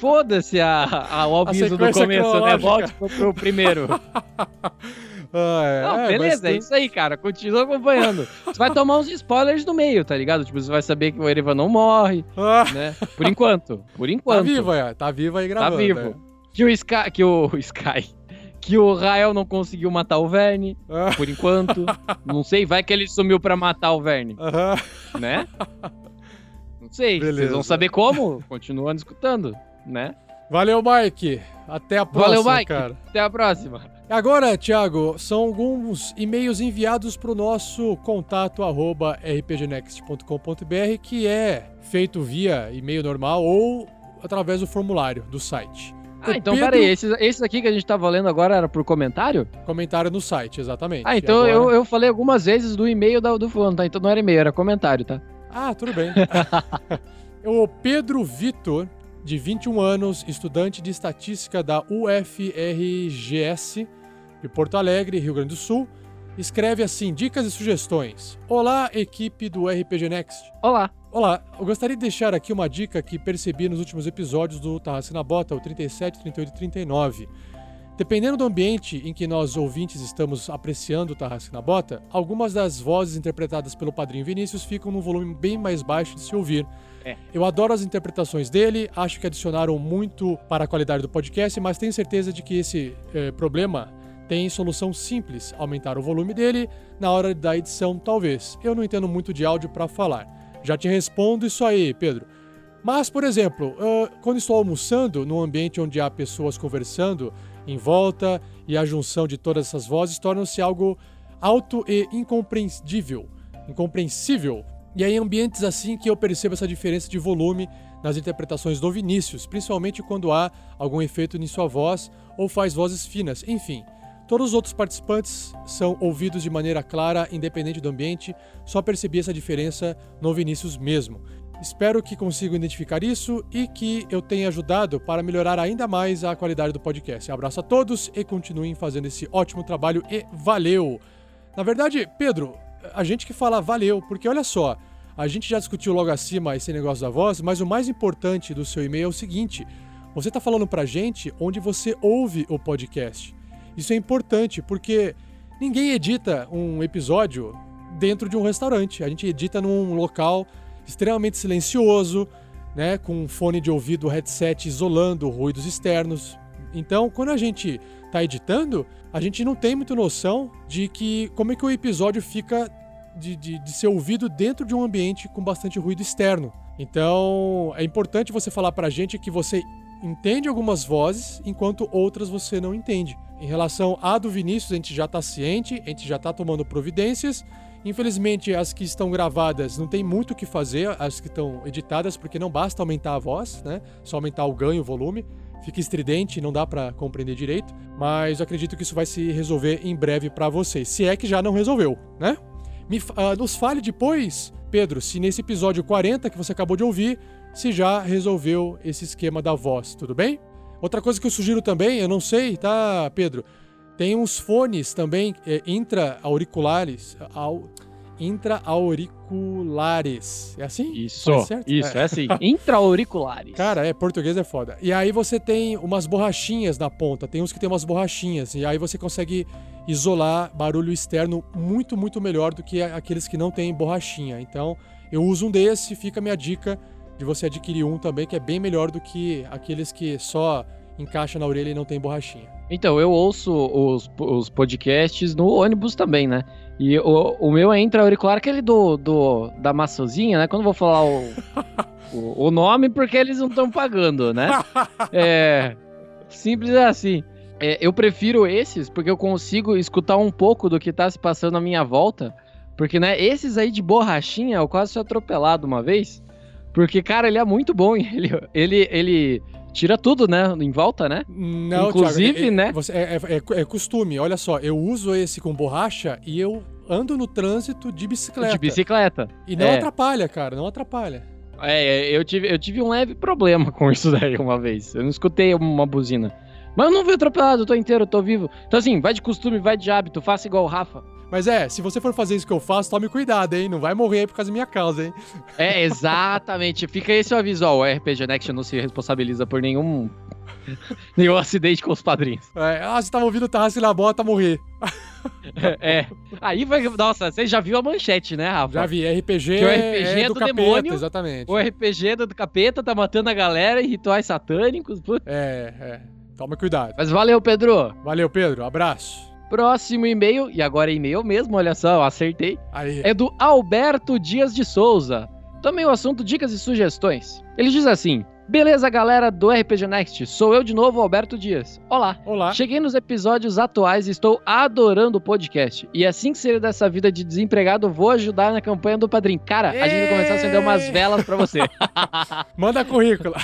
Speaker 7: foda-se a, a, o aviso do começo, né? Volte pro, pro primeiro.
Speaker 1: Ah, é,
Speaker 7: Não,
Speaker 1: é,
Speaker 7: beleza, é isso aí, cara. Continua acompanhando. Você vai tomar uns spoilers no meio, tá ligado? Tipo, você vai saber que o Erevan não morre,
Speaker 1: Ah,
Speaker 7: né? Por enquanto. Por enquanto.
Speaker 1: tá vivo ó, tá vivo aí
Speaker 7: Tá
Speaker 1: gravando.
Speaker 7: vivo.
Speaker 1: é.
Speaker 7: Que o Sky. Que o Sky. Que o Rael não conseguiu matar o Verne,
Speaker 1: Ah,
Speaker 7: por enquanto. não sei, vai que ele sumiu pra matar o Verne, né? Não sei. Vocês
Speaker 1: Beleza.
Speaker 7: vão saber como? Continuando escutando, né?
Speaker 1: Valeu, Mike. Até a próxima,
Speaker 7: Valeu, Mike.
Speaker 1: cara.
Speaker 7: Até a próxima.
Speaker 1: Agora, Thiago, são alguns e-mails enviados para o nosso contato arroba rpgnext.com.br, que é feito via e-mail normal ou através do formulário do site.
Speaker 7: Ah, então
Speaker 1: Pedro-
Speaker 7: peraí, esses, esses aqui que a gente tava lendo agora era por comentário?
Speaker 1: Comentário no site, exatamente.
Speaker 7: Ah, então
Speaker 1: E
Speaker 7: eu,
Speaker 1: agora-
Speaker 7: eu falei algumas vezes do e-mail da- do fulano, tá? Então não era e-mail, era comentário, tá?
Speaker 1: Ah, tudo bem. o Pedro Vitor, de 21 anos, estudante de estatística da UFRGS de Porto Alegre, Rio Grande do Sul, escreve assim: Dicas e sugestões. Olá, equipe do RPG Next.
Speaker 7: Olá.
Speaker 1: Olá, eu gostaria de deixar aqui uma dica que percebi nos últimos episódios do Tarrasque na Bota, o 37, 38 e 39. Dependendo do ambiente em que nós ouvintes estamos apreciando o Tarrasque na Bota, algumas das vozes interpretadas pelo Padrinho Vinícius ficam num volume bem mais baixo de se ouvir.
Speaker 9: É.
Speaker 1: Eu adoro as interpretações dele, acho que adicionaram muito para a qualidade do podcast, mas tenho certeza de que esse eh, problema tem solução simples, aumentar o volume dele na hora da edição, talvez. Eu não entendo muito de áudio para falar. Já te respondo isso aí, Pedro. Mas, por exemplo, quando estou almoçando num ambiente onde há pessoas conversando em volta e a junção de todas essas vozes torna-se algo alto e incompreensível. Incompreensível. E é em ambientes assim que eu percebo essa diferença de volume nas interpretações do Vinícius, principalmente quando há algum efeito em sua voz ou faz vozes finas, enfim. Todos os outros participantes são ouvidos de maneira clara, independente do ambiente, só percebi essa diferença no Vinícius mesmo. Espero que consigam identificar isso e que eu tenha ajudado para melhorar ainda mais a qualidade do podcast. Abraço a todos e continuem fazendo esse ótimo trabalho e valeu! Na verdade, Pedro, a gente que fala valeu, porque olha só, a gente já discutiu logo acima esse negócio da voz, mas o mais importante do seu e-mail é o seguinte: você está falando pra gente onde você ouve o podcast. Isso é importante porque ninguém edita um episódio dentro de um restaurante. A gente edita num local extremamente silencioso, né, com um fone de ouvido, headset isolando ruídos externos. Então, quando a gente está editando, a gente não tem muita noção de que como é que o episódio fica de, de, de ser ouvido dentro de um ambiente com bastante ruído externo. Então, é importante você falar pra gente que você entende algumas vozes, enquanto outras você não entende. Em relação à do Vinícius, a gente já tá ciente, a gente já tá tomando providências. Infelizmente, as que estão gravadas não tem muito o que fazer, as que estão editadas, porque não basta aumentar a voz, né? Só aumentar o ganho, o volume. Fica estridente, não dá pra compreender direito, mas acredito que isso vai se resolver em breve pra vocês, se é que já não resolveu, né? Me, ah, nos fale depois, Pedro, se nesse episódio 40 que você acabou de ouvir, se já resolveu esse esquema da voz, tudo bem? Outra coisa que eu sugiro também, eu não sei, tá, Pedro? Tem uns fones também é, intra-auriculares, au, intra-auriculares. É assim?
Speaker 7: Isso, isso, é assim. Intra-auriculares.
Speaker 1: Cara, é, português é foda. E aí você tem umas borrachinhas na ponta, tem uns que tem umas borrachinhas, e aí você consegue isolar barulho externo muito, muito melhor do que aqueles que não têm borrachinha. Então, eu uso um desse, fica a minha dica de você adquirir um também, que é bem melhor do que aqueles que só encaixa na orelha e não tem borrachinha.
Speaker 7: Então, eu ouço os, os podcasts no ônibus também, né? E o, o meu é intra-auricular, aquele do, do, da maçãzinha, né? Quando eu vou falar o, o, o nome, porque eles não estão pagando, né? É. Simples assim. É, eu prefiro esses porque eu consigo escutar um pouco do que tá se passando à minha volta. Porque, né, esses aí de borrachinha, eu quase fui atropelado uma vez. Porque, cara, ele é muito bom. Ele, ele, ele tira tudo, né? Em volta, né?
Speaker 1: Não,
Speaker 7: Inclusive,
Speaker 1: Thiago, é- é-
Speaker 7: né?
Speaker 1: você- é, é- é- é costume, olha só, eu uso esse com borracha e eu ando no trânsito de bicicleta.
Speaker 7: De bicicleta.
Speaker 1: E não
Speaker 7: É.
Speaker 1: atrapalha, cara, não atrapalha.
Speaker 7: É, eu tive, eu tive um leve problema com isso daí uma vez. Eu não escutei uma buzina. Mas eu não fui atropelado, eu tô inteiro, eu tô vivo. Então assim, vai de costume, vai de hábito, faça igual o Rafa.
Speaker 1: Mas é, se você for fazer isso que eu faço, tome cuidado, hein? Não vai morrer por causa da minha causa, hein?
Speaker 7: É, exatamente. Fica esse o aviso, ó. O RPG Next não se responsabiliza por nenhum. nenhum acidente com os padrinhos.
Speaker 1: É, ah, você tava ouvindo o Tarrasque na bota morrer.
Speaker 7: É. Aí vai. Nossa, você já viu a manchete, né, Rafa?
Speaker 1: Já vi, RPG,
Speaker 7: Que o RPG
Speaker 1: é do, capeta,
Speaker 7: demônio.
Speaker 1: exatamente.
Speaker 7: O RPG do capeta tá matando a galera em rituais satânicos.
Speaker 1: É, é. Toma cuidado.
Speaker 7: Mas valeu, Pedro.
Speaker 1: Valeu, Pedro. Abraço.
Speaker 7: Próximo e-mail, e agora é e-mail mesmo, olha só, acertei.
Speaker 1: Aí.
Speaker 7: É do Alberto Dias de Souza. Também o assunto dicas e sugestões. Ele diz assim: Beleza, galera do RPG Next? Sou eu de novo, Alberto Dias. Olá.
Speaker 1: Olá.
Speaker 7: Cheguei nos episódios atuais e estou adorando o podcast. E assim que sair dessa vida de desempregado, vou ajudar na campanha do Padrim. Cara, a gente vai começar a acender umas velas pra você.
Speaker 1: Manda currículo.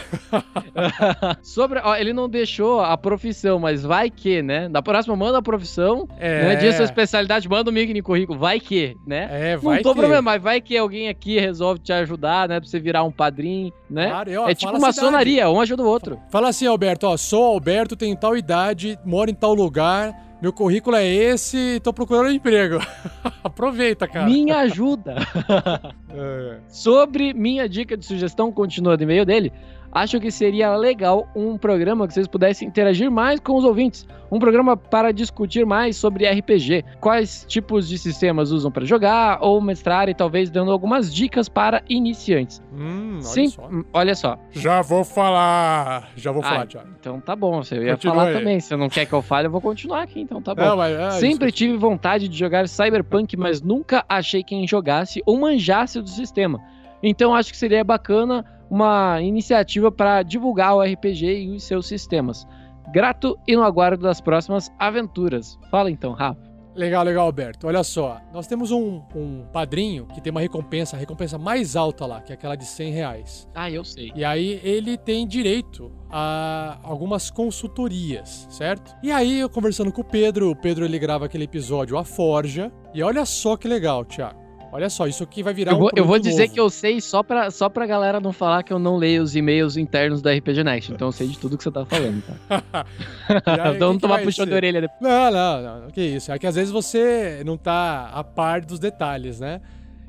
Speaker 7: Sobre, ó, ele não deixou a profissão, mas vai que, né? Na próxima, manda a profissão.
Speaker 1: É.
Speaker 7: Né? Diz sua especialidade, manda o no currículo. Vai que, né?
Speaker 1: É, vai
Speaker 7: não tô
Speaker 1: que.
Speaker 7: problema, mas vai que alguém aqui resolve te ajudar, né? Pra você virar um padrinho, né?
Speaker 1: Claro, e, ó,
Speaker 7: é tipo
Speaker 1: fala
Speaker 7: maçonaria, um ajuda o outro.
Speaker 1: Fala assim, Alberto, ó, sou Alberto, tenho tal idade, moro em tal lugar, meu currículo é esse, tô procurando emprego. Aproveita, cara.
Speaker 7: Minha ajuda.
Speaker 1: É.
Speaker 7: Sobre minha dica de sugestão, continua do e-mail dele. Acho que seria legal um programa que vocês pudessem interagir mais com os ouvintes. Um programa para discutir mais sobre RPG. Quais tipos de sistemas usam para jogar ou mestrar e talvez dando algumas dicas para iniciantes.
Speaker 1: Hum, olha
Speaker 7: Sim,
Speaker 1: só.
Speaker 7: hum, olha só.
Speaker 1: Já vou falar. Já vou falar,
Speaker 7: Ah,
Speaker 1: Thiago.
Speaker 7: Então tá bom, você ia
Speaker 1: Continua
Speaker 7: falar
Speaker 1: aí.
Speaker 7: também. Se você não quer que eu fale, eu vou continuar aqui, então tá bom.
Speaker 1: Não, mas, ah,
Speaker 7: Sempre tive vontade de jogar Cyberpunk, mas nunca achei quem jogasse ou manjasse do sistema. Então acho que seria bacana uma iniciativa para divulgar o RPG e os seus sistemas. Grato e no aguardo das próximas aventuras. Fala então, Rafa.
Speaker 1: Legal, legal, Alberto. Olha só, nós temos um, um padrinho que tem uma recompensa, a recompensa mais alta lá, que é aquela de 100 reais.
Speaker 7: Ah, eu sei.
Speaker 1: E aí ele tem direito a algumas consultorias, certo? E aí eu conversando com o Pedro, o Pedro ele grava aquele episódio A Forja. E olha só que legal, Thiago. Olha só, isso aqui vai virar
Speaker 7: Eu
Speaker 1: um
Speaker 7: vou, eu vou dizer
Speaker 1: novo.
Speaker 7: que eu sei só pra, só pra galera não falar que eu não leio os e-mails internos da RPG Next. Então eu sei de tudo que você tá falando, tá?
Speaker 1: Aí,
Speaker 7: então não tomar puxão de orelha depois.
Speaker 1: Não, não, não. Que isso. É que às vezes você não tá a par dos detalhes, né?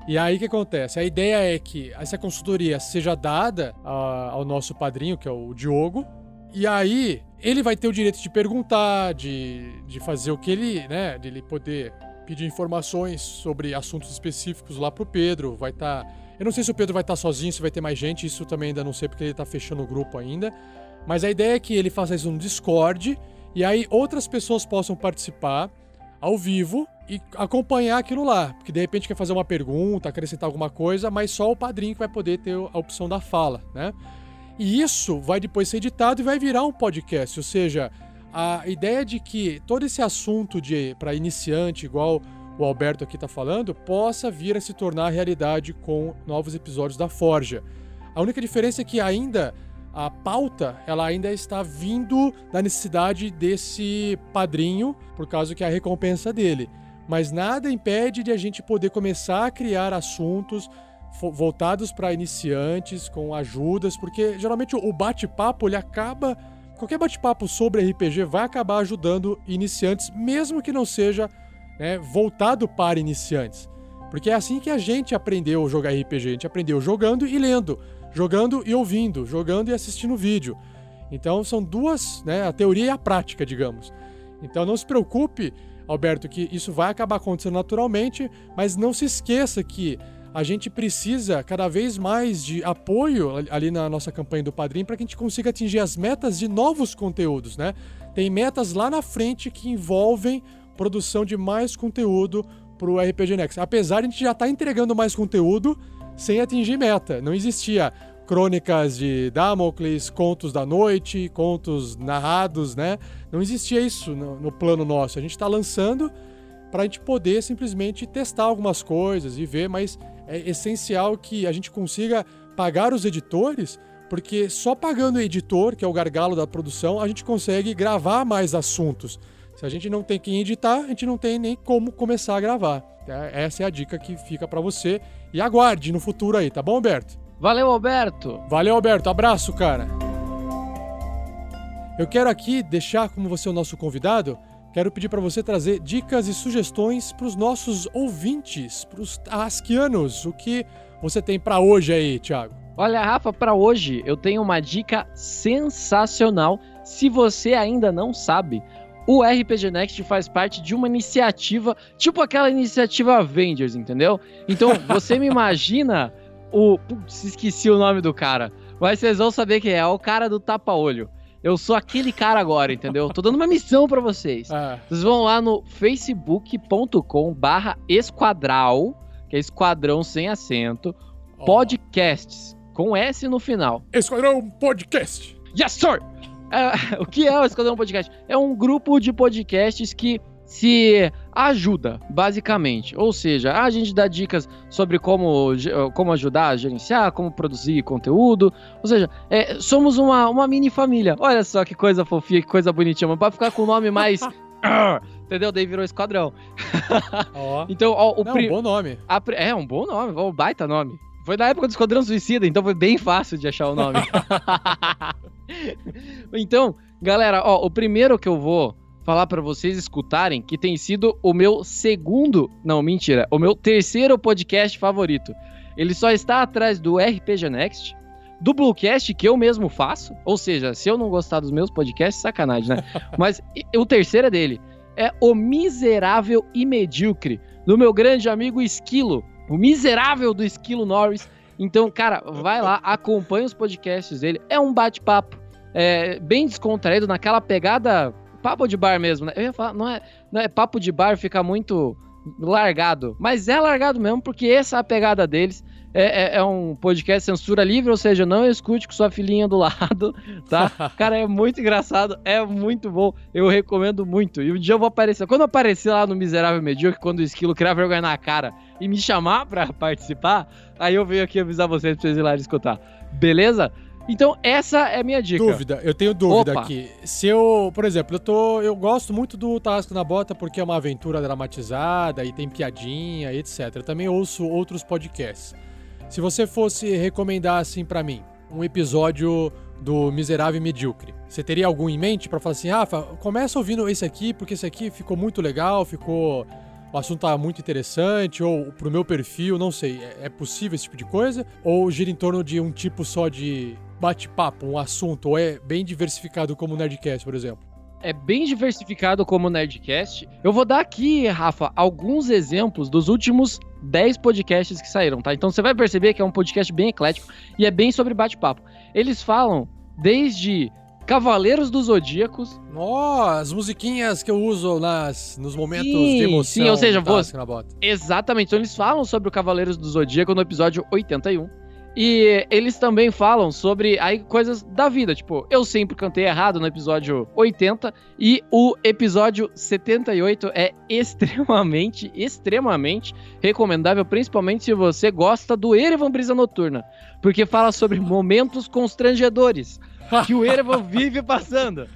Speaker 1: E aí o que acontece? A ideia é que essa consultoria seja dada a- ao nosso padrinho, que é o Diogo, e aí ele vai ter o direito de perguntar, de, de fazer o que ele, né? De ele poder pedir informações sobre assuntos específicos lá pro Pedro. Vai estar. Eu não sei se o Pedro vai estar sozinho, se vai ter mais gente, isso também ainda não sei porque ele tá fechando o grupo ainda. Mas a ideia é que ele faça isso no Discord e aí outras pessoas possam participar ao vivo e acompanhar aquilo lá. Porque de repente quer fazer uma pergunta, acrescentar alguma coisa, mas só o padrinho que vai poder ter a opção da fala, né? E isso vai depois ser editado e vai virar um podcast, ou seja, a ideia de que todo esse assunto de para iniciante, igual o Alberto aqui está falando, possa vir a se tornar realidade com novos episódios da Forja. A única diferença é que ainda a pauta ela ainda está vindo da necessidade desse padrinho, por causa que é a recompensa dele. Mas nada impede de a gente poder começar a criar assuntos voltados para iniciantes, com ajudas, porque geralmente o bate-papo ele acaba. Qualquer bate-papo sobre RPG vai acabar ajudando iniciantes, mesmo que não seja né, voltado para iniciantes. Porque é assim que a gente aprendeu a jogar RPG. A gente aprendeu jogando e lendo, jogando e ouvindo, jogando e assistindo vídeo. Então são duas, né, a teoria e a prática, digamos. Então não se preocupe, Alberto, que isso vai acabar acontecendo naturalmente, mas não se esqueça que a gente precisa cada vez mais de apoio ali na nossa campanha do Padrim para que a gente consiga atingir as metas de novos conteúdos, né? Tem metas lá na frente que envolvem produção de mais conteúdo pro RPG Next. Apesar de a gente já estar entregando mais conteúdo sem atingir meta. Não existia crônicas de Damocles, contos da noite, contos narrados, né? Não existia isso no, no plano nosso. A gente está lançando para a gente poder simplesmente testar algumas coisas e ver, mas é essencial que a gente consiga pagar os editores, porque só pagando o editor, que é o gargalo da produção, a gente consegue gravar mais assuntos. Se a gente não tem quem editar, a gente não tem nem como começar a gravar. É, Essa é a dica que fica para você. E aguarde no futuro aí, tá bom, Alberto?
Speaker 7: Valeu, Alberto!
Speaker 1: Valeu, Alberto. Abraço, cara. Eu quero aqui deixar como você é o nosso convidado, quero pedir para você trazer dicas e sugestões para os nossos ouvintes, para os asquianos. O que você tem para hoje aí, Thiago?
Speaker 7: Olha, Rafa, para hoje eu tenho uma dica sensacional. Se você ainda não sabe, o RPG Next faz parte de uma iniciativa, tipo aquela iniciativa Avengers, entendeu? Então, você me imagina o. Putz, esqueci o nome do cara. Mas vocês vão saber quem é, é o cara do tapa-olho. Eu sou aquele cara agora, entendeu? Tô dando uma missão pra vocês.
Speaker 1: Ah,
Speaker 7: Vocês vão lá no facebook.com barra esquadral, que é esquadrão sem acento, podcasts. com S no final.
Speaker 1: Esquadrão Podcast.
Speaker 7: Yes, sir! É, o que é o Esquadrão Podcast? É um grupo de podcasts que se ajuda, basicamente. Ou seja, a gente dá dicas sobre como, como ajudar a gerenciar, como produzir conteúdo. Ou seja, é, somos uma, uma mini família. Olha só que coisa fofinha, que coisa bonitinha. Mas pra ficar com o nome mais. Entendeu? Daí virou Esquadrão.
Speaker 1: Ó.
Speaker 7: Então, ó, o
Speaker 1: Não,
Speaker 7: pri-
Speaker 1: bom nome.
Speaker 7: a É, um bom nome, um baita nome. Foi na época do Esquadrão Suicida, então foi bem fácil de achar o nome. então, galera, ó, o primeiro que eu vou falar pra vocês escutarem, que tem sido o meu segundo, não, mentira, o meu terceiro podcast favorito. Ele só está atrás do RPG Next, do Bluecast que eu mesmo faço, ou seja, se eu não gostar dos meus podcasts, sacanagem, né? Mas o terceiro é dele. É o Miserável e Medíocre, do meu grande amigo Esquilo, o miserável do Esquilo Norris. Então, cara, vai lá, acompanha os podcasts dele. É um bate-papo é, bem descontraído, naquela pegada papo de bar mesmo, né? Eu ia falar, não é, não é papo de bar, fica muito largado. Mas é largado mesmo, porque essa é a pegada deles. É, é- é um podcast censura livre, ou seja, não escute com sua filhinha do lado, tá? Cara, é muito engraçado, é muito bom. Eu recomendo muito. E um dia eu vou aparecer. Quando eu aparecer lá no Miserável Medíocre, quando o esquilo criar vergonha na cara e me chamar pra participar, aí eu venho aqui avisar vocês pra vocês ir lá escutar. Beleza? Então, essa é a minha dica.
Speaker 1: Dúvida, eu tenho dúvida
Speaker 7: Opa.
Speaker 1: aqui. Se eu, por exemplo, eu tô, eu gosto muito do Tarrasco na Bota porque é uma aventura dramatizada e tem piadinha e etc. Eu também ouço outros podcasts. Se você fosse recomendar assim pra mim um episódio do Miserável e Medíocre, você teria algum em mente pra falar assim, Rafa, começa ouvindo esse aqui porque esse aqui ficou muito legal, ficou o assunto tá muito interessante, ou pro meu perfil, não sei, é, é possível esse tipo de coisa? Ou gira em torno de um tipo só de bate-papo, um assunto, ou é bem diversificado como o Nerdcast, por exemplo?
Speaker 7: é bem diversificado como o Nerdcast. Eu vou dar aqui, Rafa, alguns exemplos dos últimos 10 podcasts que saíram, tá? Então você vai perceber que é um podcast bem eclético e é bem sobre bate-papo. Eles falam desde Cavaleiros dos Zodíacos.
Speaker 1: Ó, as musiquinhas que eu uso nas, nos momentos
Speaker 7: Sim,
Speaker 1: de emoção.
Speaker 7: sim, ou seja, você-. Exatamente. Então eles falam sobre o Cavaleiros do Zodíaco no episódio 81. E eles também falam sobre aí coisas da vida, tipo, eu sempre cantei errado no episódio 80 e o episódio 78 é extremamente, extremamente recomendável, principalmente se você gosta do Erevan Brisa Noturna, porque fala sobre momentos constrangedores que o Erevan vive passando.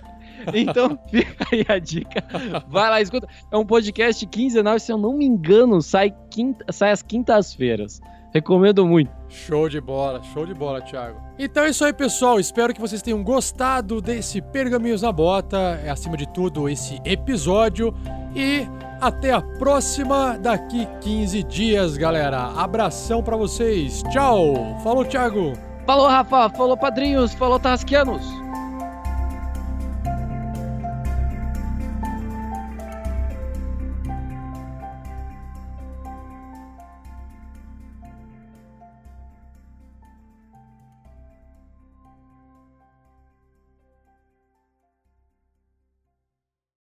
Speaker 7: Então, fica aí a dica. Vai lá, escuta. É um podcast quinzenal, e, se eu não me engano, sai, quinta, sai às quintas-feiras. Recomendo muito.
Speaker 1: Show de bola, show de bola, Thiago. Então é isso aí, pessoal. Espero que vocês tenham gostado desse Pergaminhos na Bota. É, acima de tudo, esse episódio. E até a próxima daqui 15 dias, galera. Abração pra vocês. Tchau. Falou, Thiago.
Speaker 7: Falou, Rafa. Falou, padrinhos. Falou, Tarrasquianos.